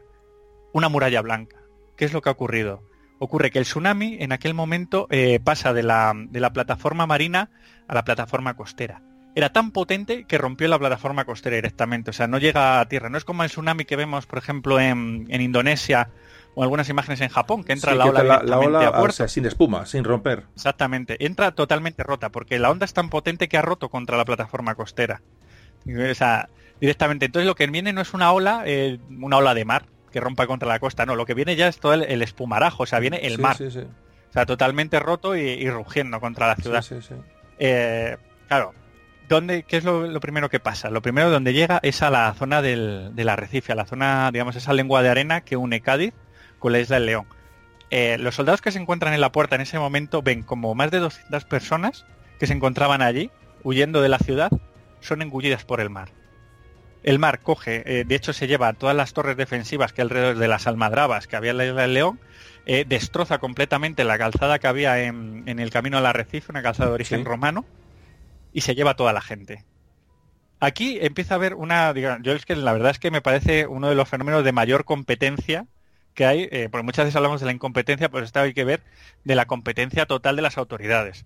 una muralla blanca. ¿Qué es lo que ha ocurrido? Ocurre que el tsunami en aquel momento pasa de la, de la plataforma marina a la plataforma costera era tan potente que rompió la plataforma costera directamente. O sea, no llega a tierra. No es como el tsunami que vemos, por ejemplo, en, Indonesia o algunas imágenes en Japón, que entra la ola, la, ola a sea, sin espuma, sin romper. Exactamente. Entra totalmente rota, porque la onda es tan potente que ha roto contra la plataforma costera. O sea, directamente. Entonces lo que viene no es una ola, eh, una ola de mar que rompa contra la costa, no. Lo que viene ya es todo el, espumarajo, o sea, viene el mar. o sea, totalmente roto y, rugiendo contra la ciudad. Eh, claro, ¿Dónde, ¿Qué es lo, primero que pasa? Lo primero donde llega es a la zona del, arrecife, a la zona, digamos, esa lengua de arena que une Cádiz con la isla del León. Eh, los soldados que se encuentran en la puerta en ese momento ven como más de 200 personas que se encontraban allí, huyendo de la ciudad, son engullidas por el mar. El mar coge, eh, de hecho se lleva todas las torres defensivas que alrededor de las almadrabas que había en la isla del León, eh, destroza completamente la calzada que había en, el camino al arrecife, una calzada de origen romano, y se lleva toda la gente. Aquí empieza a haber una, yo es que la verdad es que me parece uno de los fenómenos de mayor competencia que hay, eh, porque muchas veces hablamos de la incompetencia, pues está hay que ver de la competencia total de las autoridades.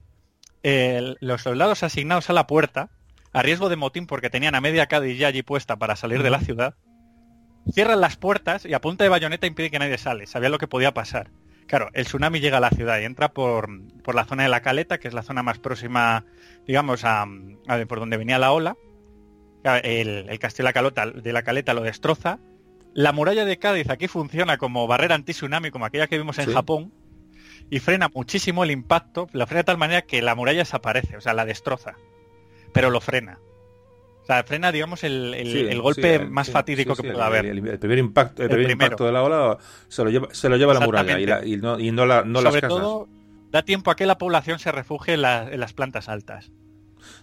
los soldados asignados a la puerta, a riesgo de motín porque tenían a media Cádiz ya allí puesta para salir de la ciudad, cierran las puertas y a punta de bayoneta impide que nadie sale. Sabía lo que podía pasar. Claro, el tsunami llega a la ciudad y entra por, por la zona de la caleta, que es la zona más próxima, digamos, a, por donde venía la ola. El, castillo de la, calota, de la caleta lo destroza. La muralla de Cádiz aquí funciona como barrera anti-tsunami, como aquella que vimos en Japón, y frena muchísimo el impacto, la frena de tal manera que la muralla desaparece, o sea, la destroza, pero lo frena. O sea, frena, digamos, el, golpe más fatídico que pueda haber. El, primer impacto, el, primer impacto de la ola se lo lleva, se lo lleva la muralla y, no, y no, la, no Sobre todo, da tiempo a que la población se refugie en, las plantas altas.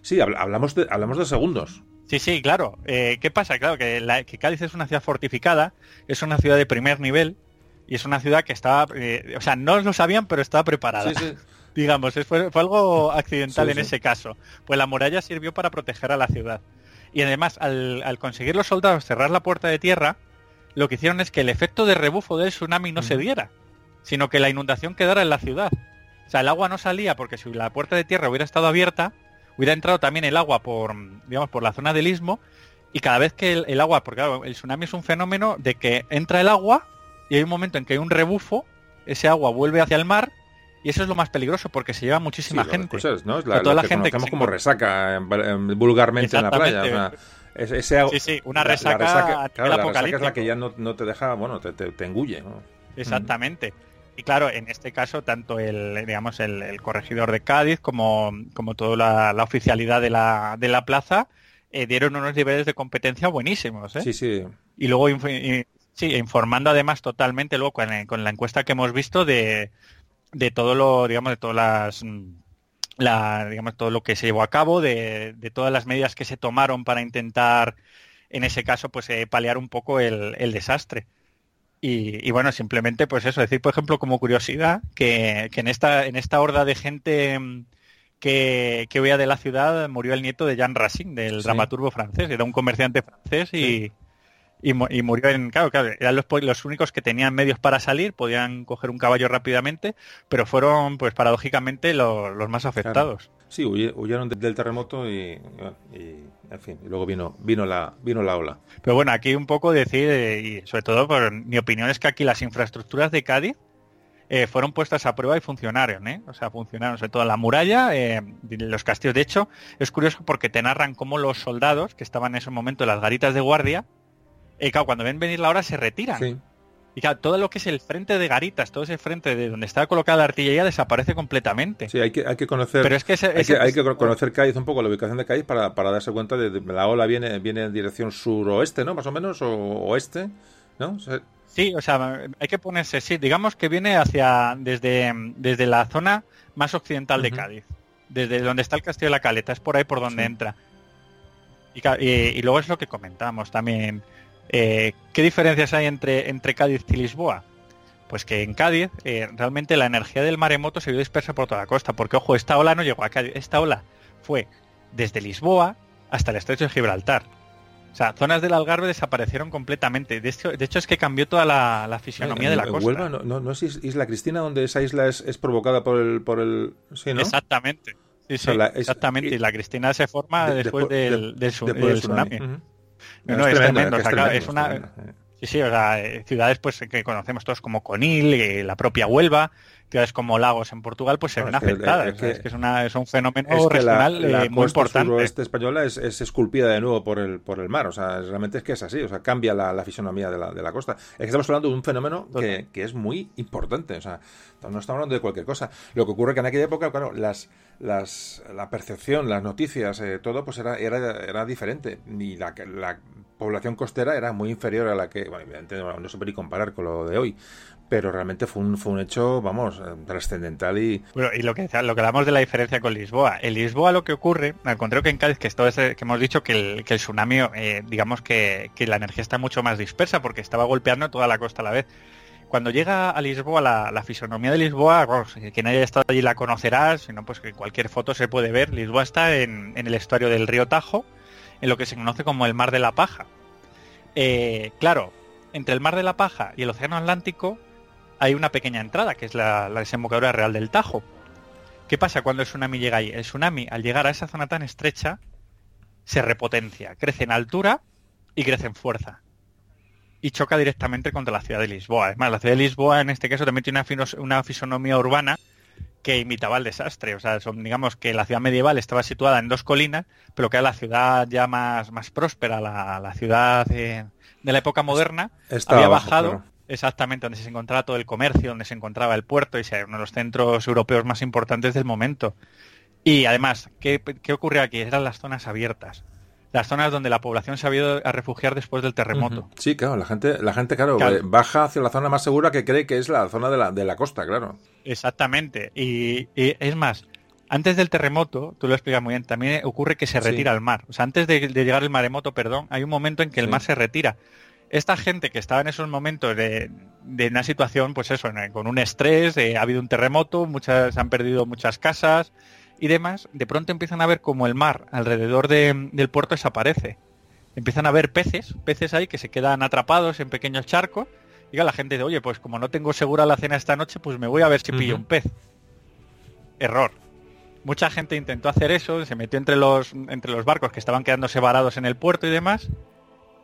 Sí, hablamos de, hablamos de segundos. Sí, sí, claro. Eh, ¿Qué pasa? Claro, que, que, Cádiz es una ciudad fortificada, es una ciudad de primer nivel y es una ciudad que estaba, eh, o sea, no lo sabían, pero estaba preparada. Sí, sí. (laughs) Digamos, fue, fue, algo accidental en ese caso. Pues la muralla sirvió para proteger a la ciudad. Y además, al, conseguir los soldados cerrar la puerta de tierra, lo que hicieron es que el efecto de rebufo del tsunami no se diera, sino que la inundación quedara en la ciudad. O sea, el agua no salía porque si la puerta de tierra hubiera estado abierta, hubiera entrado también el agua por, digamos, por la zona del istmo y cada vez que el, agua, porque claro, el tsunami es un fenómeno de que entra el agua y hay un momento en que hay un rebufo, ese agua vuelve hacia el mar y eso es lo más peligroso porque se lleva muchísima gente. ¿no? Es la, toda la gente que como resaca vulgarmente en la playa. sí, sí, una resaca, la resaca, es la que ya no, te deja, bueno, te, te, engulle. Exactamente. Y claro, en este caso, tanto el, digamos, el, corregidor de Cádiz como, como toda la, oficialidad de la, de la plaza eh, dieron unos niveles de competencia buenísimos. ¿eh? Sí, sí. Y luego, sí, informando además totalmente luego con la encuesta que hemos visto de, de todo lo, digamos, de todas las la, digamos, todo lo que se llevó a cabo, de, todas las medidas que se tomaron para intentar, en ese caso, pues eh, paliar un poco el, desastre. Y, bueno, simplemente, pues eso, decir, por ejemplo, como curiosidad, que, en esta, en esta horda de gente mm, que, que huía de la ciudad murió el nieto de Jean Racine, del dramaturgo francés, era un comerciante francés y, y, murió en... Claro, claro, eran los, los, únicos que tenían medios para salir, podían coger un caballo rápidamente, pero fueron, pues paradójicamente, los, más afectados. Sí, huyeron del terremoto y, en fin, y luego vino, vino, la, vino la ola. Pero bueno, aquí un poco decir, eh, y sobre todo por mi opinión es que aquí las infraestructuras de Cádiz eh, fueron puestas a prueba y funcionaron, ¿eh? O sea, funcionaron sobre todo la muralla, eh, los castillos. De hecho, es curioso porque te narran cómo los soldados que estaban en ese momento en las garitas de guardia claro, cuando ven venir la hora se retiran. Y claro, todo lo que es el frente de Garitas, todo ese frente de donde estaba colocada la artillería desaparece completamente. Sí, hay que, hay que conocer. Pero es que hay, que, conocer Cádiz un poco, la ubicación de Cádiz para, darse cuenta de, que la ola viene, viene en dirección suroeste, ¿no? Más o menos, o oeste, ¿no? Sí, o sea, hay que ponerse, sí, digamos que viene hacia, desde, desde la zona más occidental de Cádiz, desde donde está el Castillo de la Caleta, es por ahí por donde entra. Y, luego es lo que comentamos también. Eh, ¿Qué diferencias hay entre, entre Cádiz y Lisboa? Pues que en Cádiz eh, realmente la energía del maremoto se vio dispersa por toda la costa, porque ojo, esta ola no llegó a Cádiz, esta ola fue desde Lisboa hasta el estrecho de Gibraltar. O sea, zonas del Algarve desaparecieron completamente. De hecho, de hecho es que cambió toda la, fisionomía de la costa. Huelva no, no, es Isla Cristina donde esa isla es, provocada por el, por el... Sí, ¿no? Exactamente. Sí, sí, exactamente. Y la Cristina se forma después, del, del, tsunami. No, es, tremendo. Es, una... Sí, sí, o sea, eh, ciudades pues que conocemos todos como Conil, eh, la propia Huelva, ciudades como Lagos en Portugal pues se ven afectadas. Es que, es, una, es, un fenómeno regional la, eh, muy importante. Española es, esculpida de nuevo por el, por el mar. O sea, realmente es que es así. O sea, cambia la, fisonomía de la, de la costa. Es que estamos hablando de un fenómeno que, que, es muy importante. O sea, no estamos hablando de cualquier cosa. Lo que ocurre que en aquella época, claro, las, las, la percepción, las noticias, eh, todo, pues era, era, era diferente. Y la, la población costera era muy inferior a la que, bueno, evidentemente no se puede comparar con lo de hoy pero realmente fue un, fue un hecho, vamos, eh, trascendental y... Bueno, y lo que, lo que hablamos de la diferencia con Lisboa. En Lisboa lo que ocurre, al contrario que en Cádiz, que, esto es, que hemos dicho que el, que el tsunami, eh, digamos que, que, la energía está mucho más dispersa porque estaba golpeando toda la costa a la vez. Cuando llega a Lisboa, la, la fisonomía de Lisboa, quien haya estado allí la conocerá, si no, pues que cualquier foto se puede ver. Lisboa está en, en el estuario del río Tajo, en lo que se conoce como el Mar de la Paja. Eh, claro, entre el Mar de la Paja y el Océano Atlántico hay una pequeña entrada, que es la, desembocadura real del Tajo. ¿Qué pasa cuando el tsunami llega ahí? El tsunami, al llegar a esa zona tan estrecha, se repotencia, crece en altura y crece en fuerza. Y choca directamente contra la ciudad de Lisboa. Además, la ciudad de Lisboa en este caso también tiene una, fisonomía urbana que imitaba el desastre. O sea, son, digamos que la ciudad medieval estaba situada en dos colinas, pero que era la ciudad ya más, más próspera, la, ciudad de, la época moderna, había bajado. Exactamente, donde se encontraba todo el comercio, donde se encontraba el puerto y sea uno de los centros europeos más importantes del momento. Y además, ¿qué, qué ocurre aquí? Eran las zonas abiertas las zonas donde la población se ha ido a refugiar después del terremoto. Sí, claro, la gente, la gente claro, eh, baja hacia la zona más segura que cree que es la zona de la, de la costa, claro. Exactamente. Y, es más, antes del terremoto, tú lo explicas muy bien, también ocurre que se retira al mar. O sea, antes de, llegar el maremoto, perdón, hay un momento en que el mar se retira esta gente que estaba en esos momentos de, una situación, pues eso, con un estrés, ha habido un terremoto, muchas han perdido muchas casas y demás, de pronto empiezan a ver como el mar alrededor del puerto desaparece. Empiezan a ver peces, peces ahí que se quedan atrapados en pequeños charcos. Y la gente dice, oye, pues como no tengo segura la cena esta noche, pues me voy a ver si pillo un pez. Error. Mucha gente intentó hacer eso, se metió entre los, entre los barcos que estaban quedándose varados en el puerto y demás,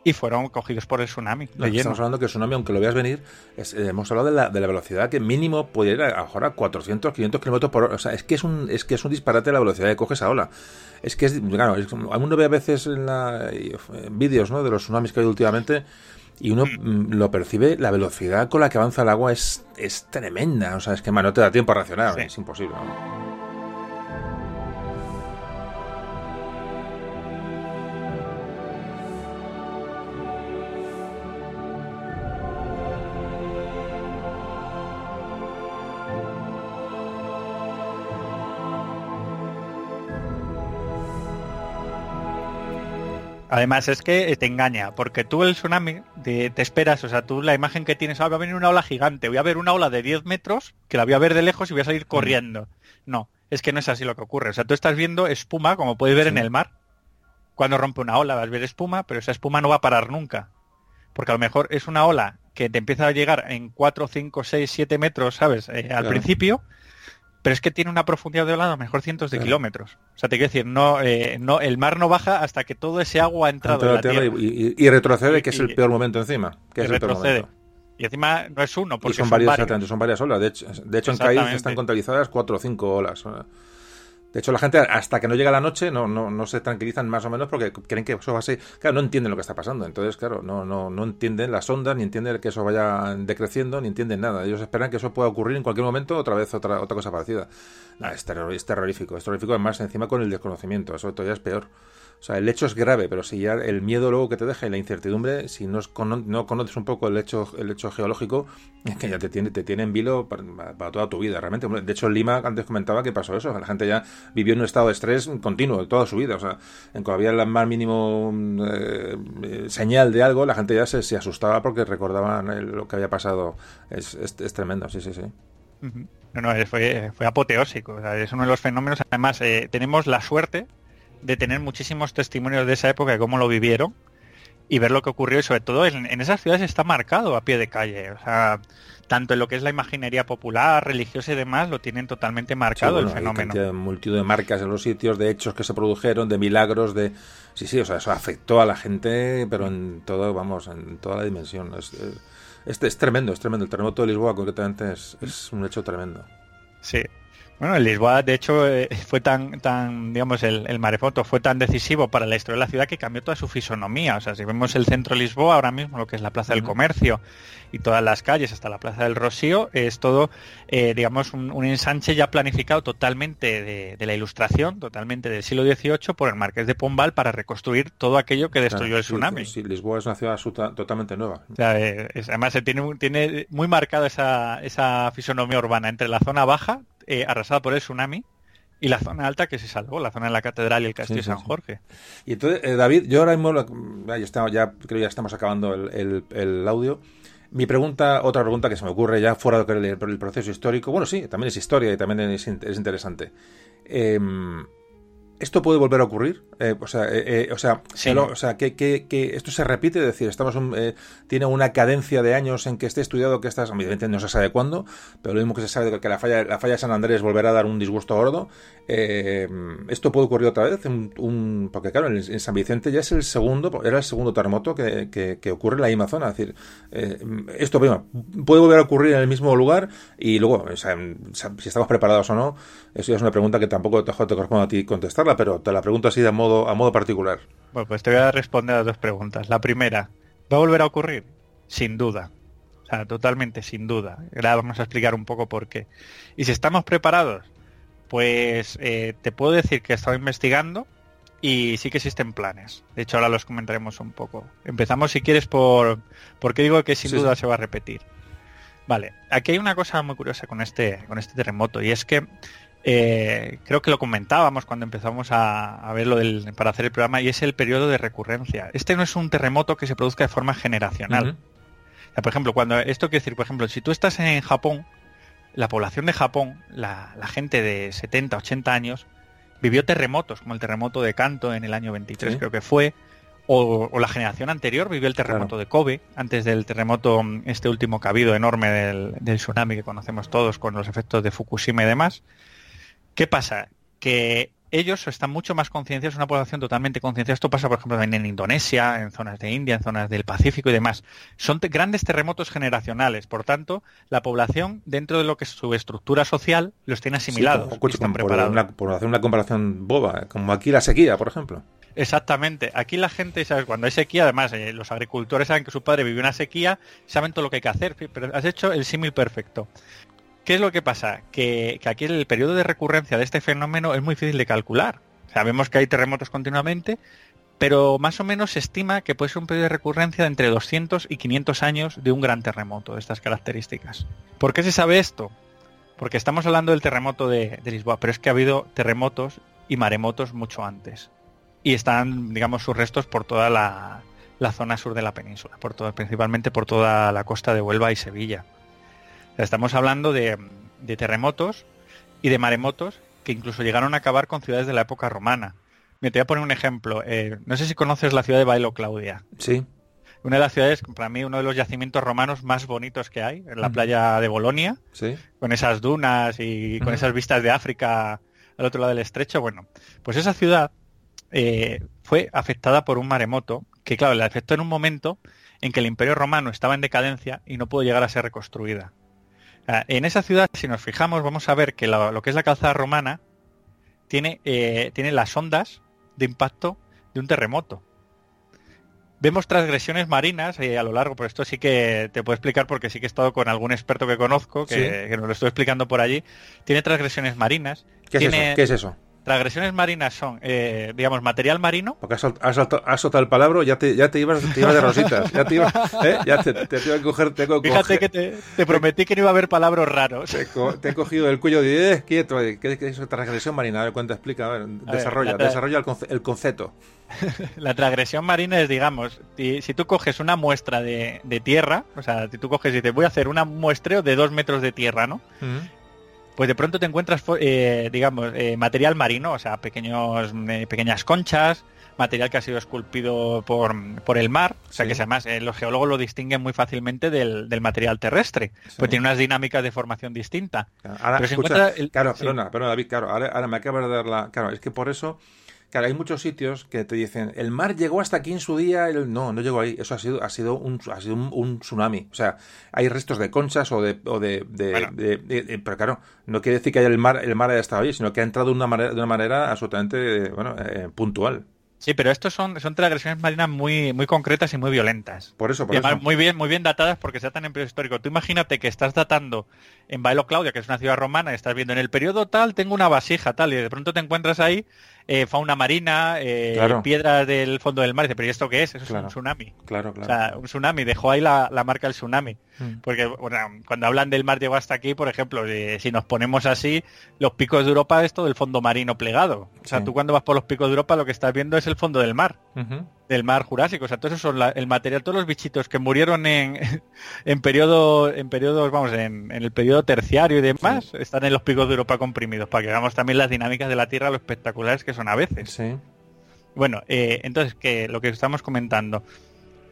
y fueron cogidos por el tsunami. estamos hablando que el tsunami, aunque lo veas venir, eh, hemos hablado de la, de la, velocidad que mínimo puede ir a, a, 400, 500 kilómetros por hora. O sea, es que es un, es que es un disparate la velocidad que coge esa ola. Es que es, claro, uno ve a veces en, vídeos ¿no? de los tsunamis que hay últimamente y uno mm. Mm, lo percibe, la velocidad con la que avanza el agua es, es tremenda. O sea, es que no te da tiempo a reaccionar, es imposible. Además es que te engaña, porque tú el tsunami te, esperas, o sea, tú la imagen que tienes, ah, va a venir una ola gigante, voy a ver una ola de 10 metros, que la voy a ver de lejos y voy a salir mm. corriendo. No, es que no es así lo que ocurre. O sea, tú estás viendo espuma, como puedes ver en el mar. Cuando rompe una ola vas a ver espuma, pero esa espuma no va a parar nunca. Porque a lo mejor es una ola que te empieza a llegar en 4, 5, 6, 7 metros, ¿sabes? Eh, al principio, pero es que tiene una profundidad de ola a lo mejor cientos de kilómetros. O sea, te quiero decir, no, eh, no, el mar no baja hasta que todo ese agua ha entrado en la tierra. Y, retrocede, que es el peor momento encima. Que es retrocede. Y encima no es uno, porque son, varias, son varias olas. De hecho, de hecho en Cádiz están contabilizadas cuatro o cinco olas. De hecho, la gente hasta que no llega la noche no, no, no se tranquilizan más o menos porque creen que eso va a ser... Claro, no entienden lo que está pasando. Entonces, claro, no, no, no entienden las ondas, ni entienden que eso vaya decreciendo, ni entienden nada. Ellos esperan que eso pueda ocurrir en cualquier momento otra vez otra, otra cosa parecida. es, es terrorífico. Es terrorífico además encima con el desconocimiento. Eso todavía es peor. O sea, el hecho es grave, pero si ya el miedo luego que te deja y la incertidumbre, si no, no conoces un poco el hecho, el hecho geológico, es que ya te tiene, te tiene en vilo para, toda tu vida, realmente. De hecho, Lima antes comentaba que pasó eso, la gente ya vivió en un estado de estrés continuo toda su vida. O sea, en cuando había el más mínimo eh, señal de algo, la gente ya se, asustaba porque recordaban lo que había pasado. Es, tremendo, sí, sí, sí. No, no, fue, fue apoteósico. es uno de los fenómenos. Además, eh, tenemos la suerte de tener muchísimos testimonios de esa época de cómo lo vivieron y ver lo que ocurrió y sobre todo en, esas ciudades está marcado a pie de calle. O sea, tanto en lo que es la imaginería popular, religiosa y demás, lo tienen totalmente marcado el fenómeno. Hay multitud de marcas en los sitios, de hechos que se produjeron, de milagros, de... Sí, sí, o sea, eso afectó a la gente, pero en todo, vamos, en toda la dimensión. Es, es, es tremendo, es tremendo. El terremoto de Lisboa concretamente es, es un hecho tremendo. Sí, bueno, el Lisboa, de hecho, eh, fue tan, tan digamos, el, el, maremoto fue tan decisivo para la historia de la ciudad que cambió toda su fisonomía. O sea, si vemos el centro de Lisboa ahora mismo, lo que es la Plaza del Comercio y todas las calles hasta la Plaza del Rocío, es todo, eh, digamos, un, ensanche ya planificado totalmente de, la Ilustración, totalmente del siglo XVIII por el Marqués de Pombal para reconstruir todo aquello que destruyó el tsunami. Sí, Lisboa es una ciudad totalmente nueva. O sea, eh, además se tiene, tiene muy marcada esa, esa fisonomía urbana entre la zona baja, eh, arrasada por el tsunami y la zona alta que se salvó, la zona de la catedral y el castillo de San Jorge. Y entonces, eh, David, yo ahora mismo, ya, estamos, ya creo que ya estamos acabando el, el, audio. Mi pregunta, otra pregunta que se me ocurre ya fuera del el proceso histórico, bueno, sí, también es historia y también es, es interesante. Eh, ¿Esto puede volver a ocurrir? Eh, o sea, eh, eh, o sea, o sea que, que, que, esto se repite, es decir, estamos tiene una cadencia de años en que esté estudiado que estas, obviamente no se sabe cuándo, pero lo mismo que se sabe que la falla, la falla de San Andrés volverá a dar un disgusto gordo. esto puede ocurrir otra vez, un, porque claro, en, San Vicente ya es el segundo, era el segundo terremoto que, que ocurre en la misma zona. Es decir, esto primero, puede volver a ocurrir en el mismo lugar y luego, o sea, si estamos preparados o no, eso ya es una pregunta que tampoco te corresponde a ti contestarla pero te la pregunto así de modo, a modo particular. Bueno, pues te voy a responder a dos preguntas. La primera, ¿va a volver a ocurrir? Sin duda. O sea, totalmente sin duda. Ahora vamos a explicar un poco por qué. Y si estamos preparados, pues eh, te puedo decir que he estado investigando y sí que existen planes. De hecho, ahora los comentaremos un poco. Empezamos, si quieres, por, por qué digo que sin duda se va a repetir. Vale, aquí hay una cosa muy curiosa con este, con este terremoto y es que eh, creo que lo comentábamos cuando empezamos a, verlo para hacer el programa y es el periodo de recurrencia. Este no es un terremoto que se produzca de forma generacional. por ejemplo, cuando esto quiere decir, por ejemplo, si tú estás en Japón, la población de Japón, la, gente de 70, 80 años, vivió terremotos, como el terremoto de Kanto en el año 23 creo que fue, o, la generación anterior vivió el terremoto de Kobe, antes del terremoto, este último que ha habido enorme del, del, tsunami que conocemos todos con los efectos de Fukushima y demás. ¿Qué pasa? Que ellos están mucho más concienciados, una población totalmente concienciada. Esto pasa, por ejemplo, también en Indonesia, en zonas de India, en zonas del Pacífico y demás. Son grandes terremotos generacionales. Por tanto, la población, dentro de lo que es su estructura social, los tiene asimilados. están preparados. Por, hacer una comparación boba, como aquí la sequía, por ejemplo. Exactamente. Aquí la gente, ¿sabes? Cuando hay sequía, además, eh, los agricultores saben que su padre vivió una sequía, saben todo lo que hay que hacer. Pero has hecho el símil perfecto. ¿Qué es lo que pasa? Que, aquí el periodo de recurrencia de este fenómeno es muy difícil de calcular. Sabemos que hay terremotos continuamente, pero más o menos se estima que puede ser un periodo de recurrencia de entre 200 y 500 años de un gran terremoto de estas características. ¿Por qué se sabe esto? Porque estamos hablando del terremoto de, Lisboa, pero es que ha habido terremotos y maremotos mucho antes. Y están, digamos, sus restos por toda la, zona sur de la península, principalmente por toda la costa de Huelva y Sevilla. Estamos hablando de, terremotos y de maremotos que incluso llegaron a acabar con ciudades de la época romana. Me te voy a poner un ejemplo. Eh, no sé si conoces la ciudad de Bailo Claudia. Sí. Una de las ciudades, para mí, uno de los yacimientos romanos más bonitos que hay, en la playa de Bolonia, ¿Sí? con esas dunas y con esas vistas de África al otro lado del estrecho. Bueno, pues esa ciudad eh, fue afectada por un maremoto que, claro, le afectó en un momento en que el imperio romano estaba en decadencia y no pudo llegar a ser reconstruida. En esa ciudad, si nos fijamos, vamos a ver que lo, que es la calzada romana tiene, eh, tiene las ondas de impacto de un terremoto. Vemos transgresiones marinas eh, a lo largo, por esto sí que te puedo explicar porque sí que he estado con algún experto que conozco que, que nos lo estoy explicando por allí. Tiene transgresiones marinas. ¿Qué, tiene, es eso? ¿Qué es eso? Transgresiones marinas son, eh, digamos, material marino. Porque has, has, has, soltado el palabra, ya te, ya te, ibas, te ibas de rositas. Ya te ibas, ¿eh? ya te, te, te iba a coger. Te Fíjate coger, que te, te, prometí que no iba a haber palabras raros. Te, te he cogido el cuello de eh, quieto. ¿Qué, qué es transgresión marina? A ver, cuenta, explica. A ver, desarrolla, ver, desarrolla el, conce el, concepto. (laughs) la transgresión marina es, digamos, si, si tú coges una muestra de, de, tierra, o sea, si tú coges y dices, voy a hacer un muestreo de dos metros de tierra, ¿no? Uh -huh pues de pronto te encuentras, eh, digamos, eh, material marino, o sea, pequeños, eh, pequeñas conchas, material que ha sido esculpido por, por el mar, o sea, sí. que además los geólogos lo distinguen muy fácilmente del, del material terrestre, sí. pues tiene unas dinámicas de formación distintas. Ahora, Pero escucha, el... claro, sí. perdona, perdona, David, claro, ahora, ahora me acabas de dar la... Claro, es que por eso Claro, hay muchos sitios que te dicen, el mar llegó hasta aquí en su día, el... no, no llegó ahí, eso ha sido, ha sido, un, ha sido un, un tsunami. O sea, hay restos de conchas o de... O de, de, bueno. de, de pero claro, no quiere decir que el mar, el mar haya estado ahí, sino que ha entrado de una manera, de una manera absolutamente bueno, eh, puntual. Sí, pero estos son, son transgresiones marinas muy, muy concretas y muy violentas. Por eso, por y eso. Muy bien, muy bien datadas porque se datan en periodo histórico. Tú imagínate que estás datando en Baelo Claudia, que es una ciudad romana, y estás viendo en el periodo tal, tengo una vasija tal, y de pronto te encuentras ahí eh, fauna marina, eh, claro. piedras del fondo del mar. Dice, pero ¿y esto qué es? Eso claro. es un tsunami. Claro, claro. O sea, un tsunami. Dejó ahí la, la marca del tsunami. Mm. Porque bueno, cuando hablan del mar llegó hasta aquí, por ejemplo, si, si, nos ponemos así, los picos de Europa es todo el fondo marino plegado. O sea, sí. tú cuando vas por los picos de Europa lo que estás viendo es el fondo del mar. Uh -huh. Del mar Jurásico. O sea, todo eso son la, el material, todos los bichitos que murieron en, (laughs) en periodo, en periodos, vamos, en, en el periodo terciario y demás, sí. están en los picos de Europa comprimidos, para que veamos también las dinámicas de la Tierra, lo espectaculares que son a veces. Sí. Bueno, eh, entonces, que lo que estamos comentando.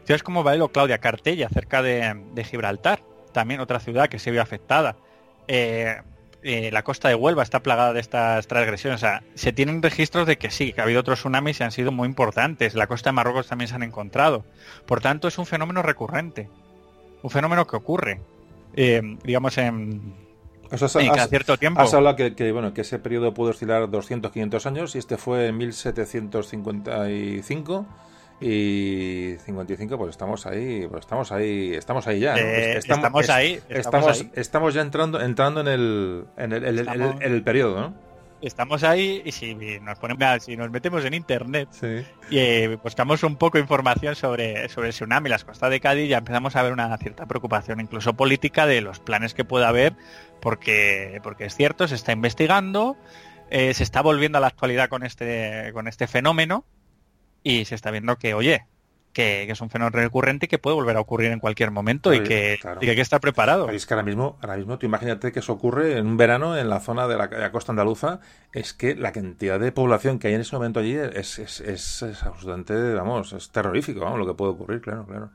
Ciudades como Baelo, Claudia, Cartella, cerca de, de, Gibraltar, también otra ciudad que se vio afectada. Eh, eh, la costa de Huelva está plagada de estas transgresiones. O sea, se tienen registros de que sí, que ha habido otros tsunamis y han sido muy importantes. La costa de Marruecos también se han encontrado. Por tanto, es un fenómeno recurrente. Un fenómeno que ocurre, eh, digamos, en, o sea, en has, cada cierto tiempo. Has hablado que, que, bueno, que ese periodo pudo oscilar 200, 500 años y este fue en 1755 y 55 pues estamos ahí pues estamos ahí estamos ahí ya ¿no? eh, estamos, estamos, ahí estamos, estamos, ahí. estamos ya entrando entrando en el en el, el, estamos, el, el periodo ¿no? estamos ahí y si nos ponemos si nos metemos en internet sí. y eh, buscamos un poco de información sobre sobre el tsunami las costas de Cádiz ya empezamos a ver una cierta preocupación incluso política de los planes que pueda haber porque porque es cierto se está investigando eh, se está volviendo a la actualidad con este con este fenómeno y se está viendo que, oye, que, que, es un fenómeno recurrente y que puede volver a ocurrir en cualquier momento y, que, claro. y que hay que estar preparado. Pero es que ahora mismo, ahora mismo, tú imagínate que eso ocurre en un verano en la zona de la, de la costa andaluza, es que la cantidad de población que hay en ese momento allí es, es, es, es absolutamente, vamos, es terrorífico, vamos, lo que puede ocurrir, claro, claro.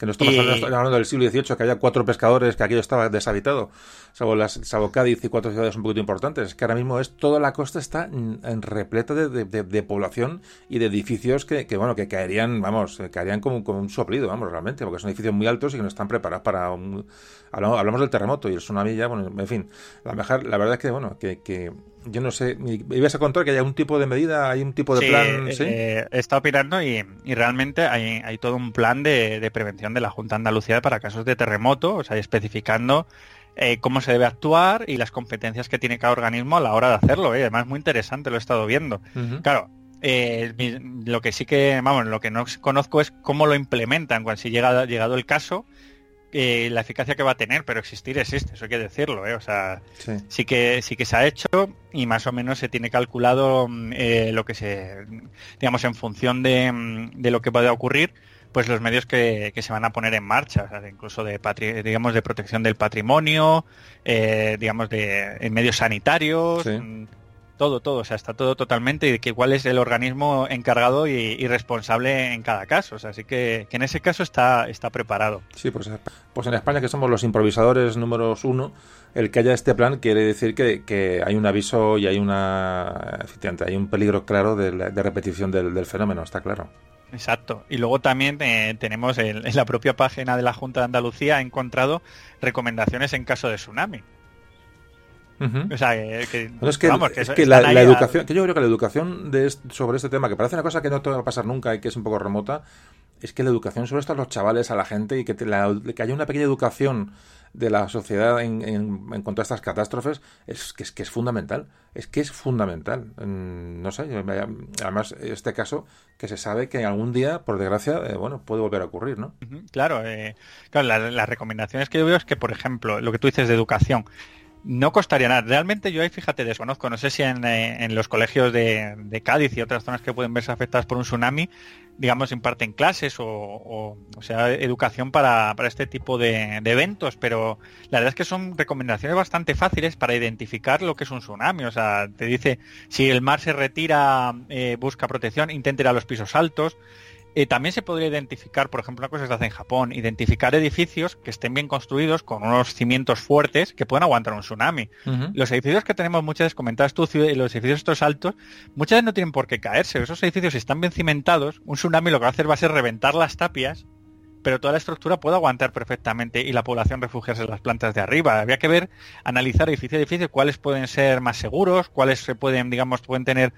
Que no estamos y... hablando del siglo XVIII, que había cuatro pescadores, que aquello estaba deshabitado, salvo, las, salvo Cádiz y cuatro ciudades un poquito importantes. Es que ahora mismo es toda la costa está en, repleta de, de, de, población y de edificios que, que, bueno, que caerían, vamos, caerían como, como, un soplido, vamos, realmente, porque son edificios muy altos y que no están preparados para un... Hablamos, hablamos del terremoto y el tsunami ya, bueno, en fin, la, mejor, la verdad es que, bueno, que, que yo no sé, ibas a contar que hay un tipo de medida, hay un tipo de sí, plan. ¿sí? Eh, he estado opinando y, y realmente hay, hay, todo un plan de, de, prevención de la Junta Andalucía para casos de terremoto, o sea, especificando eh, cómo se debe actuar y las competencias que tiene cada organismo a la hora de hacerlo. ¿eh? Además, muy interesante, lo he estado viendo. Uh -huh. Claro. Eh, lo que sí que, vamos, lo que no conozco es cómo lo implementan, cuando si llega llegado el caso, eh, la eficacia que va a tener, pero existir existe, eso hay que decirlo, ¿eh? o sea, sí. sí. que sí que se ha hecho y más o menos se tiene calculado eh, lo que se, digamos, en función de, de, lo que pueda ocurrir, pues los medios que, que se van a poner en marcha, o sea, incluso de patri digamos de protección del patrimonio, eh, digamos de en medios sanitarios. Sí todo, todo, o sea, está todo totalmente y que cuál es el organismo encargado y, y, responsable en cada caso. O sea, así que, que, en ese caso está, está preparado. Sí, pues, pues en España que somos los improvisadores números uno, el que haya este plan quiere decir que, que hay un aviso y hay una efectivamente, hay un peligro claro de, de repetición del, del, fenómeno, está claro. Exacto. Y luego también eh, tenemos el, en la propia página de la Junta de Andalucía ha encontrado recomendaciones en caso de tsunami. O sea, que, es que, la, educación, que yo creo que la educación de sobre este tema, que parece una cosa que no te va a pasar nunca y que es un poco remota, es que la educación sobre esto a los chavales, a la gente y que, que haya una pequeña educación de la sociedad en, en, cuanto a estas catástrofes es que, es que es fundamental. Es que es fundamental. No sé, además, este caso que se sabe que algún día, por desgracia, eh, bueno, puede volver a ocurrir, ¿no? Claro, eh, claro las recomendaciones que yo veo es que, por ejemplo, lo que tú dices de educación, no costaría nada. Realmente yo ahí, fíjate, desconozco. No sé si en, eh, los colegios de, Cádiz y otras zonas que pueden verse afectadas por un tsunami digamos, imparten clases o, sea, educación para, este tipo de, eventos, pero la verdad es que son recomendaciones bastante fáciles para identificar lo que es un tsunami. O sea, te dice, si el mar se retira, eh, busca protección, intente ir a los pisos altos. Eh, también se podría identificar, por ejemplo, una cosa que se hace en Japón, identificar edificios que estén bien construidos con unos cimientos fuertes que puedan aguantar un tsunami. Los edificios que tenemos muchas veces, comentadas tú, los edificios estos altos, muchas veces no tienen por qué caerse. Esos edificios, si están bien cimentados, un tsunami lo que va a hacer va a ser reventar las tapias, pero toda la estructura puede aguantar perfectamente y la población refugiarse en las plantas de arriba. Había que ver, analizar edificio a edificio, cuáles pueden ser más seguros, cuáles se pueden, digamos, pueden tener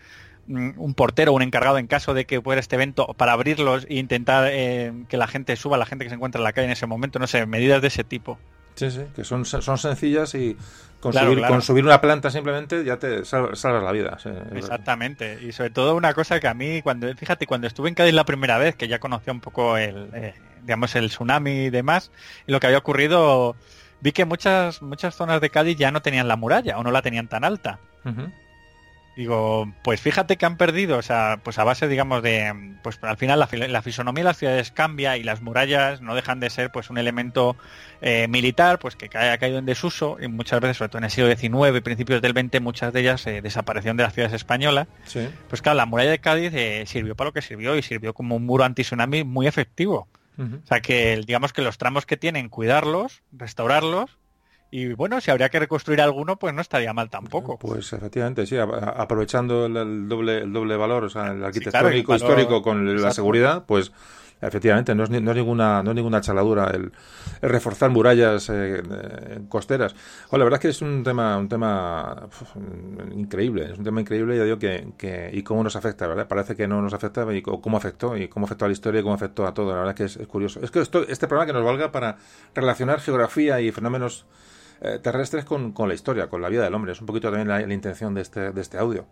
un portero, un encargado en caso de que fuera este evento para abrirlos e intentar eh, que la gente suba, la gente que se encuentra en la calle en ese momento, no sé, medidas de ese tipo. Sí, sí, que son, son sencillas y con, subir, una planta simplemente ya te salvas la vida. Exactamente, y sobre todo una cosa que a mí, cuando fíjate, cuando estuve en Cádiz la primera vez, que ya conocía un poco el, eh, digamos, el tsunami y demás, y lo que había ocurrido, vi que muchas, muchas zonas de Cádiz ya no tenían la muralla o no la tenían tan alta. Digo, pues fíjate que han perdido, o sea, pues a base, digamos, de, pues al final la, fisonomía de las ciudades cambia y las murallas no dejan de ser, pues, un elemento eh, militar, pues que ha caído en desuso y muchas veces, sobre todo en el siglo XIX, principios del XX, muchas de ellas eh, desaparecieron de las ciudades españolas. Pues claro, la muralla de Cádiz eh, sirvió para lo que sirvió y sirvió como un muro anti-tsunami muy efectivo. O sea que, digamos que los tramos que tienen, cuidarlos, restaurarlos y bueno, si habría que reconstruir alguno, pues no estaría mal tampoco. Pues efectivamente, sí, aprovechando el, doble, el doble valor, o sea, el arquitectónico histórico con la seguridad, pues efectivamente no es, no es ninguna no es ninguna chaladura el, reforzar murallas eh, costeras. La verdad es que es un tema un tema increíble es un tema increíble ya digo que, que, y cómo nos afecta verdad parece que no nos afecta y cómo afectó y cómo afectó a la historia y cómo afectó a todo la verdad es que es, es curioso. Es que esto, este programa que nos valga para relacionar geografía y fenómenos eh, terrestres con, con, la historia, con la vida del hombre. Es un poquito también la, intención de este, de este audio.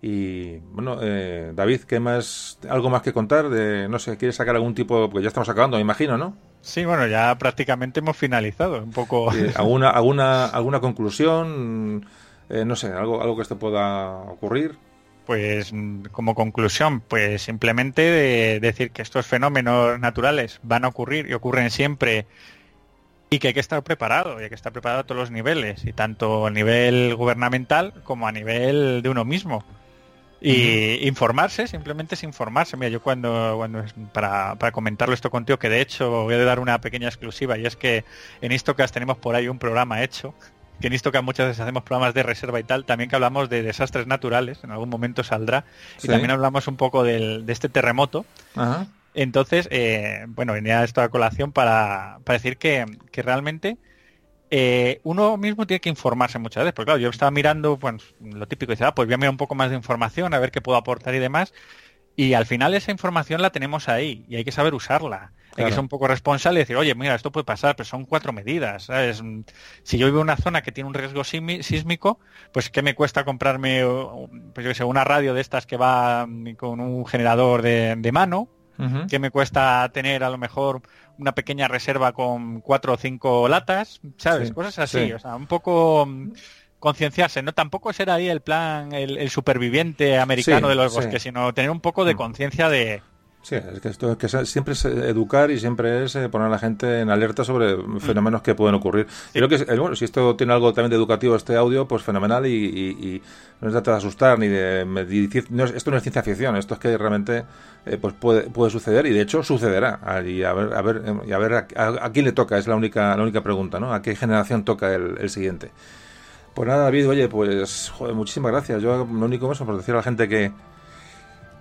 Y bueno, eh, David, ¿qué más? ¿Algo más que contar? De, no sé, ¿quieres sacar algún tipo? Porque ya estamos acabando, me imagino, ¿no? Sí, bueno, ya prácticamente hemos finalizado un poco. (laughs) ¿Alguna, alguna, alguna conclusión? Eh, no sé, algo, algo que esto pueda ocurrir. Pues como conclusión, pues simplemente de decir que estos fenómenos naturales van a ocurrir y ocurren siempre y que hay que estar preparado, y hay que estar preparado a todos los niveles, y tanto a nivel gubernamental como a nivel de uno mismo. Y informarse, simplemente es informarse. Mira, yo cuando, cuando para, para comentarlo esto contigo, que de hecho voy a dar una pequeña exclusiva, y es que en Istocas tenemos por ahí un programa hecho, que en Istocas muchas veces hacemos programas de reserva y tal, también que hablamos de desastres naturales, en algún momento saldrá, y también hablamos un poco del, de este terremoto. Ajá entonces, eh, bueno, venía esto a colación para, para decir que, que realmente eh, uno mismo tiene que informarse muchas veces, porque claro, yo estaba mirando pues, lo típico, y decía, ah, pues voy a mirar un poco más de información, a ver qué puedo aportar y demás, y al final esa información la tenemos ahí y hay que saber usarla. Hay que ser un poco responsable y decir, oye, mira, esto puede pasar, pero son cuatro medidas. Si yo vivo en una zona que tiene un riesgo sísmico, pues ¿qué me cuesta comprarme pues, yo sé, una radio de estas que va con un generador de, de mano? Que me cuesta tener a lo mejor una pequeña reserva con cuatro o cinco latas, ¿sabes? Cosas así, o sea, un poco mm, concienciarse, no tampoco ser ahí el plan, el, superviviente americano de los bosques, sino tener un poco de mm. conciencia de, Sí, es que esto que siempre es educar y siempre es eh, poner a la gente en alerta sobre fenómenos que pueden ocurrir. Creo que, eh, bueno, si esto tiene algo también de educativo, este audio, pues fenomenal y, no se trata de asustar ni de... esto no es ciencia ficción, esto es que realmente eh, pues puede, puede suceder y de hecho sucederá. Y a ver, a ver, y a, ver a, quién le toca, es la única, la única pregunta, ¿no? ¿A qué generación toca el, el siguiente? Pues nada, David, oye, pues joder, muchísimas gracias. Yo lo único es por decir a la gente que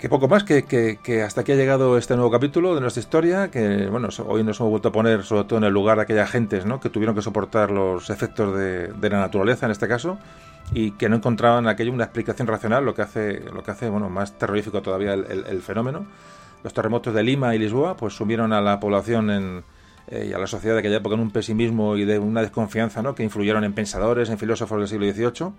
Que poco más, que, que, hasta aquí ha llegado este nuevo capítulo de nuestra historia, que bueno, hoy nos hemos vuelto a poner sobre todo en el lugar de aquellas gentes ¿no? que tuvieron que soportar los efectos de, la naturaleza en este caso y que no encontraban aquello una explicación racional, lo que hace, lo que hace bueno, más terrorífico todavía el, fenómeno. Los terremotos de Lima y Lisboa pues sumieron a la población en, eh, y a la sociedad de aquella época en un pesimismo y de una desconfianza ¿no? que influyeron en pensadores, en filósofos del siglo XVIII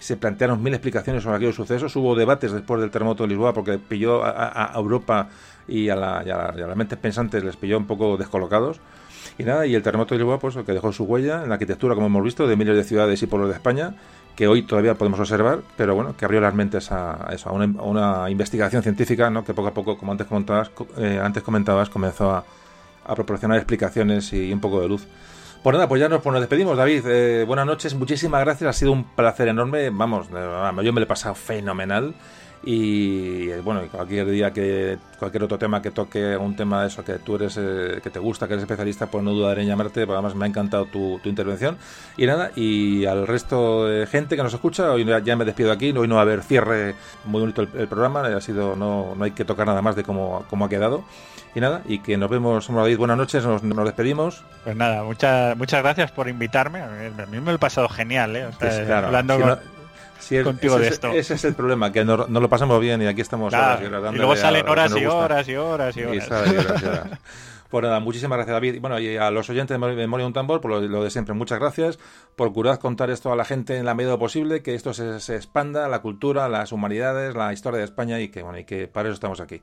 se plantearon mil explicaciones sobre aquellos sucesos. Hubo debates después del terremoto de Lisboa porque pilló a, Europa y a, la, las mentes pensantes les pilló un poco descolocados. Y nada, y el terremoto de Lisboa, pues que dejó su huella en la arquitectura, como hemos visto, de miles de ciudades y pueblos de España, que hoy todavía podemos observar, pero bueno, que abrió las mentes a, eso, a una, investigación científica, ¿no? que poco a poco, como antes comentabas, eh, antes comentabas comenzó a proporcionar explicaciones y un poco de luz. Pues nada, pues ya nos, pues nos despedimos, David. Eh, buenas noches, muchísimas gracias. Ha sido un placer enorme. Vamos, yo me lo he pasado fenomenal. Y bueno, cualquier día que cualquier otro tema que toque, un tema de eso que tú eres, eh, que te gusta, que eres especialista, pues no dudaré en llamarte. Porque además me ha encantado tu, intervención. Y nada, y al resto de gente que nos escucha, hoy ya me despido aquí. Hoy no va a haber cierre muy bonito el, programa. Ha sido, no, no hay que tocar nada más de cómo, cómo ha quedado. Y nada, y que nos vemos, David, buenas noches, nos, despedimos. Pues nada, muchas muchas gracias por invitarme. A mí me lo he pasado genial, ¿eh? Pues hablando contigo de esto. Ese es el problema, que no, lo pasamos bien y aquí estamos horas y, y luego salen horas y horas y horas y horas. Pues nada, muchísimas gracias David. Y bueno, y a los oyentes de Memoria un Tambor, por lo, de siempre, muchas gracias. Procurad contar esto a la gente en la medida posible, que esto se, se, expanda, la cultura, las humanidades, la historia de España y que, bueno, y que para eso estamos aquí.